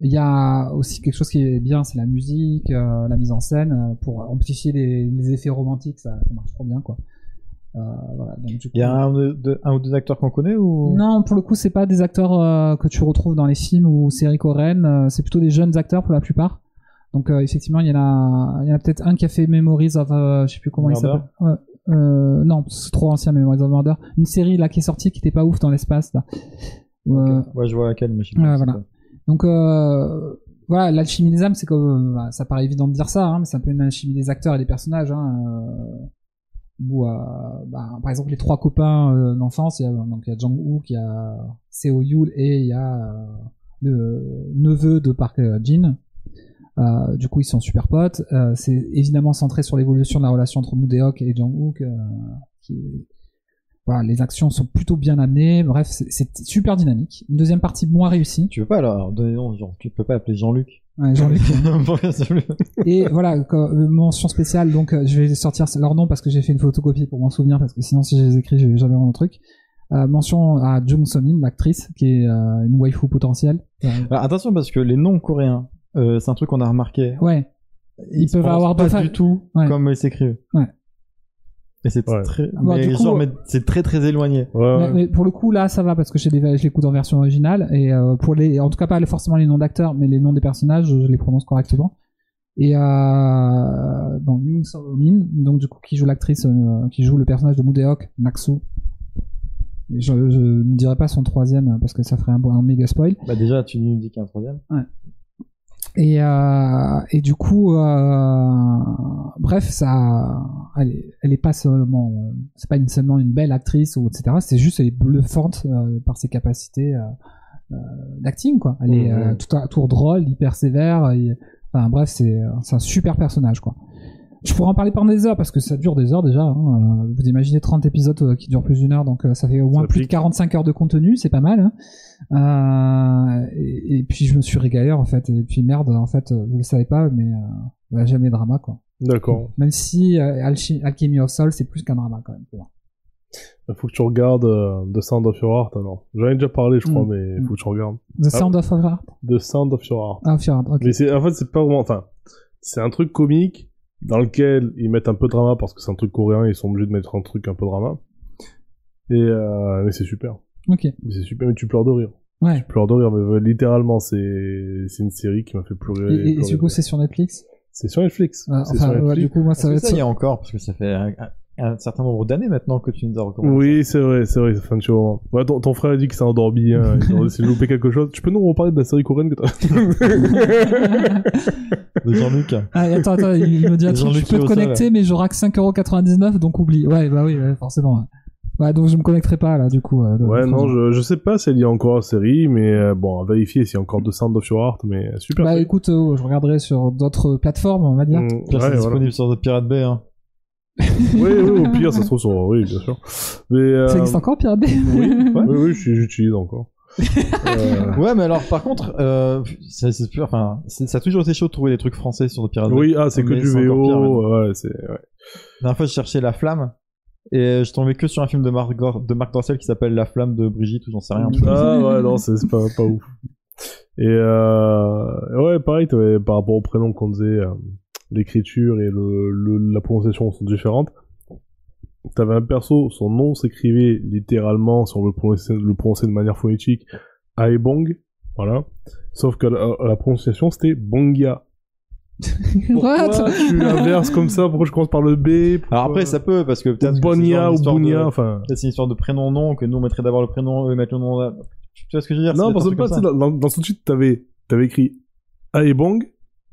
Il y a aussi quelque chose qui est bien, c'est la musique, euh, la mise en scène, euh, pour amplifier les, les effets romantiques, ça, ça marche trop bien, quoi. Euh, voilà, donc, du Il y a un, ou deux- un ou deux acteurs qu'on connaît ou? Non, pour le coup, c'est pas des acteurs que tu retrouves dans les films ou séries coréennes. c'est plutôt des jeunes acteurs pour la plupart. Donc effectivement, il y en a, il y en a peut-être un qui a fait Memories of, je sais plus comment il s'appelle. Ouais, euh, non, c'est trop ancien Memories of Murder. Une série là qui est sortie qui était pas ouf dans l'espace là. Euh. Ouais, je vois laquelle, mais je sais pas. Voilà. donc euh, voilà, l'alchimie des âmes, c'est comme, euh, bah, ça paraît évident de dire ça, hein, mais c'est un peu une alchimie des acteurs et des personnages. Hein, euh, où, bah, par exemple, les trois copains d'enfance, il y a, donc il y a Jang-hook, il y a Seo Yul et il y a euh, le neveu de Park Jin. Euh, du coup, ils sont super potes. Euh, c'est évidemment centré sur l'évolution de la relation entre Mudeok et Jang-hook, euh, qui voilà, les actions sont plutôt bien amenées. Bref, c'est super dynamique. Une deuxième partie moins réussie. Tu veux pas alors donner nom, genre, tu peux pas l'appeler Jean-Luc Ouais, Jean-Luc. Et voilà, co- euh, mention spéciale, donc euh, je vais sortir leur nom parce que j'ai fait une photocopie pour m'en souvenir, parce que sinon si je les écris, je vais jamais mon truc. Euh, mention à Jung So-min, l'actrice, qui est euh, une waifu potentielle. Euh, Alors, attention parce que les noms coréens, euh, c'est un truc qu'on a remarqué. ouais, Ils peuvent avoir pas du tout Ouais. comme ils s'écrivent. Ouais. Et c'est Ouais. très, Bah, mais coup- mais c'est très très éloigné. Ouais, ouais. mais, mais pour le coup là ça va parce que j'ai des, je l'écoute en version originale et euh, pour les, en tout cas pas forcément les noms d'acteurs, mais les noms des personnages, je les prononce correctement. Et euh, donc Yoon So-min, donc du coup qui joue l'actrice, euh, qui joue le personnage de Mudeok, Naksu. Et Je, je ne dirai pas son troisième parce que ça ferait un, un méga spoil. Bah déjà, tu nous dis qu'il y a un troisième. Et, euh, et du coup, euh, bref, ça, elle est, elle est pas seulement, euh, c'est pas une, seulement une belle actrice ou etc. C'est juste elle est bluffante euh, par ses capacités euh, euh, d'acting quoi. Elle est euh, tout à tour drôle, hyper sévère. et- enfin bref, c'est c'est un super personnage quoi. Je pourrais en parler pendant des heures parce que ça dure des heures déjà. hein. Euh, Vous imaginez 30 épisodes euh, qui durent plus d'une heure, donc euh, ça fait au moins Ça plus de pique. 45 heures de contenu, c'est pas mal. hein. Euh, et, et puis je me suis régalé en fait. Et puis merde, en fait, je le savais pas, mais euh, bah, jamais drama quoi. D'accord. Même si euh, Alchemy of Soul c'est plus qu'un drama quand même pour. Il faut que tu regardes euh, The Sound of Your Heart alors. J'en ai déjà parlé, je crois, Mm. mais il faut que tu regardes. The Ah. Sound of Heart. The Sound of Your Heart. Ah, Heart, ok. Mais en fait, c'est pas vraiment, enfin, c'est un truc comique dans lequel ils mettent un peu de drama parce que c'est un truc coréen, ils sont obligés de mettre un truc un peu drama. Et, euh, mais c'est super. Ok. Mais c'est super, mais tu pleures de rire. Ouais. Tu pleures de rire, mais littéralement, c'est, c'est une série qui m'a fait pleurer. Et, et- et pleurer du coup, de c'est sur Netflix? c'est sur Netflix. Ah, c'est enfin, sur ouais, Netflix. du coup, moi, ça va être. ça sur- y est encore parce que ça fait un, certain nombre d'années maintenant que tu nous as recommandé. Oui, c'est vrai, c'est vrai, ça fait un petit moment. Ouais, ton, ton frère a dit qu'il s'est endormi, hein, il a essayé de louper quelque chose. Tu peux nous reparler de la série coréenne que t'as de Jean-Luc. Ah, attends, attends, il me dit un Les truc, gens je peux te connecter, mais j'aurai que 5,99€, donc oublie. Ouais, bah oui, ouais, forcément. ouais. Donc je me connecterai pas, là, du coup. euh, de- Ouais, de- non, je, je sais pas s'il y a encore la série, mais euh, bon, à vérifier s'il y a encore The Sound of Your Heart, mais super. Bah écoute, euh, je regarderai sur d'autres plateformes, on va dire. Mm, Pire, ouais, c'est voilà. disponible sur The Pirate Bay. Hein. Oui, oui, au pire, ça se trouve sur. Oui, bien sûr. Mais, euh, Ça existe encore, Pirate Bay Oui, ouais. Oui, oui, je- j'utilise encore. Euh, Ouais, mais alors par contre, euh, ça, enfin, ça a toujours été chaud de trouver des trucs français sur The Pirate Bay. oui, ah, c'est que Mais du pire, VO. maintenant. ouais, c'est. Ouais. La dernière fois, je cherchais La Flamme et je tombais que sur un film de Marc, Gor- de Marc Dorcel qui s'appelle La Flamme de Brigitte ou j'en sais rien. Ah, ouais, non, c'est pas, pas ouf. Et euh, ouais, pareil, par rapport au prénom qu'on disait, euh, l'écriture et le, le- la prononciation sont différentes. T'avais un perso, son nom s'écrivait littéralement, si on veut le prononcer, le prononcer de manière phonétique, Aebong, voilà. Sauf que la, la prononciation c'était Bongia. Pourquoi What? tu inverses comme ça? Pourquoi je commence par le B? Pourquoi- Alors après, ça peut parce que peut-être Bonia ou histoire de- Bounia, enfin. Peut-être c'est une histoire de prénom-nom que nous on mettrait d'abord le prénom et mettre le nom. là. Tu vois ce que je veux dire? Non, parce que pas, dans, dans, dans ce titre, t'avais, t'avais écrit Aebong,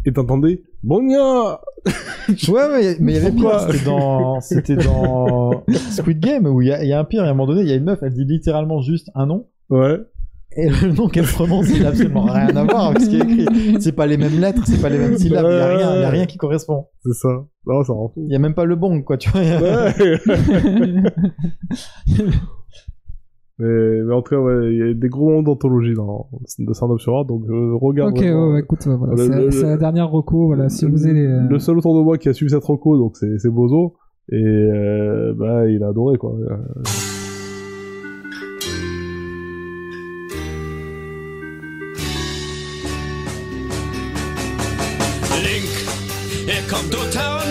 et t'entendais Bongia ça. Ouais, mais mais il y avait pire. C'était dans, c'était dans Squid Game où il y a, il y a un pire. Et à un moment donné, il y a une meuf, elle dit littéralement juste un nom. Ouais. Et le nom qu'elle prononce, il n'a absolument rien à voir avec ce qui est écrit. C'est pas les mêmes lettres, c'est pas les mêmes syllabes, il y a rien, il y a rien qui correspond. C'est ça. Non, ça rend fou. Il y a même pas le bon, quoi, tu vois. Ouais. mais, mais en tout cas, ouais, il y a des gros moments d'anthologie dans The Sound of Heart, donc euh, regarde. Ok, ouais, vraiment. ouais, écoute, ouais, voilà, Le- c'est la dernière reco, voilà, si le, vous avez les... euh, le seul autour de moi qui a suivi cette reco, donc c'est c'est Bozo, et euh, bah il a adoré quoi. Euh, Link, here come to town,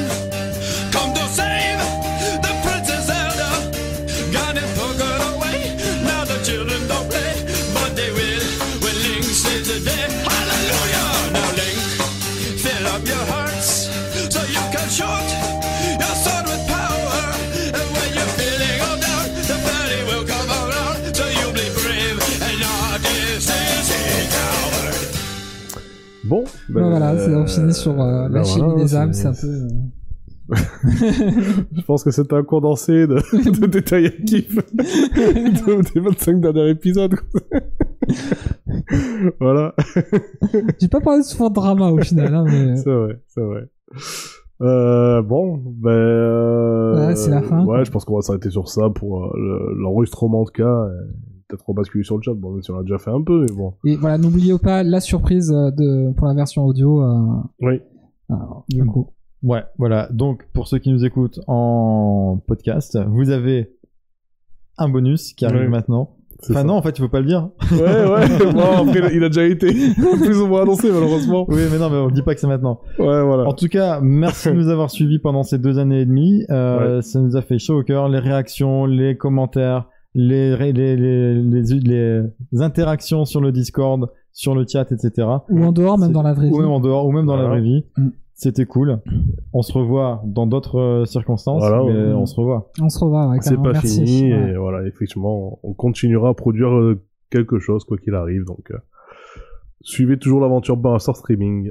Bon, ouais, voilà, c'est- on finit sur euh, bah la chimie voilà, des âmes, c'est- c'est un peu... euh, Je pense que c'était un condensé de, de détails à kiff de- des 25 derniers épisodes. voilà, J'ai pas parlé souvent de drama au final, hein, mais... c'est vrai, c'est vrai. Euh, bon, ben. euh, Ouais, c'est la fin, Ouais, je pense qu'on va s'arrêter sur ça pour euh, le- l'enregistrement de cas. et Peut-être rebasculer sur le chat. Bon, même si on l'a déjà fait un peu, mais bon. Et voilà, n'oubliez pas la surprise euh, de pour la version audio. euh, Oui. alors, du coup, Ouais, voilà. Donc, pour ceux qui nous écoutent en podcast, vous avez un bonus qui arrive maintenant. Enfin, ça. non, en fait, il faut pas le dire. Ouais, ouais. bon, après, il a- il a déjà été plus ou moins annoncé, malheureusement. Oui, mais non, mais on dit pas que c'est maintenant. Ouais, voilà. En tout cas, merci de nous avoir suivis pendant ces deux années et demie. Euh, Ça nous a fait chaud au cœur. Les réactions, les commentaires, les, les, les, les, les interactions sur le Discord, sur le chat, etc. ou en dehors, même dans la vraie Ou vie. même en dehors, ou même dans la vraie vie. Mm. C'était cool. On se revoit dans d'autres euh, circonstances, Voilà, mais ouais. on se revoit. On se revoit. Ouais, c'est pas Merci. fini, Ouais. et voilà, effectivement, on continuera à produire euh, quelque chose, quoi qu'il arrive, donc, euh, suivez toujours l'aventure Star Streaming.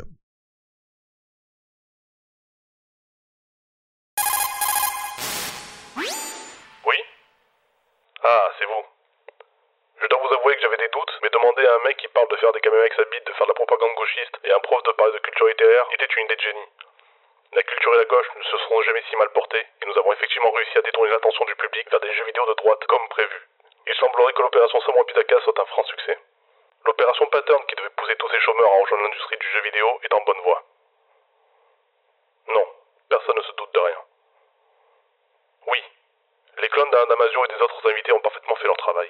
Oui Ah, c'est vous. Je dois vous avouer que j'avais des doutes, mais demander à un mec qui parle de faire des caméras avec sa bite, de faire de la propagande gauchiste, et un prof de parler de culture littéraire était une idée de génie. La culture et la gauche ne se sont jamais si mal portées, et nous avons effectivement réussi à détourner l'attention du public vers des jeux vidéo de droite, comme prévu. Il semblerait que l'opération Samurai Pitaka soit un franc succès. L'opération Pattern, qui devait pousser tous ces chômeurs à rejoindre l'industrie du jeu vidéo, est en bonne voie. Non, personne ne se doute de rien. Oui, les clones d'Alain Damasio et des autres invités ont parfaitement fait leur travail.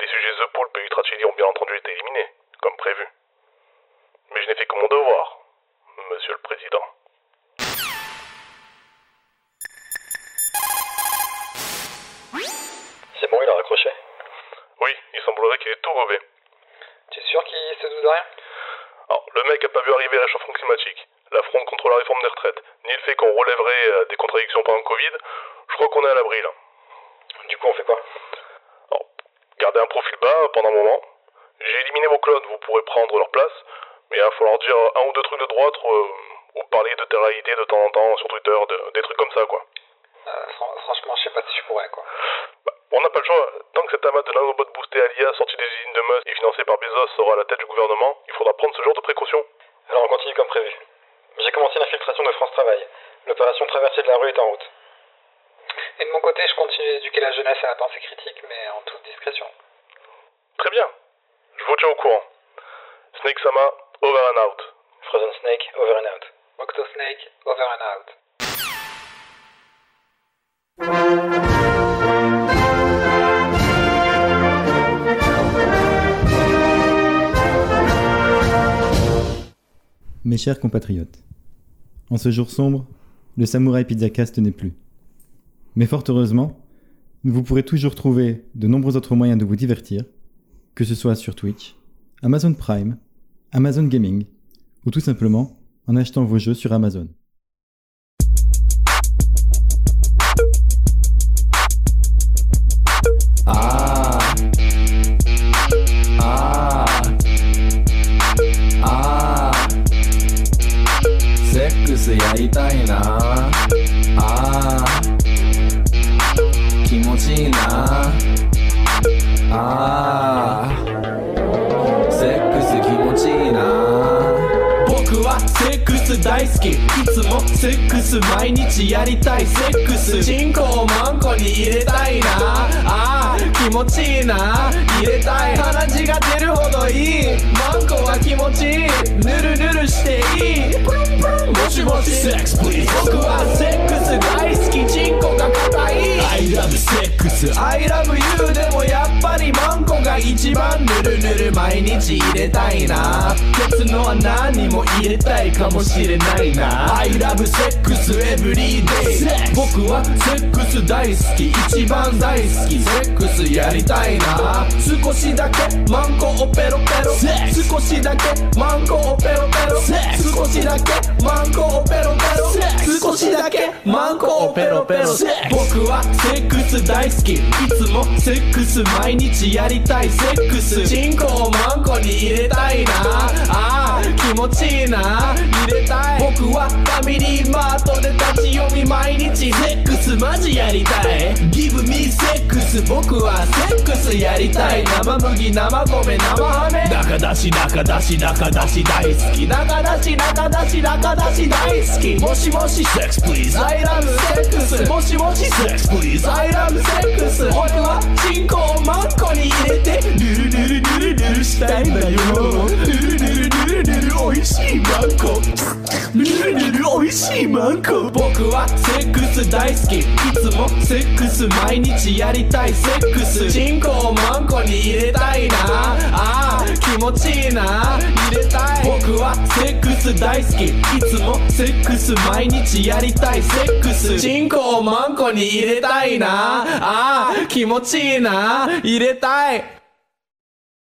Les sujets The Poulpe et Ultrachili ont bien entendu été éliminés, comme prévu. Mais je n'ai fait que mon devoir, monsieur le président. C'est bon, il a raccroché? Oui, il semblerait qu'il ait tout gobé. Tu es sûr qu'il se doute de rien? Alors, le mec a pas vu arriver le réchauffement climatique, la fronde contre la réforme des retraites, ni le fait qu'on relèverait euh, des contradictions pendant le Covid. Je crois qu'on est à l'abri là. Du coup, on fait quoi? Gardez un profil bas pendant un moment. J'ai éliminé vos clones, vous pourrez prendre leur place, il va falloir dire un ou deux trucs de droite euh, ou parler de télé-réalité de temps en temps sur Twitter, de- des trucs comme ça quoi. Euh, fran- Franchement, je sais pas si je pourrais, quoi. Bah, on n'a pas le choix. Tant que cette amas de nanobot boosté à l'IA sorti des usines de Musk et financé par Bezos sera à la tête du gouvernement, il faudra prendre ce genre de précautions. Alors, on continue comme prévu. J'ai commencé l'infiltration de France Travail. L'opération Traversée de la rue est en route. Et de mon côté, je continue d'éduquer la jeunesse à la pensée critique, mais en toute discrétion. Très bien. Je vous tiens au courant. Snake Sama, over and out. Frozen Snake, over and out. Octo Snake, over and out. Mes chers compatriotes, en ce jour sombre, le Samouraï Pizzacast n'est plus. Mais fort heureusement, vous pourrez toujours trouver de nombreux autres moyens de vous divertir, que ce soit sur Twitch, Amazon Prime, Amazon Gaming, ou tout simplement en achetant vos jeux sur Amazon. Ah. ス大好き。いつもセックス毎日やりたいセックス。チンコをマンコに入れたいな。あ気持ちいいな。入れたい鼻血が出るほどいい。マンコは気持ちいい。ぬるぬるしていい。もしもし。セックス please. 僕はセックス大好きチンコが硬い。I love sex. I love you. でもやっぱりマンコが一番ぬるぬる毎日入れたいな。鉄の穴にも入れたいかもしれないな。I love sex every day. 僕はセックス大好き。一番大好き。セックスやりたいな。少しだけマンコをペロペロ。少しだけマンコをペロペロ。少しだけマンコをペロペロ。少しだけマンコをペロペロ。僕はセックス大好き。いつもセックス毎日やりたい。セックス。チンコをマンコに入れたいな。あー気持ちいいな。入れたい。僕はファミリーマートで立ち読み毎日。セックスマジやりたい。Give me セックスス僕はセックスやりたい生麦生米生ハメ中出し中出し中出し大好き中出し中出し中出し大好きもしもしセックス please I love セックスもしもしセックス please I love セックス俺はチンコをマンコに入れてルルルルルルルルしたいんだよルルルルルルルル美味しいマンコルルルルル美味しいマンコ僕はセックス大好きいつもセックス毎日やりたいセックスックス。人口をマンコに入れたいな。ああ気持ちいいな。入れたい。僕はセックス大好き。いつもセックス毎日やりたい。セックス。チンコをマンコに入れたいな。ああ気持ちいいな。入れたい。